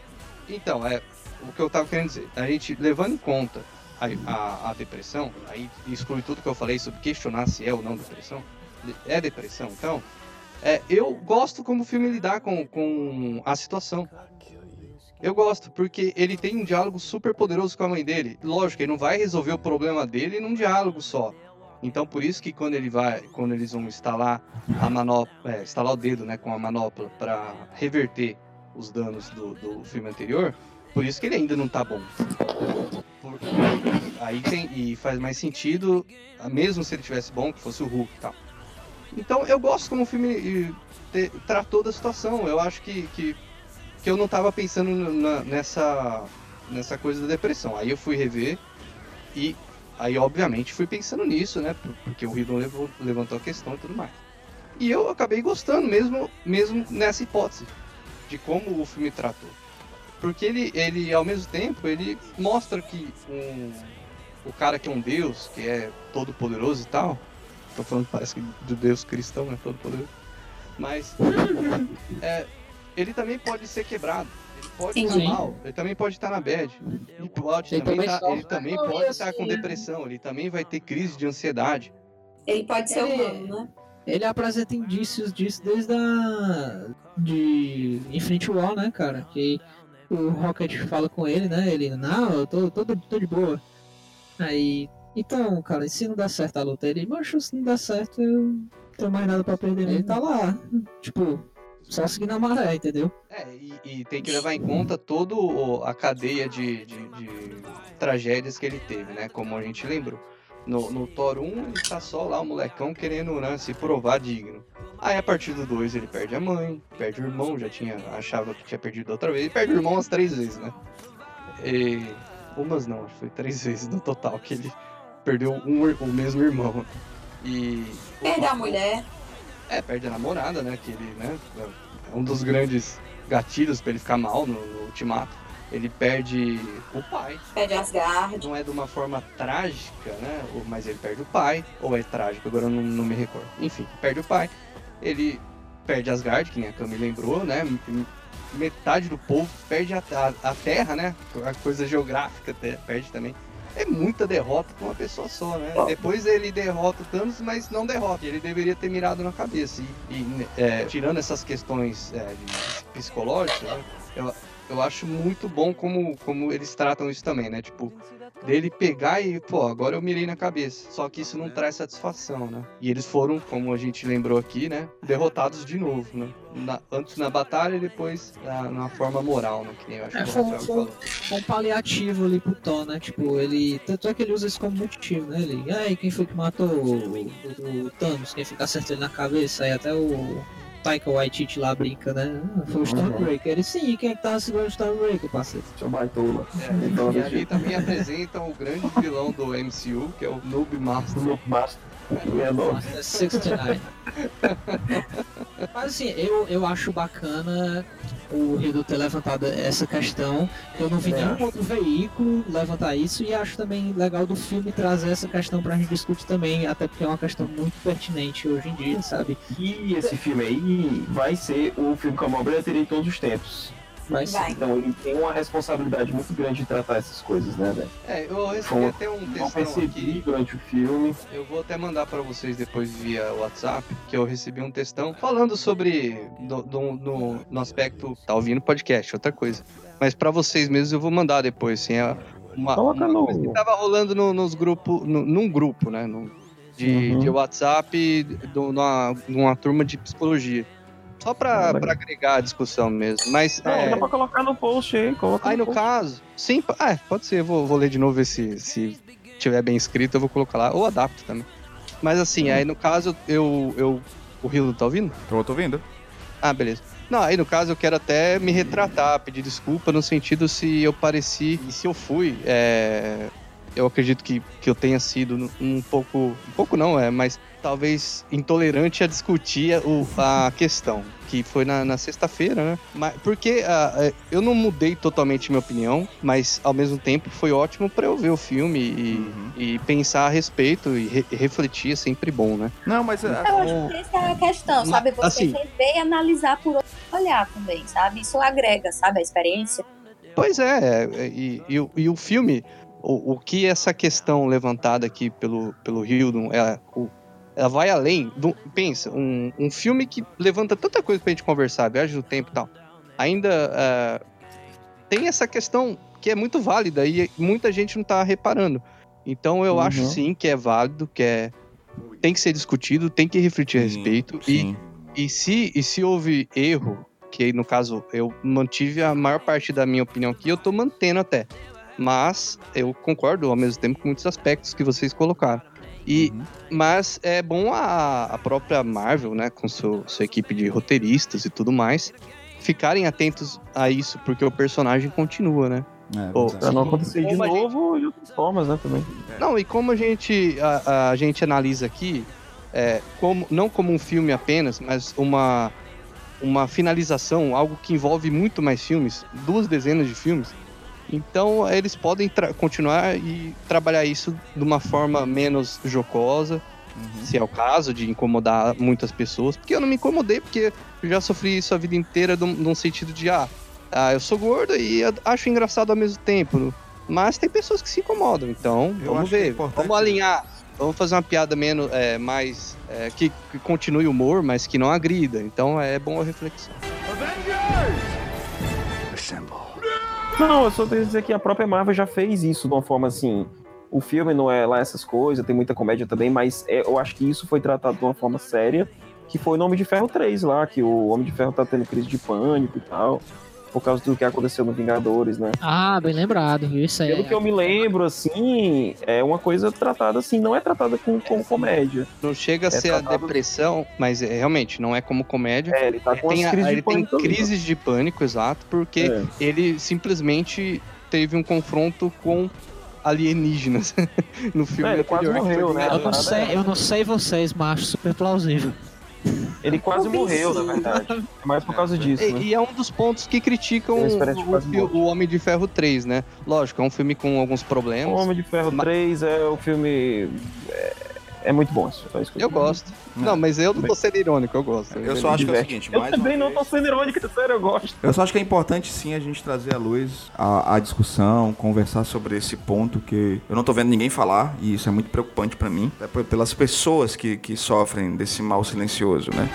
Então, é o que eu tava querendo dizer. A gente, levando em conta a, a, a depressão, aí exclui tudo que eu falei sobre questionar se é ou não depressão. É depressão, então. É, eu gosto como o filme lidar com, com a situação. Eu gosto, porque ele tem um diálogo super poderoso com a mãe dele. Lógico, ele não vai resolver o problema dele num diálogo só. Então, por isso que quando ele vai, quando eles vão instalar a manopla, é, instalar o dedo, né, com a manopla para reverter os danos do, do filme anterior, por isso que ele ainda não tá bom. Aí tem e faz mais sentido, mesmo se ele tivesse bom, que fosse o Hulk e tal. Então, eu gosto como o filme te- tratou da situação. Eu acho que, que, que eu não tava pensando na- nessa nessa coisa da depressão. Aí eu fui rever e aí obviamente fui pensando nisso, né? por- Porque o Riddle levou- levantou a questão e tudo mais. E eu acabei gostando mesmo mesmo nessa hipótese de como o filme tratou. Porque ele, ele ao mesmo tempo, ele mostra que um, o cara que é um deus, que é todo poderoso e tal, tô falando parece que do deus cristão, né, todo poderoso. Mas é, ele também pode ser quebrado. Ele pode estar mal, ele também pode estar na bad. Ele pode Ele também, tá- ele também Não, pode estar com depressão, ele também vai ter crise de ansiedade. Ele pode ser Ele- humano, né? Ele apresenta indícios disso desde a. de Infinity War, né, cara? Que o Rocket fala com ele, né? Ele, não, eu tô, tô, de- tô de boa. Aí. Então, cara, e se não dá certo a luta? Ele, macho, se não dá certo, eu não tenho mais nada pra perder. Ele tá lá. Tipo, só seguindo a maré, entendeu? É, e, e tem que levar em conta toda a cadeia de, de- de tragédias que ele teve, né? Como a gente lembrou. No, no Thor 1, ele tá só lá, o molecão, querendo né, se provar digno. Aí, a partir do 2, ele perde a mãe, perde o irmão, já tinha, achava que tinha perdido outra vez. Ele perde o irmão umas três vezes, né? E, umas não, acho que foi três vezes no total que ele perdeu um, o mesmo irmão. E... Perdeu a mulher. É, perde a namorada, né? Que ele, né? É um dos grandes gatilhos pra ele ficar mal no, no ultimato. Ele perde o pai. Perde Asgard. Não é de uma forma trágica, né? Mas ele perde o pai. Ou é trágico, agora eu não, não me recordo. Enfim, perde o pai. Ele perde Asgard, que nem a Cami lembrou, né? Metade do povo perde a, a, a terra, né? A coisa geográfica perde também. É muita derrota pra uma pessoa só, né? Depois ele derrota o Thanos, mas não derrota. Ele deveria ter mirado na cabeça. E, e, é, tirando essas questões é, psicológicas, né? eu, eu acho muito bom como, como eles tratam isso também, né? Tipo, dele pegar e, pô, agora eu mirei na cabeça. Só que isso não traz satisfação, né? E eles foram, como a gente lembrou aqui, né? Derrotados de novo, né? Na- antes na batalha e depois na, na forma moral, né? Que nem eu acho É, que o foi, Rafael foi, falou. foi um paliativo ali pro Thor, né? Tipo, ele. Tanto é que ele usa isso como motivo, né? Ele. Ai, quem foi que matou o, o- o Thanos? Quem fica acertando ele na cabeça? Aí até o. Taika Waititi lá brinca, né? Ah, Foi o Stormbreaker. Ele sim, quem é que tava segurando o Stormbreaker, parceiro? Seu baitola. É, e ali também apresentam o grande vilão do MCU, que é o Noob Master. No Master. É. Master 69. Mas assim, eu, eu acho bacana o Rio ter levantado essa questão. Eu não vi Também nenhum outro veículo levantar isso e acho também legal do filme trazer essa questão pra gente discutir também, até porque é uma questão muito pertinente hoje em dia, sabe? E esse filme aí vai ser o filme com a maior bilheteria de todos os tempos. Ser. Vai. Então ele tem uma responsabilidade muito grande de tratar essas coisas, né, velho? É, eu recebi Foi- até um textão aqui. durante o filme. Eu vou até mandar pra vocês depois via WhatsApp, que eu recebi um textão falando sobre do, do- no, no aspecto tá ouvindo podcast, outra coisa. Mas pra vocês mesmos eu vou mandar depois, assim, é uma, Coloca uma no- coisa que tava rolando no- nos grupos, no- num grupo, né, no- de, Uhum. de WhatsApp, do, numa, numa turma de psicologia. Só pra, Ah, pra agregar a discussão mesmo. Mas Não, é, dá pra colocar no post aí, coloca Aí no post. caso, sim, ah, pode ser, eu vou, vou ler de novo ver se, se tiver bem escrito, eu vou colocar lá, ou adapto também. Mas assim, aí no caso, eu. eu o Rio tá ouvindo? Eu tô vendo. Ah, beleza. Não, aí no caso eu quero até me retratar, pedir desculpa no sentido se eu pareci e se eu fui. é, eu acredito que, que eu tenha sido um- um pouco. Um pouco não, é, mas talvez intolerante a discutir o- a questão. Que foi na, na sexta-feira, né? Mas, porque é, eu não mudei totalmente minha opinião, mas ao mesmo tempo foi ótimo pra eu ver o filme e, e pensar a respeito e re- refletir, é sempre bom, né? Não, mas. é, Eu acho que essa é a questão, sabe? Você assim- rever e analisar por outro olhar também, sabe? Isso agrega, sabe? A experiência. Pois é, é, e, e o- e o filme, o, o que essa questão levantada aqui pelo, pelo Hildon, ela, o- ela vai além. Do, pensa, um, um filme que levanta tanta coisa pra gente conversar, viagem do tempo e tal. Ainda é, tem essa questão que é muito válida e muita gente não tá reparando. Então eu Uhum. acho sim que é válido, que é tem que ser discutido, tem que refletir a Sim, respeito. E e se, e se houve erro, que no caso eu mantive a maior parte da minha opinião aqui, eu tô mantendo até. Mas eu concordo ao mesmo tempo com muitos aspectos que vocês colocaram. E, Uhum. Mas é bom a, a própria Marvel, né, com seu, sua equipe de roteiristas e tudo mais, ficarem atentos a isso, porque o personagem continua, né? É, verdade. Pra não acontecer de Como a novo de outras formas, né, também. Não, e como a gente, a, a gente analisa aqui, é, como, não como um filme apenas, mas uma, uma finalização, algo que envolve muito mais filmes, duas dezenas de filmes, então eles podem continuar e trabalhar isso de uma forma menos jocosa, se é o caso de incomodar muitas pessoas, porque eu não me incomodei, porque eu já sofri isso a vida inteira num, num sentido de, ah, ah, eu sou gordo e acho engraçado ao mesmo tempo. Mas tem pessoas que se incomodam, então Eu vamos é ver. importante- vamos alinhar. Vamos fazer uma piada menos, é, mais. é, que, que continue o humor, mas que não agrida. Então é bom a reflexão. Assemble. Não, eu só tenho que dizer que a própria Marvel já fez isso de uma forma assim. O filme não é lá essas coisas, tem muita comédia também, mas é- eu acho que isso foi tratado de uma forma séria, que foi no Homem de Ferro 3 lá, que o Homem de Ferro tá tendo crise de pânico e tal, por causa do que aconteceu no Vingadores, né? Ah, bem lembrado, viu? Isso aí. Pelo que eu me lembro, assim, é uma coisa tratada assim, não é tratada com, com comédia. Não chega a É ser a tratado- depressão, mas é, realmente não é como comédia. É, ele tá com tem, as a- crises ele de tem né? crises de pânico, exato, porque É. ele simplesmente teve um confronto com alienígenas no filme. É, ele quase morreu, né? Eu não, sei, eu não sei vocês, mas acho super plausível. Ele quase morreu, na verdade. É mais por causa disso, E, né? e é um dos pontos que criticam o, o Homem de Ferro 3, né? Lógico, é um filme com alguns O problemas. Homem de Ferro Ma- 3 é o filme. É, É muito bom. Só isso que Eu gosto. Não, mas eu não tô sendo irônico, eu gosto. Eu só acho que é o seguinte, Eu também não tô sendo irônico, sério, eu gosto. Eu só acho que é importante sim a gente trazer à luz a, a discussão, conversar sobre esse ponto que eu não tô vendo ninguém falar e isso é muito preocupante pra mim, por- pelas pessoas que, que sofrem desse mal silencioso, né?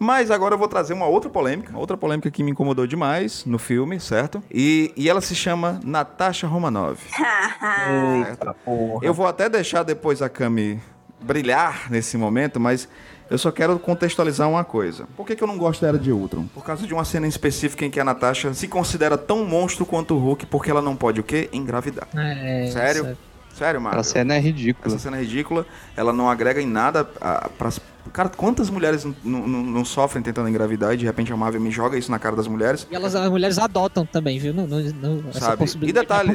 Mas agora eu vou trazer uma outra polêmica, uma outra polêmica que me incomodou demais no filme, certo? E, e ela se chama Natasha Romanov. Eita, porra. Eu vou até deixar depois a Cami brilhar nesse momento, mas eu só quero contextualizar uma coisa. Por que, que eu não gosto da Era de Ultron? Por causa de uma cena específica em que a Natasha se considera tão monstro quanto o Hulk, porque ela não pode o quê? Engravidar. É, Sério? Sério, Marvel? Essa cena é ridícula. Essa cena é ridícula, ela não agrega em nada a, pras... Cara, quantas mulheres não, não- não sofrem tentando engravidar e de repente a Marvel me joga isso na cara das mulheres? E elas, as mulheres adotam também, viu? Não, não, não, Sabe? E possibilidade detalhe,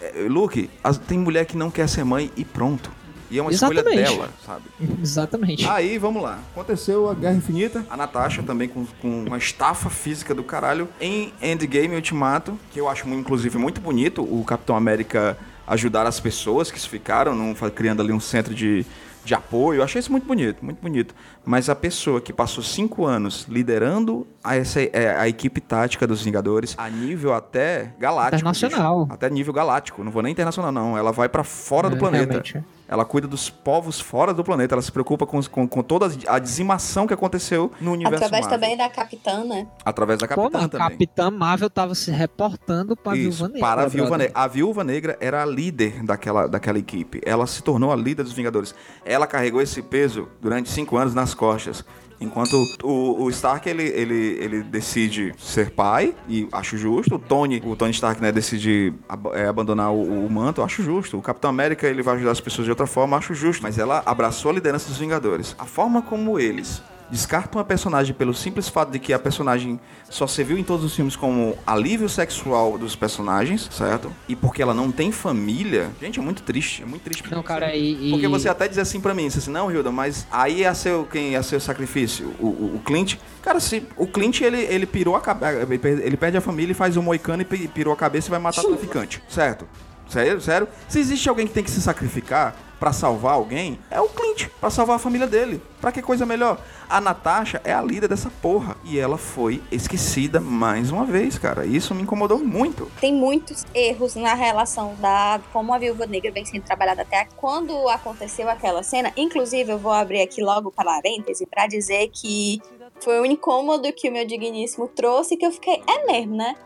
é é, Luke, as- tem mulher que não quer ser mãe e pronto. E é uma escolha Exatamente. dela, sabe? Exatamente. Aí, vamos lá. Aconteceu a Guerra Infinita. A Natasha também com, com uma estafa física do caralho. Em Endgame Ultimato, que eu acho, inclusive, muito bonito, o Capitão América ajudar as pessoas que se ficaram, não, criando ali um centro de, de apoio. Eu achei isso muito bonito, muito bonito. Mas a pessoa que passou cinco anos liderando a, essa, é, a equipe tática dos Vingadores a nível até galáctico. Internacional. bicho. Até nível galáctico. Não vou nem internacional, não. Ela vai pra fora do É, planeta. realmente. Ela cuida dos povos fora do planeta. Ela se preocupa com, com, com toda a dizimação que aconteceu no universo Através Marvel. também da Capitã, né? Através da Capitã também. Capitã Marvel tava se reportando pra Isso, Viúva Negra. para a Viúva. Negra. A Viúva Negra era a líder daquela, daquela equipe. Ela se tornou a líder dos Vingadores. Ela carregou esse peso durante cinco anos nas costas. Enquanto o, o Stark, ele, ele, ele decide ser pai, e acho justo. O Tony, o Tony Stark, né, decide ab- é, abandonar o, o manto, acho justo. O Capitão América, ele vai ajudar as pessoas de outra forma, acho justo. Mas ela abraçou a liderança dos Vingadores. A forma como eles descartam a personagem pelo simples fato de que a personagem só serviu em todos os filmes como alívio sexual dos personagens, certo? E porque ela não tem família. Gente, é muito triste, é muito triste. Não, cara, e. Porque você até diz assim pra mim, você assim, não, Hilda, mas aí é seu, quem é seu sacrifício? O, o, o Clint? Cara, se o Clint, ele, ele pirou a cabeça, ele perde a família e faz um moicano e pi- pirou a cabeça e vai matar o traficante, certo? Sério, sério? Se existe alguém que tem que se sacrificar pra salvar alguém, é o Clint, pra salvar a família dele. Pra que coisa melhor? A Natasha é a líder dessa porra. E ela foi esquecida mais uma vez, cara. Isso me incomodou muito. Tem muitos erros na relação da como a Viúva Negra vem sendo trabalhada até quando aconteceu aquela cena. Inclusive, eu vou abrir aqui logo parêntese pra dizer que foi um incômodo que o meu digníssimo trouxe que eu fiquei, é mesmo, né?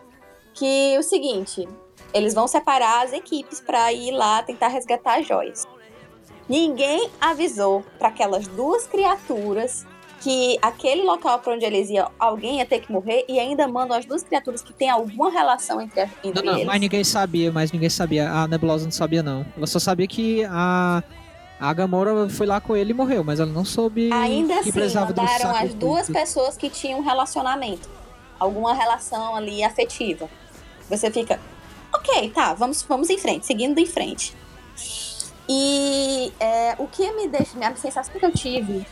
Que o seguinte, eles vão separar as equipes pra ir lá tentar resgatar as joias. Ninguém avisou para aquelas duas criaturas que aquele local para onde eles iam, alguém ia ter que morrer e ainda mandam as duas criaturas que têm alguma relação entre, a- Não, entre não, eles. mas ninguém sabia, mas ninguém sabia. A Nebulosa não sabia, não. Ela só sabia que a. A Gamora foi lá com ele e morreu, mas ela não soube Ainda que assim, precisava do mandaram as sacrifício. duas pessoas que tinham um relacionamento. Alguma relação ali afetiva. Você fica, ok, tá, vamos, vamos em frente, seguindo em frente. E é, o que me deixa, a sensação que eu tive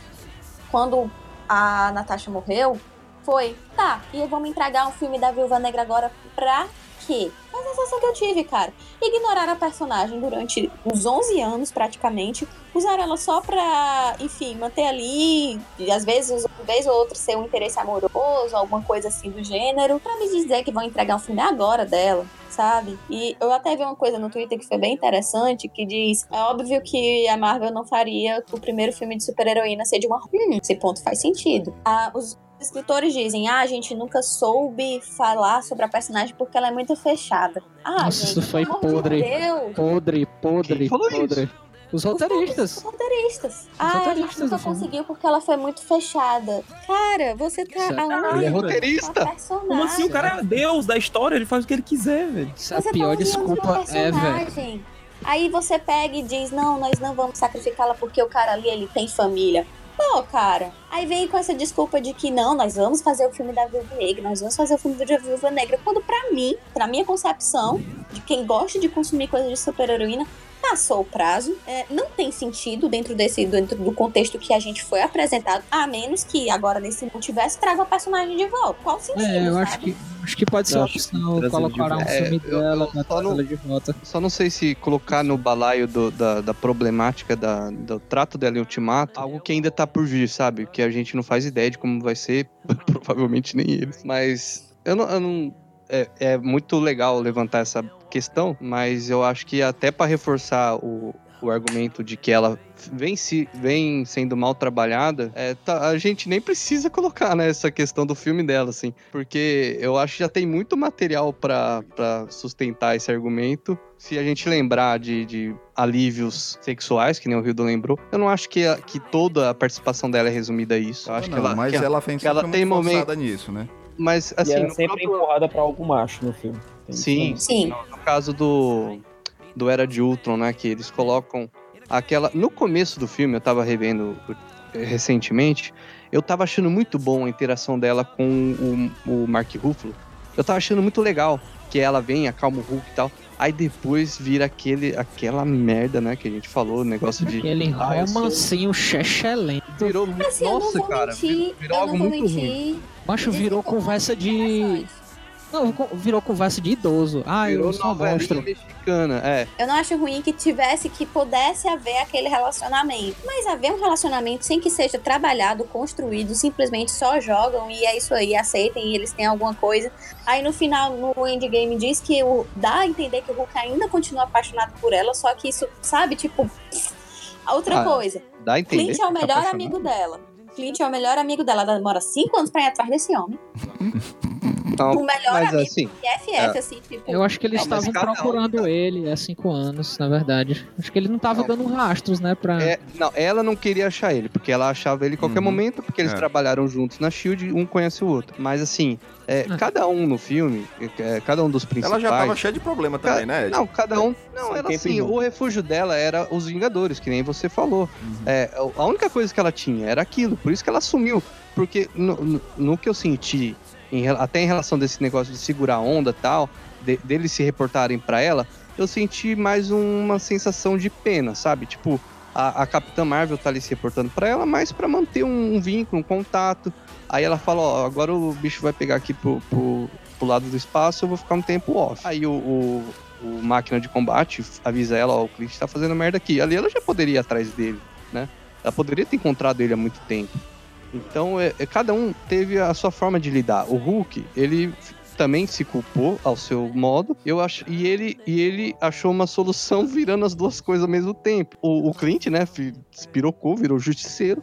quando a Natasha morreu foi, tá, e vamos entregar um filme da Viúva Negra agora pra quê? Foi a sensação que eu tive, cara. Ignoraram a personagem durante uns 11 anos, praticamente. Usaram ela só pra, enfim, manter ali, às vezes, uma vez ou outra, ser um interesse amoroso, alguma coisa assim do gênero, pra me dizer que vão entregar um filme agora dela, sabe? E eu até vi uma coisa no Twitter que foi bem interessante, que diz, é óbvio que a Marvel não faria o primeiro filme de super-heroína ser de uma... Hum, esse ponto faz sentido. Ah, os escritores dizem, ah, a gente nunca soube falar sobre a personagem porque ela é muito fechada. Ah, Nossa, gente, isso foi amor de podre. Deus. Podre, podre, Quem falou podre. Os roteiristas. Os roteiristas. Ah, a gente nunca conseguiu porque ela foi muito fechada. Cara, você tá Isso é- aonde? Ele é a roteirista. Como assim? O cara é Deus da história, ele faz o que ele quiser, velho. Isso é a Você pior tá desculpa ever. personagem. Aí você pega e diz, não, nós não vamos sacrificá-la porque o cara ali, ele tem família. Pô, cara. Aí vem com essa desculpa de que não, nós vamos fazer o filme da Viúva Negra, nós vamos fazer o filme da Viúva Negra. Quando pra mim, pra minha concepção, de quem gosta de consumir coisas de super-heroína, passou o prazo, é, não tem sentido dentro desse dentro do contexto que a gente foi apresentado, a menos que agora nesse multiverso traga o personagem de volta. Qual o sentido? É, eu sabe? acho que, acho que pode ser Eu uma opção colocar um de volta. filme É, eu- dela eu na só não- de volta. Só não sei se colocar no balaio do- da, da problemática da- do trato dela em Ultimato, algo que ainda tá por vir, sabe? Que a gente não faz ideia de como vai ser, provavelmente nem eles. Mas eu não. eu não- é, é muito legal levantar essa questão, mas eu acho que até pra reforçar o, o argumento de que ela vem, se, vem sendo mal trabalhada, é, tá- a gente nem precisa colocar né, essa questão do filme dela, assim. Porque eu acho que já tem muito material pra pra sustentar esse argumento. Se a gente lembrar de, de alívios sexuais, que nem o Rildo lembrou, eu não acho que, a- que toda a participação dela é resumida a isso. Eu acho Não, que ela, mas que ela, fez que ela tem muito momento- forçada nisso, né? Mas, e assim, ela no sempre próprio- empurrada pra algo macho no filme. Tem Sim. Sim. No caso do, do Era de Ultron, né? Que eles colocam aquela. No começo do filme, eu tava revendo eh, recentemente, eu tava achando muito bom a interação dela com o, o Mark Ruffalo. Eu tava achando muito legal que ela vem, acalma o Hulk e tal. Aí depois vira aquele, aquela merda, né? Que a gente falou, o negócio de. Aquele Ah, eu sou- romancinho chechelento. Virou. Assim, nossa, cara. mentir, Virou, virou algo muito ruim. Macho virou conversa de. Não, virou conversa de idoso. Ah, Virou eu sou um novelinha monstro. mexicana, é. Eu não acho ruim que tivesse, que pudesse haver aquele relacionamento. Mas haver um relacionamento sem que seja trabalhado, construído, simplesmente só jogam e é isso aí, aceitem e eles têm alguma coisa. Aí no final, no endgame, diz que o, dá a entender que o Hulk ainda continua apaixonado por ela, só que isso, sabe, tipo. Outra Ah, coisa. Dá a entender. Clint é o tá melhor apaixonado. amigo dela. Clint é o melhor amigo dela. Ela demora cinco anos pra ir atrás desse homem. Não, O melhor mas amigo assim, FF, É. assim, tipo. Eu acho que eles Não, mas estavam procurando ele há cinco anos, na verdade. Acho que ele não tava Não. dando rastros, né? Pra... É, não, ela não queria achar ele, porque ela achava ele em qualquer Uhum. momento, porque eles É. trabalharam juntos na SHIELD, um conhece o outro. Mas assim, é, Ah. cada um no filme, é, cada um dos principais... Ela já tava cheia de problema também, né, Ed? Não, cada um. Não, ela assim, o refúgio dela era os Vingadores, que nem você falou. É, a única coisa que ela tinha era aquilo, por isso que ela sumiu. Porque no, no- no que eu senti, em até em relação desse negócio de segurar a onda tal, de- deles se reportarem pra ela, eu senti mais uma sensação de pena, sabe? Tipo, a, a Capitã Marvel tá ali se reportando pra ela, mas pra manter um, um vínculo, um contato. Aí ela fala, ó, agora o bicho vai pegar aqui pro, pro, pro lado do espaço, eu vou ficar um tempo off. Aí o, o, o máquina de combate avisa ela, ó, o Clint tá fazendo merda aqui. Ali ela já poderia ir atrás dele, né? Ela poderia ter encontrado ele há muito tempo. Então, é, é, cada um teve a sua forma de lidar. O Hulk, ele também se culpou ao seu modo. Eu acho e ele e ele achou uma solução virando as duas coisas ao mesmo tempo. O, o Clint, né, fi- espirocou, virou justiceiro.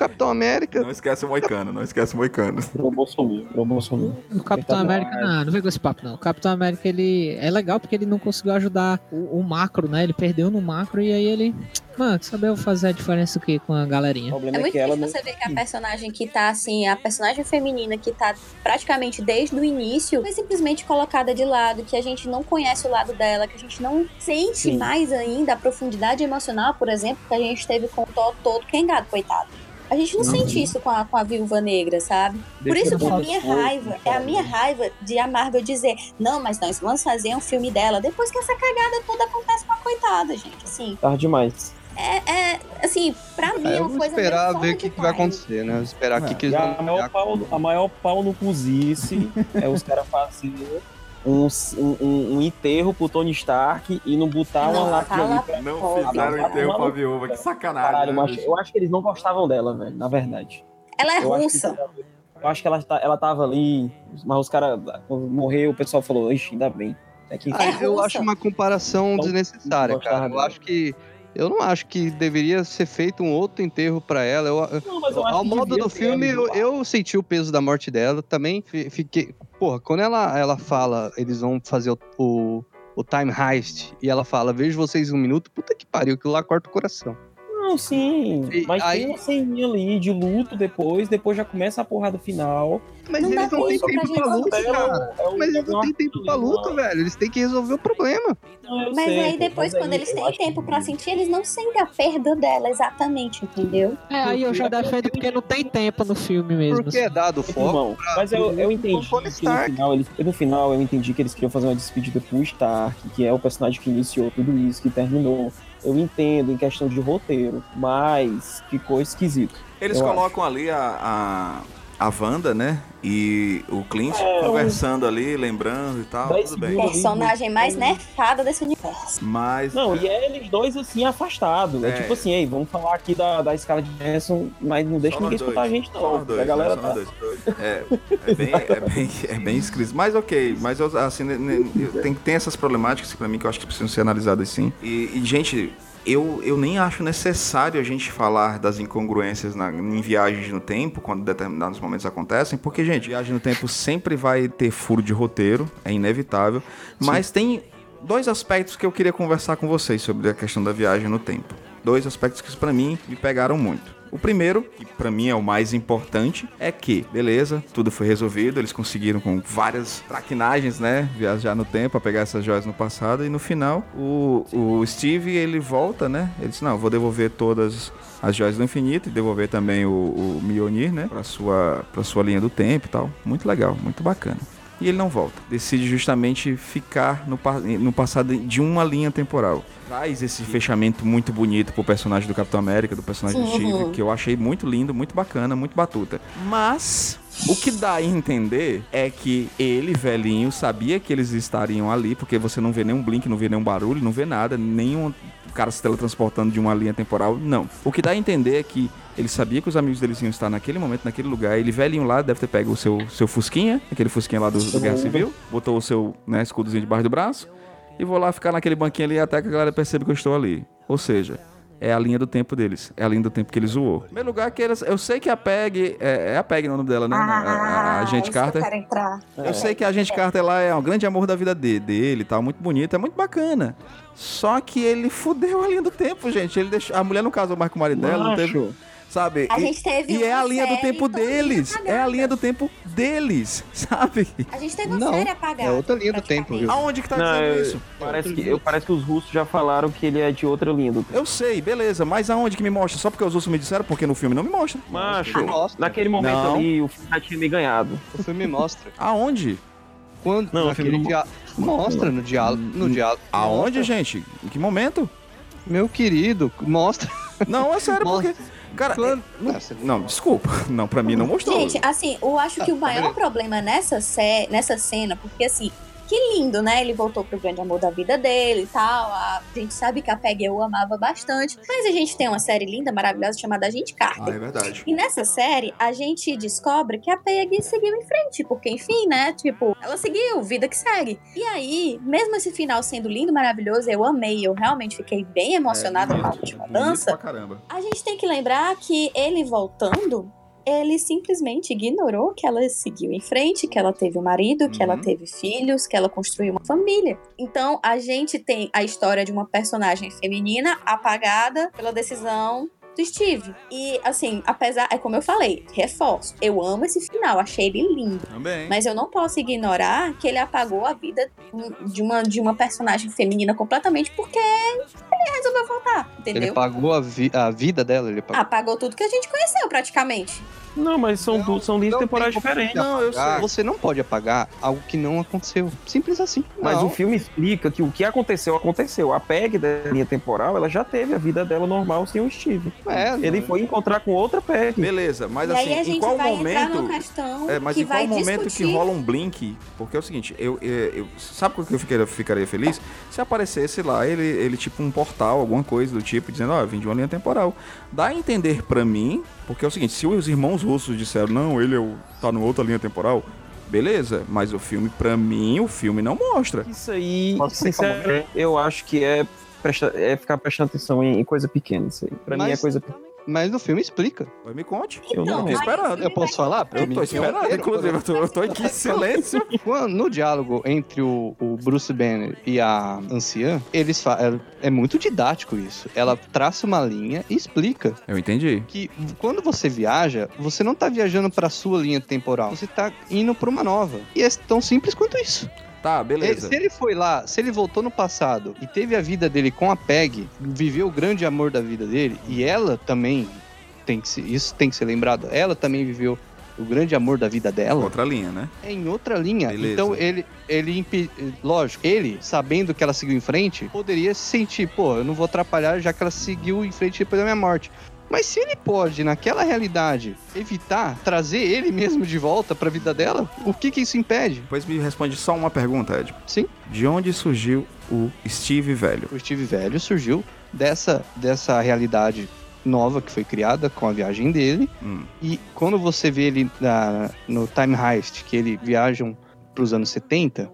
O Capitão América, Não esquece o Moicano, não esquece o Moicano. Virou Bolsonaro, virou Bolsonaro. O Capitão tá América, não, não vem com esse papo, não. O Capitão América, ele é legal porque ele não conseguiu ajudar o, o macro, né? Ele perdeu no macro e aí ele. Mano, sabe eu fazer a diferença aqui com a O galerinha. É é, muito que ela triste não. você ver que a personagem que tá assim, a personagem feminina que tá praticamente desde o início, foi simplesmente colocada de lado, que a gente não conhece o lado dela, que a gente não sente Sim. mais ainda a profundidade emocional, por exemplo, que a gente teve com o Thor todo quengado, coitado. A gente não sente isso com a, com a viúva negra, sabe? Por Deixa isso que a minha raiva, é a minha raiva de a Marvel dizer, não, mas nós vamos fazer um filme dela, depois que essa cagada toda acontece com a coitada, gente. Assim, Tarde demais. é, é assim, pra mim é, eu uma vou coisa esperar ver o que, que vai acontecer, né? Esperar o que, que eles a vão maior, pau, a maior pau no cozice é os caras fazerem um, um, um enterro pro Tony Stark e não botar uma Não, lápide fala ali pra Não fizeram Ah, enterro pra viúva, que sacanagem. caralho. né, eu acho que eles não gostavam dela, velho, na verdade. Ela é Eu acho russa. que, eu acho que ela, tá- ela tava ali, mas os caras, quando morreu, o pessoal falou, ixi, ainda bem. É que É eu russa. acho uma comparação Então, desnecessária, cara. Eu acho que. Eu não acho que deveria ser feito um outro enterro pra ela. Eu, Não, eu ao que modo do filme, eu, eu senti o peso da morte dela. Também fi- fiquei. Porra, quando ela, ela fala, eles vão fazer o, o, o time heist, e ela fala, vejo vocês em um minuto, puta que pariu, aquilo lá corta o coração. Não, sim. E mas aí- tem uma ceninha ali de luto depois, depois já começa a porrada final. Mas Não eles não têm tempo pra pra luta, cara. É um- Mas eles não têm tempo pra luta, velho. Eles têm que resolver o problema. Não, Mas sei, aí depois, mas quando aí eles têm tempo que- pra sentir, eles não sentem a perda dela exatamente, entendeu? É, aí eu já defendo porque não tem tempo no filme mesmo. Porque assim. é dado foco. Irmão, mas eu, eu entendi que no final, eles, no final eu entendi que eles queriam fazer uma despedida pro Stark, que é o personagem que iniciou tudo isso, que terminou. Eu entendo em questão de roteiro, mas ficou esquisito. Eles colocam ali a, a, Wanda, né? E o Clint É, conversando ali, lembrando e tal, Dez tudo bem. Personagem mais nerfada desse universo. Mas. Não, e é eles dois assim afastados. É, É. tipo assim, ei, vamos falar aqui da, da escala de Johansson, mas não deixa Só ninguém escutar a dois. gente, Só não. nós dois, a galera? Só tá. dois. É, é bem, é bem, é bem escrito. Mas ok, mas assim, né, né, tem, tem essas problemáticas pra mim que eu acho que precisam ser analisadas sim. E, e, gente, eu, eu nem acho necessário a gente falar das incongruências na- em viagens no tempo, quando determinados momentos acontecem, porque, gente, viagem no tempo sempre vai ter furo de roteiro, é inevitável. Mas tem dois aspectos que eu queria conversar com vocês sobre a questão da viagem no tempo. Dois aspectos que pra mim me pegaram muito. O primeiro, que pra mim é o mais importante, é que, beleza, tudo foi resolvido, eles conseguiram com várias traquinagens, né, viajar no tempo, a pegar essas joias no passado, e no final, o, o Steve, ele volta, né, ele disse, não, vou devolver todas as joias do infinito e devolver também o, o Mjolnir, né, pra sua, pra sua linha do tempo e tal. Muito legal, muito bacana. E ele não volta. Decide justamente ficar no, no passado de uma linha temporal. Traz esse fechamento muito bonito pro personagem do Capitão América, do personagem do. Steve, que eu achei muito lindo, muito bacana, muito batuta. Mas o que dá a entender é que ele, velhinho, sabia que eles estariam ali, porque você não vê nenhum blink, não vê nenhum barulho, não vê nada, nenhum cara se teletransportando de uma linha temporal, não. O que dá a entender é que ele sabia que os amigos deles iam estar naquele momento, naquele lugar. Ele velhinho lá deve ter pego o seu, seu Fusquinha, aquele Fusquinha lá do, do Guerra Civil, botou o seu né, escudozinho debaixo do braço e vou lá ficar naquele banquinho ali até que a galera perceba que eu estou ali. Ou seja, é a linha do tempo deles. É a linha do tempo que ele zoou. Em primeiro lugar, que eles, eu sei que a Peg. É, é a Peg o nome dela, né? a, a, a agente isso que eu Carter. quero entrar. Eu sei que a agente Carter lá é o grande amor da vida de- dele e tal, muito bonito, é muito bacana. Só que ele fudeu a linha do tempo, gente. Ele deixou, a mulher não casou mais com o marido dela, não teve. Sabe? A E- gente teve e é a linha do tempo deles. É a linha do tempo deles, sabe? A gente teve uma Não, série apagada. é outra linha do tempo, viu? Aonde que tá Não, dizendo eu- isso? Parece que, eu, parece que os russos já falaram que ele é de outra linha do tempo. Eu sei, beleza, mas aonde que me mostra? Só porque os russos me disseram, porque no filme não me mostra. Macho, Mostra. naquele momento Não. ali, o filme já tinha me ganhado. O filme mostra. Aonde? Quando Não, o naquele filme dia... Mostra no diálogo. No diálogo. Aonde, Mostra. gente? Em que momento? Meu querido, mostra. Não, é sério, Mostra. porque. Cara, é- não, não, desculpa. Não, pra mim não mostrou. Gente, assim, eu acho que o maior beleza. problema nessa, sé nessa cena, porque assim, que lindo, né? Ele voltou pro grande amor da vida dele e tal. A gente sabe que a Peggy eu amava bastante. Mas a gente tem uma série linda, maravilhosa, chamada Agente Ah, Carter. é verdade. E nessa série, a gente descobre que a Peggy seguiu em frente, porque, enfim, né? Tipo, ela seguiu, vida que segue. E aí, mesmo esse final sendo lindo, maravilhoso, eu amei, eu realmente fiquei bem emocionada com a última dança. pra caramba. A gente tem que lembrar que ele voltando, ele simplesmente ignorou que ela seguiu em frente, que ela teve um marido, que ela Uhum. teve filhos, que ela construiu uma família. Então a gente tem a história de uma personagem feminina apagada pela decisão do Steve. E assim, apesar, é como eu falei, reforço, eu amo esse final, achei ele lindo. Também. Mas eu não posso ignorar que ele apagou a vida de uma, de uma personagem feminina completamente porque ele resolveu voltar, entendeu? Ele pagou a, vi- a vida dela, ele pagou. Apagou tudo que a gente conheceu, praticamente. Não, mas são, du- são linhas Não temporais diferentes. Não, eu sei. Você não pode apagar algo que não aconteceu. Simples assim. Mas Não. o filme explica que o que aconteceu, aconteceu. A Peg da linha temporal, ela já teve a vida dela normal sem o Steve. É, Ele não- foi encontrar com outra Peg. Beleza, mas e assim, aí a em gente qual vai entrar momento. É, mas que em qual vai momento discutir. que rola um blink? Porque é o seguinte, eu, eu, eu- sabe por que eu ficaria, ficaria feliz? Se aparecesse lá, ele, ele tipo um portal, alguma coisa do tipo, dizendo, ó, eu vim de uma linha temporal. Dá a entender pra mim, porque é o seguinte, se os irmãos russos disseram, não, ele é o, tá numa outra linha temporal, beleza, mas o filme, pra mim, o filme não mostra. Isso aí, sinceramente, eu acho que é, presta- é ficar prestando atenção em, em coisa pequena. Isso aí. Pra mim é Mas- coisa pequena. Mas no filme explica. Mas me conte. Eu não aí esperando. Eu posso falar? Eu tô esperando, eu- inclusive, eu tô, eu tô aqui em silêncio. No diálogo entre o, o Bruce Banner e a anciã, eles fa- é, é muito didático isso. Ela traça uma linha e explica Eu entendi. que quando você viaja, você não tá viajando pra sua linha temporal, você tá indo pra uma nova. E é tão simples quanto isso. Tá, Ele- beleza. se ele foi lá, se ele voltou no passado e teve a vida dele com a Peg, viveu o grande amor da vida dele, e ela também tem que ser, isso tem que ser lembrado, ela também viveu o grande amor da vida dela, Outra linha, né? é em outra linha. Beleza. Então ele, ele lógico, ele, sabendo que ela seguiu em frente, poderia se sentir, pô, eu não vou atrapalhar já que ela seguiu em frente depois da minha morte. Mas se ele pode, naquela realidade, evitar trazer ele mesmo de volta pra vida dela, o que que isso impede? Depois me responde só uma pergunta, Ed. Sim. De onde surgiu o Steve velho? O Steve Velho surgiu dessa, dessa realidade nova que foi criada com a viagem dele. Hum. E quando você vê ele na- no Time Heist, que eles viajam pros anos 70,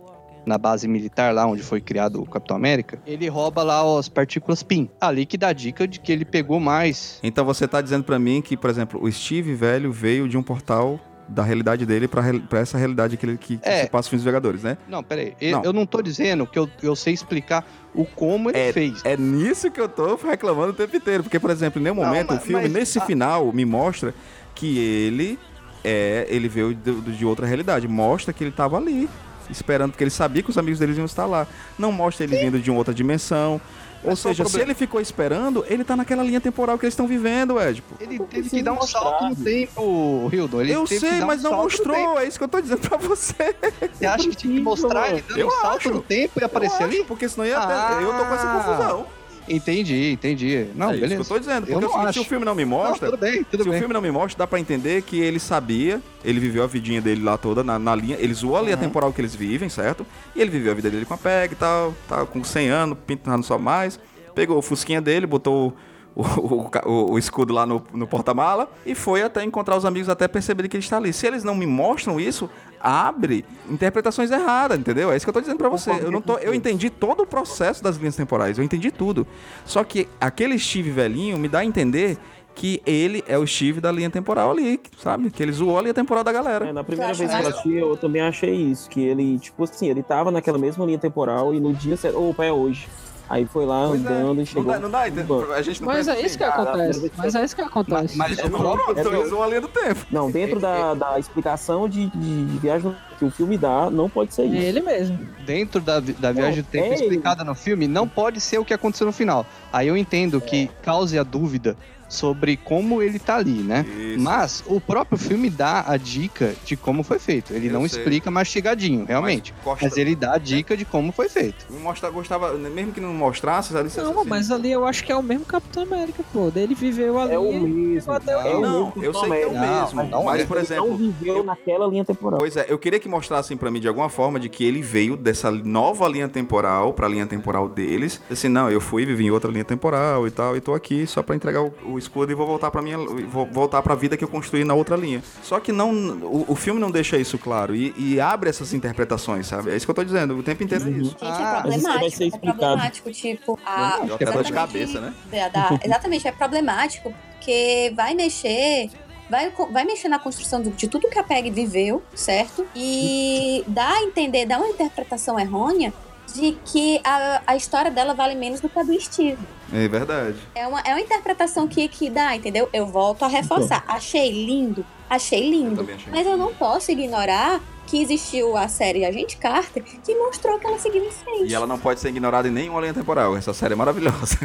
na base militar lá onde foi criado o Capitão América, ele rouba lá as partículas PIN. Ali que dá a dica de que ele pegou mais. Então você tá dizendo pra mim que, por exemplo, o Steve velho veio de um portal da realidade dele pra essa realidade que, ele, que, É. se passa os Vingadores, né? Não, peraí. Eu Não. eu não tô dizendo que eu, eu sei explicar o como ele fez. É nisso que eu tô reclamando o tempo inteiro. Porque, por exemplo, em nenhum Não, momento mas- o filme, mas nesse a- final, me mostra que ele é. Ele veio de, de outra realidade. Mostra que ele tava ali. Esperando, porque ele sabia que os amigos deles iam estar lá. Não mostra ele vindo de uma outra dimensão. Ou Mas seja, se ele ficou esperando, ele tá naquela linha temporal que eles estão vivendo, Ed. pô. Ele teve que dar um salto no tempo, Hildon. Ele Eu teve que sei, dar um mas não mostrou. É isso que eu tô dizendo pra você. Você acha que tinha que mostrar ele dando Eu um salto acho. no tempo e aparecer Eu ali? acho, Porque senão ia até. Eu tô com essa Ah. confusão. Entendi, entendi. Não, é isso beleza. que eu tô dizendo. Eu Porque não seguinte, acho. se o filme não me Não, mostra. tudo bem, tudo se bem. o filme não me mostra, dá pra entender que ele sabia, ele viveu a vidinha dele lá toda na, na linha, ele zoou a linha temporal que eles vivem, certo? E ele viveu a vida dele com a PEG e tal, tá com 100 anos, pintando só mais, pegou o fusquinha dele, botou o, o, o- escudo lá no, no porta-mala e foi até encontrar os amigos até perceberem que ele está ali. Se eles não me mostram isso, abre interpretações erradas, entendeu? É isso que eu tô dizendo pra você. Eu, não tô, eu entendi todo o processo das linhas temporais, eu entendi tudo. Só que aquele Steve velhinho me dá a entender que ele é o Steve da linha temporal ali, sabe? Que ele zoou a linha temporal da galera. É, na primeira vez que eu assisti, eu também achei isso. Que ele, tipo assim, ele tava naquela mesma linha temporal e no dia certo. Opa, é hoje. Aí foi lá Pois é. andando e Não chegou. dá, não dá, entendeu? a gente não Mas é isso que assim, cara. acontece. Mas é isso que acontece. Mas É, o pronto, É, então ele zoou a linha do tempo. Não, dentro da, da explicação de, de, viagem que o filme dá, não pode ser É isso. ele mesmo. dentro da, da viagem do tempo é ele. explicada no filme, não pode ser o que aconteceu no final. Aí eu entendo que cause a dúvida sobre como ele tá ali, né? Isso. Mas o próprio filme dá a dica de como foi feito. Ele Eu não sei. explica mastigadinho, realmente. Mas Costa- Mas ele dá a dica de como foi feito. Mostra, gostava, mesmo que não mostrasse, ali você Não, assim, mas ali eu acho que é o mesmo Capitão América, pô. Ele viveu ali. É o mesmo. até o É o Não, mesmo eu sei que é o mesmo, não mas, é. por ele exemplo, não viveu naquela linha temporal. Pois é, eu queria que mostrassem pra mim de alguma forma de que ele veio dessa nova linha temporal pra linha temporal deles. Assim, não, eu fui, vivi em outra linha temporal e tal, e tô aqui só pra entregar o, o escudo e vou voltar pra minha, vou voltar pra vida que eu construí na outra linha. Só que não, o, o filme não deixa isso claro e, e abre essas interpretações, sabe? É isso que eu tô dizendo, o tempo inteiro é isso. Gente, Ah, é mas isso vai problemático. ser É explicado. problemático, tipo, a. Até dor de cabeça, né? da- exatamente, é problemático, porque vai mexer. Vai, vai mexer na construção do- de tudo que a PEG viveu, certo? E dá a entender, dá uma interpretação errônea de que a, a história dela vale menos do que a do Steve. É verdade. É uma, é uma interpretação que, que dá, entendeu? Eu volto a reforçar. Achei lindo, achei Eu lindo. também achei. Mas eu não posso ignorar que existiu a série Agente Carter que mostrou que ela seguiu em frente. E ela não pode ser ignorada em nenhuma linha temporal. Essa série é maravilhosa.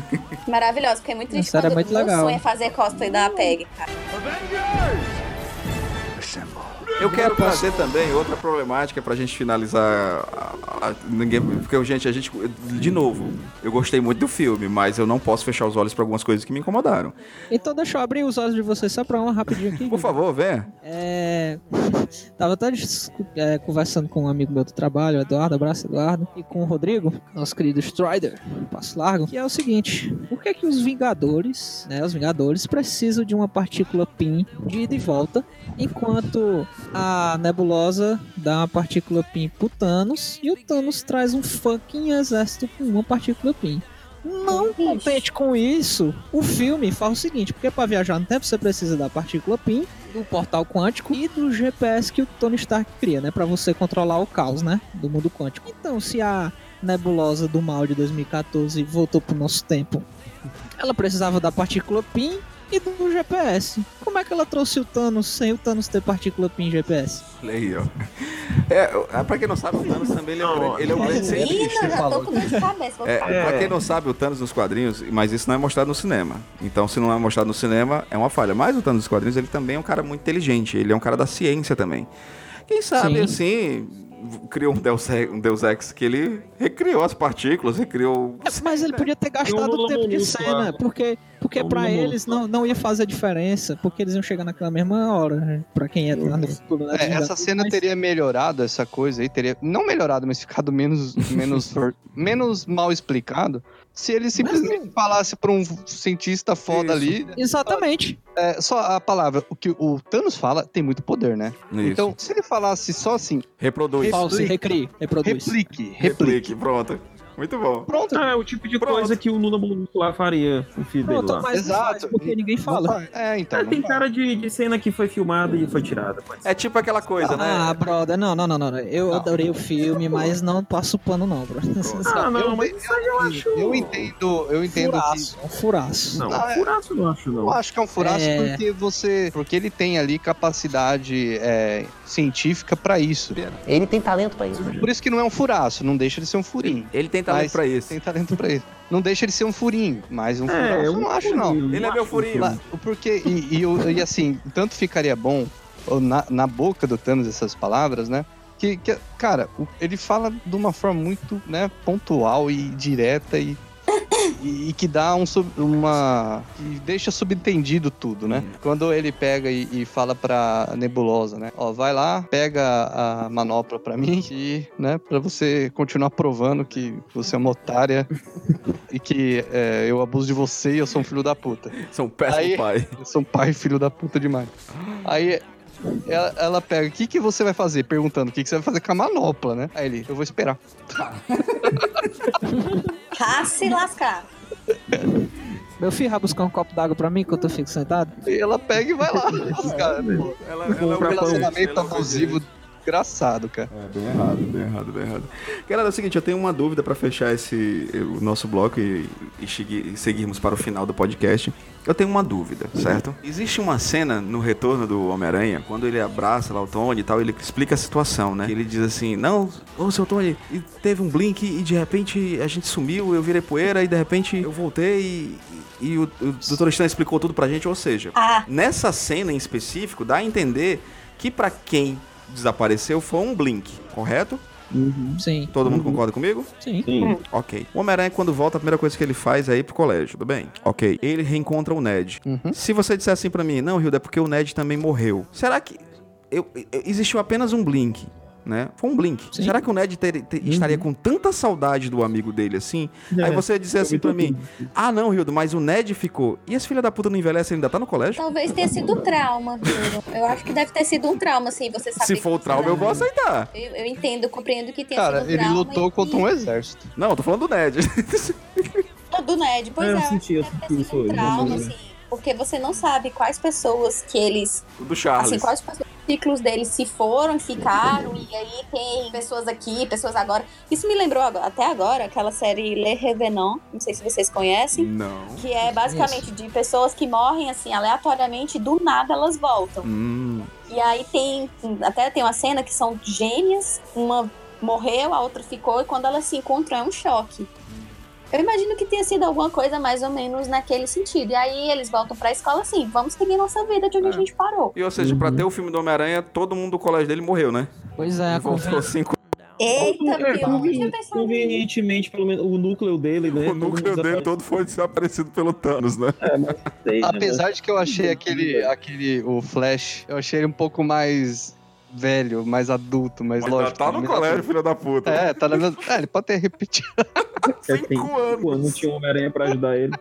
Maravilhosa, porque é muito triste série é muito meu legal. sonho é fazer cosplay da PEG, cara. Eu quero trazer também outra problemática pra gente finalizar. ninguém, porque, gente, a gente. De novo, eu gostei muito do filme, mas eu não posso fechar os olhos pra algumas coisas que me incomodaram. Então deixa eu abrir os olhos de vocês só pra uma rapidinho aqui. Por favor, venha. É. Tava até é, conversando com um amigo meu do trabalho, Eduardo, abraço Eduardo, e com o Rodrigo, nosso querido Strider, Passo Largo, que é o seguinte: por que que os Vingadores, né, os Vingadores precisam de uma partícula PIN de ida e volta, enquanto a Nebulosa dá uma partícula PIN pro Thanos e o Thanos traz um fucking exército com uma partícula PIN? Não contente com isso, o filme faz o seguinte, porque para viajar no tempo você precisa da partícula PIN, do portal quântico e do GPS que o Tony Stark cria, né, Pra você controlar o caos, né, do mundo quântico. Então, se a nebulosa do mal de 2014 voltou pro nosso tempo, ela precisava da partícula PIN e do GPS. Como é que ela trouxe o Thanos sem o Thanos ter partícula PIN GPS? Olha aí, ó. É, é, pra quem não sabe, o Thanos também ele é um grande, ele é um grande cientista. É. Pra quem não sabe, o Thanos nos quadrinhos, mas isso não é mostrado no cinema. Então, se não é mostrado no cinema, é uma falha. Mas o Thanos nos quadrinhos, ele também é um cara muito inteligente. Ele é um cara da ciência também. Quem sabe, Sim. assim, criou um Deus, Ex- um Deus Ex que ele recriou as partículas, recriou... É, Mas ele podia ter gastado o tempo de cena, lá. porque, porque Lula eles não, não ia fazer diferença, porque eles iam chegar naquela mesma hora, né? pra quem ia estar no futuro. né? É, essa cena Mas- teria melhorado essa coisa aí, teria. Não melhorado, mas ficado menos, menos, menos mal explicado. Se ele simplesmente falasse pra um cientista foda Isso. ali. Exatamente. É, só a palavra, o que o Thanos fala tem muito poder, né? Isso. Então, se ele falasse só assim, reproduz. Falso, recrie, reproduz. replique, replique. Replique, pronto. Muito bom. Pronto. Ah, é o tipo de Pronto. coisa que o Lula Molusco lá faria com o filho dele lá. mas não Exato. porque ninguém fala. É, então. É, não tem cara de, de cena que foi filmada e foi tirada. É tipo aquela coisa, Ah, né? brother, não, não, não, não. Eu adorei o filme, mas não passo pano não, bro. Ah, não, eu, mas isso aí eu acho. eu entendo, eu entendo que. Furaço, um furaço. Não, Ah, é. furaço eu não acho, não. Eu acho que é um furaço É. porque você. Porque ele tem ali capacidade é, científica pra isso. Ele tem talento pra isso. Por isso que não é um furaço, não deixa de ser um furinho. Ele tem talento Mas pra isso. Tem talento pra isso. Não deixa de ser um furinho, mas um furaço É, eu não acho, não. Ele é meu furinho. Porque, e, e, eu- e assim, tanto ficaria bom na, na boca do Thanos essas palavras, né? Que, que, cara, ele fala de uma forma muito né, pontual e direta e, e, e que dá um, uma. que deixa subentendido tudo, né? Quando ele pega e, e fala pra Nebulosa, né? Ó, vai lá, pega a manopla pra mim e, né, pra você continuar provando que você é uma otária e que é, eu abuso de você e eu sou um filho da puta. São péssimo Aí- pai. Eu sou um pai filho da puta demais. Aí ela, ela pega, o que, que você vai fazer? Perguntando o que, que você vai fazer com a manopla, né? Aí ele, eu vou esperar. Ah, se lascar. Meu filho vai buscar um copo d'água pra mim, que eu tô fico sentado? E ela pega e vai lá. Cara, Ela, é um relacionamento abusivo desgraçado, cara. É, bem errado, bem errado, bem errado. Galera, é o seguinte, eu tenho uma dúvida pra fechar esse o nosso bloco e, e e seguirmos para o final do podcast. Eu tenho uma dúvida, certo? Existe uma cena no retorno do Homem-Aranha, quando ele abraça lá o Tony e tal, ele explica a situação, né? Ele diz assim, não, ô seu Tony, e teve um blink e de repente a gente sumiu, eu virei poeira e de repente eu voltei e, e o, o Dr. Stan explicou tudo pra gente, ou seja, Ah, Nessa cena em específico, dá a entender que pra quem desapareceu foi um blink, correto? Sim, Todo mundo concorda comigo? sim. Sim. Ok. O Homem-Aranha, quando volta, a primeira coisa que ele faz é ir pro colégio, tudo bem? Ok. Ele reencontra o Ned. Uhum. Se você disser assim pra mim, não, Hilda, é porque o Ned também morreu. Será que eu, eu- existiu apenas um blink? Né? Foi um blink. Sim. Será que o Ned ter- ter- estaria com tanta saudade do amigo dele assim? Aí você dizer assim pra mim: Ah, não, Hildo, mas o Ned ficou. E esse filho da puta não envelhece, ele ainda tá no colégio? talvez tenha sido trauma, Bruno. Eu acho que deve ter sido um trauma, assim, você sabe. Se for o trauma, eu vou aceitar. Eu, eu entendo, compreendo que tenha Cara, sido ele trauma. lutou e- contra um exército. Não, eu tô falando do Ned. Do Ned, pois É, é, eu senti, eu senti isso um hoje, trauma, né? assim. Porque você não sabe quais pessoas que eles do Charles. Assim, quais os ciclos deles se foram, ficaram, e aí tem pessoas aqui, pessoas agora. Isso me lembrou até agora aquela série Le Revenant, não sei se vocês conhecem, Não. que é basicamente de pessoas que morrem assim aleatoriamente, do nada elas voltam. Hum. E aí tem, até tem uma cena que são gêmeas, uma morreu, a outra ficou, e quando elas se encontram é um choque. Eu imagino que tenha sido alguma coisa mais ou menos naquele sentido. E aí eles voltam pra escola assim, vamos seguir nossa vida de onde a gente parou. E ou seja, pra ter o filme do Homem-Aranha, todo mundo do colégio dele morreu, né? Pois é, voltou cinco. Eita, É, pior, não tinha pensado nisso. Convenientemente, pelo menos, o núcleo dele, né? O núcleo dele todo foi desaparecido pelo Thanos, né? Sei, né? Apesar de que eu achei aquele, aquele, o Flash, eu achei ele um pouco mais velho, mais adulto, mais Mas lógico. tá no mesmo colégio, assim. filho da puta. É, tá na mesma... É, ele pode ter repetido. É, tem cinco anos. Não tinha um Homem-Aranha pra ajudar ele.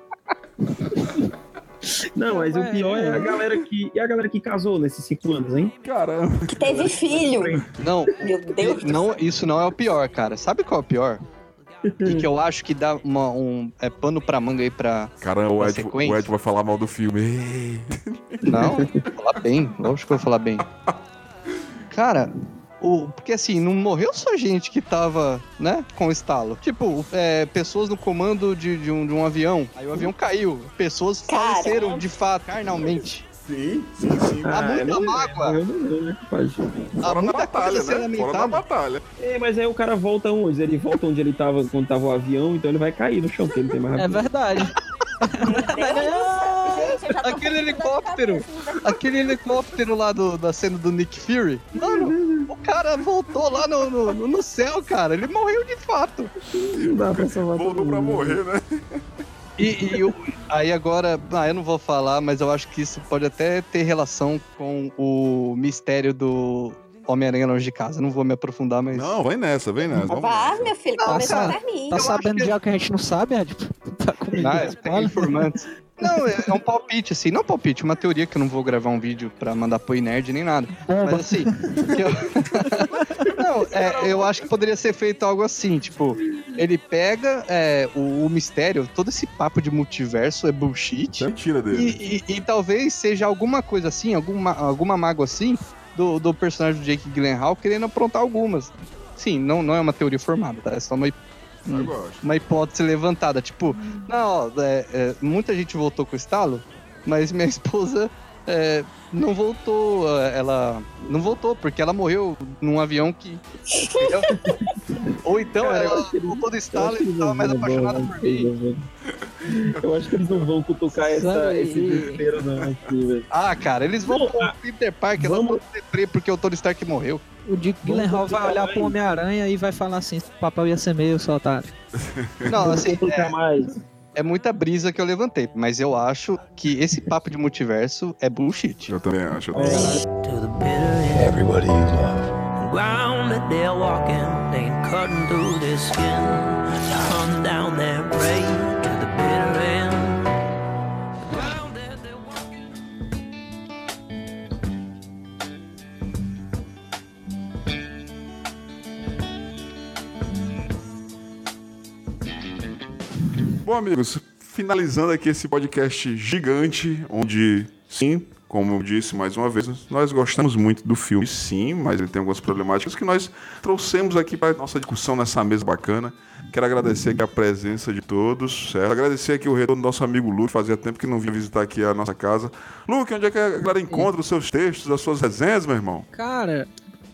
Não, mas o pior é a galera que. E a galera que casou nesses cinco anos, hein? Caramba. Que teve filho. Não, Meu Deus. não, isso não é o pior, cara. Sabe qual é o pior? E que eu acho que dá uma, um é, pano pra manga aí pra. Caramba, o pra Ed, sequência. o Ed vai falar mal do filme. Não, vou falar bem, lógico que eu vou falar bem. Cara, O, porque assim, não morreu só gente que tava, né, com o estalo. Tipo, é, pessoas no comando de, de um, de um avião. Aí o avião caiu. Pessoas faleceram de fato, carnalmente. Sim, sim, sim. Há muita não- mágoa. né, Fora da muita batalha, né? Fora da lamentada. batalha. É, mas aí o cara volta onde? Ele volta onde ele tava quando tava o avião, então ele vai cair no chão, porque ele tem mais É verdade. Eu Aquele helicóptero. Aquele helicóptero lá do, da cena do Nick Fury. Mano, o cara voltou lá no, no, no céu, cara. Ele morreu de fato. Não dá pra salvar Voltou pra morrer, né? E, e o- aí agora, ah, eu não vou falar, mas eu acho que isso pode até ter relação com o mistério do Homem-Aranha longe de casa. Não vou me aprofundar, mas. Não, vem nessa, vem nessa. Vá, meu filho, Não, começou cara, pra mim. Tá sabendo que- de algo que a gente não sabe, Ed? Tá comigo. Ah, é, tem informantes. Não, é, é um palpite, assim, não palpite, uma teoria que eu não vou gravar um vídeo pra mandar pro nerd nem nada. Mas assim, que eu... não, é, eu acho que poderia ser feito algo assim, tipo, ele pega é, o, o mistério, todo esse papo de multiverso é bullshit. É mentira dele. E, e- e talvez seja alguma coisa assim, alguma, alguma mágoa assim, do, do personagem do Jake Gyllenhaal querendo aprontar algumas. Sim, não, não é uma teoria formada, tá? É só uma, uma hipótese levantada. Tipo, não, ó, é, é, muita gente voltou com o estalo, mas minha esposa é, não voltou. é, Ela não voltou, porque ela morreu num avião que. Ou então Cara, eu ela acho que eles- voltou do Eu estalo acho que e não mais apaixonada por mim. Eu acho que eles não vão cutucar essa, esse desespero, não, aqui, velho. Ah, cara, eles vão pro Peter Parker, vamos- tá deprê porque o Tony Stark morreu. O Dick Gyllenhaal vai olhar pro Homem-Aranha e vai falar assim: o papel ia ser meu, seu otário. Não, assim, Complicar mais. é muita brisa que eu levantei, mas eu acho que esse papo de multiverso é bullshit. Eu também acho. eu também acho. Everybody you love. Ground that they're walking, ain't cutting through their skin. Hunt down their prey to the bitter end. Bom, amigos, finalizando aqui esse podcast gigante, onde, sim, como eu disse mais uma vez, nós gostamos muito do filme, sim, mas ele tem algumas problemáticas que nós trouxemos aqui para nossa discussão nessa mesa bacana. Quero agradecer aqui a presença de todos, certo? Agradecer aqui o retorno do nosso amigo Luke, fazia tempo que não vinha visitar aqui a nossa casa. Luke, onde é que a galera encontra os seus textos, as suas resenhas, meu irmão? Cara,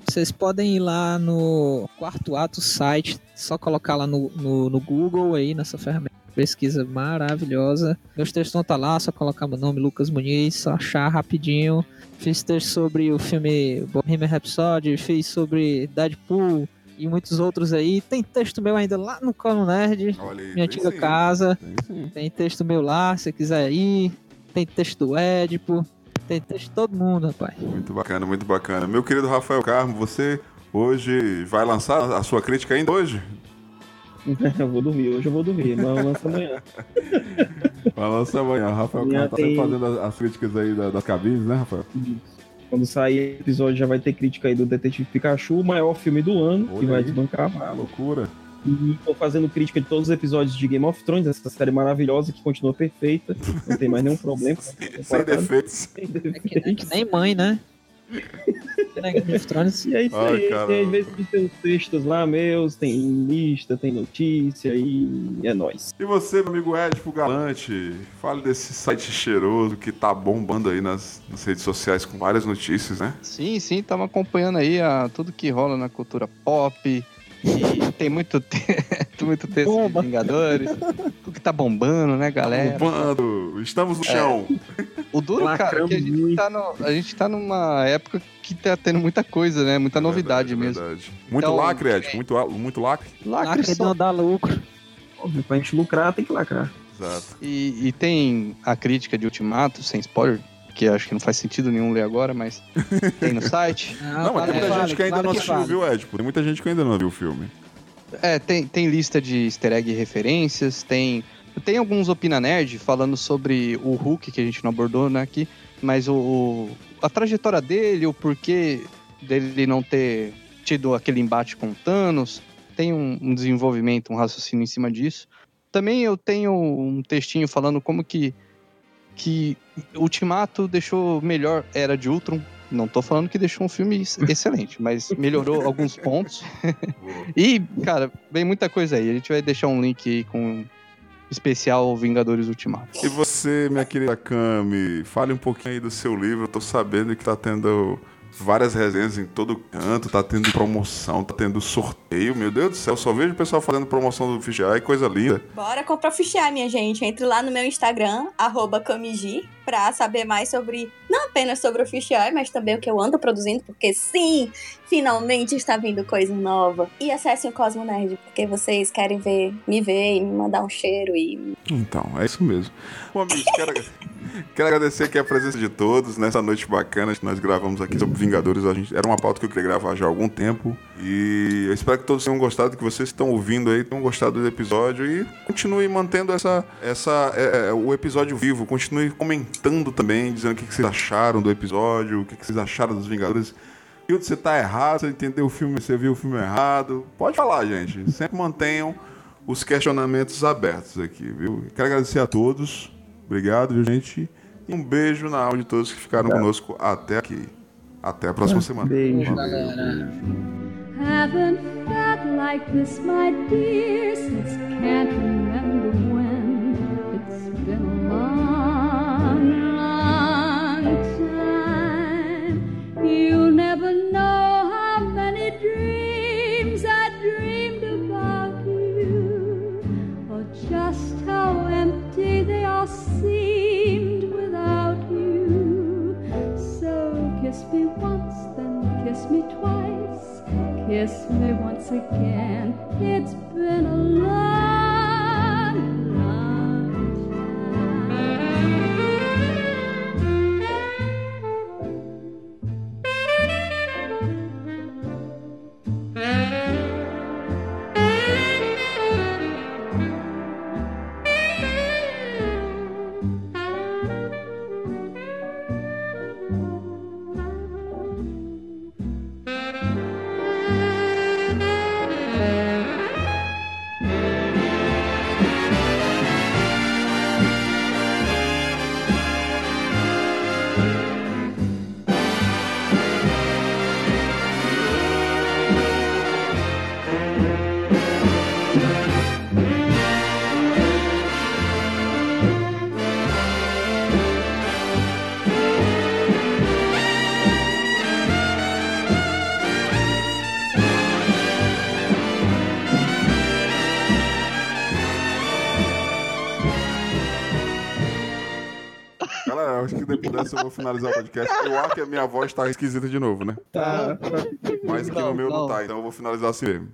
vocês podem ir lá no quarto ato site, só colocar lá no, no, no Google aí, nessa ferramenta. Pesquisa maravilhosa. Meus textos vão estar lá, só colocar meu nome, Lucas Muniz, só achar rapidinho. Fiz texto sobre o filme Bohemian Rhapsody, fiz sobre Deadpool e muitos outros aí. Tem texto meu ainda lá no Colo Nerd, Olha minha antiga sim, casa. tem. Tem texto meu lá, se quiser ir. Tem texto do Edipo. Tem texto de todo mundo, rapaz. Muito bacana, muito bacana. Meu querido Rafael Carmo, você hoje vai lançar a sua crítica ainda hoje? Eu vou dormir, hoje eu vou dormir, mas eu lanço amanhã. Vai lançar amanhã. Rafael Amanhã tá sempre tem- fazendo as, as críticas aí da- das cabines, né, Rafael? Quando sair o episódio já vai ter crítica aí do Detetive Pikachu, o maior filme do ano, que Olha vai aí. desbancar. Ah, loucura. E tô fazendo crítica de todos os episódios de Game of Thrones, essa série maravilhosa que continua perfeita. Não tem mais nenhum problema. Sem defeitos. Sem É que, defeitos. é que nem mãe, né? Né, Game of Thrones. E é isso Ai, aí. caramba. E às vezes tem os textos lá meus, tem lista, tem notícia e é nóis. E você, meu amigo Edipo Galante, fale desse site cheiroso que tá bombando aí nas, nas redes sociais com várias notícias, né? Sim, sim, tava acompanhando aí a, tudo que rola na cultura pop. E tem muito, te... tem muito texto Bomba. de Vingadores. Tudo que tá bombando, né, galera? Bombando, estamos no chão. O duro, cara, é Lacramos que a gente, muito. tá no- a gente tá numa época que tá tendo muita coisa, né? Muita novidade É Verdade, mesmo. verdade. Muito Então, lacre, Edipo, muito, a- muito lacre. Lacre Lacre só. não dá lucro. Óbvio, pra gente lucrar, tem que lacrar. Exato. E, e tem a crítica de Ultimato, sem spoiler, que acho que não faz sentido nenhum ler agora, mas tem no site. Não, mas vale tem muita vale, gente que ainda vale não assistiu, vale. viu, Edipo? Tem muita gente que ainda não viu o filme. É, tem, tem lista de easter egg e referências, tem. Tem alguns Opina Nerd falando sobre o Hulk, que a gente não abordou né, aqui, mas o, o- a trajetória dele, o porquê dele não ter tido aquele embate com o Thanos, tem um, um desenvolvimento, um raciocínio em cima disso. Também eu tenho um textinho falando como que, que Ultimato deixou melhor Era de Ultron, Não tô falando que deixou um filme ex- excelente, mas melhorou alguns pontos. e, cara, vem muita coisa aí. A gente vai deixar um link aí com especial Vingadores Ultimato. E você, minha querida Cami, fale um pouquinho aí do seu livro. Eu tô sabendo que tá tendo várias resenhas em todo canto, tá tendo promoção, tá tendo sorteio. Meu Deus do céu, só vejo o pessoal fazendo promoção do Eye, coisa linda. Bora comprar o Fichar, minha gente. Entre lá no meu Instagram, arroba Kamiji, pra saber mais sobre, não apenas sobre o Fichar, mas também o que eu ando produzindo, porque sim, finalmente está vindo coisa nova. E acessem o Cosmo Nerd, porque vocês querem ver, me ver e me mandar um cheiro e Então, é isso mesmo. Bom, amigos, quero, quero agradecer aqui a presença de todos nessa noite bacana que nós gravamos aqui sobre Vingadores. A gente, era uma pauta que eu queria gravar já há algum tempo. E eu espero que todos tenham gostado, que vocês estão ouvindo aí tenham gostado do episódio e continue mantendo essa, essa, é, é, o episódio vivo. Continue comentando também, dizendo o que, que vocês acharam do episódio, o que, que vocês acharam dos Vingadores. E você tá errado, você entendeu o filme, você viu o filme errado. Pode falar, gente. Sempre mantenham os questionamentos abertos aqui, viu? Quero agradecer a todos. Obrigado, viu, gente? E um beijo na alma de todos que ficaram conosco até aqui. Até a próxima semana. Beijo, Valeu. galera. Haven't felt like this, my dear, since can't remember when. It's been a long, long time. You'll never know kiss me once, then kiss me twice. Kiss me once again. It's been a long, Acho que depois dessa eu vou finalizar o podcast. Eu acho que a minha voz tá esquisita de novo, né? Tá. Mas aqui no meu não não. tá, então eu vou finalizar assim mesmo.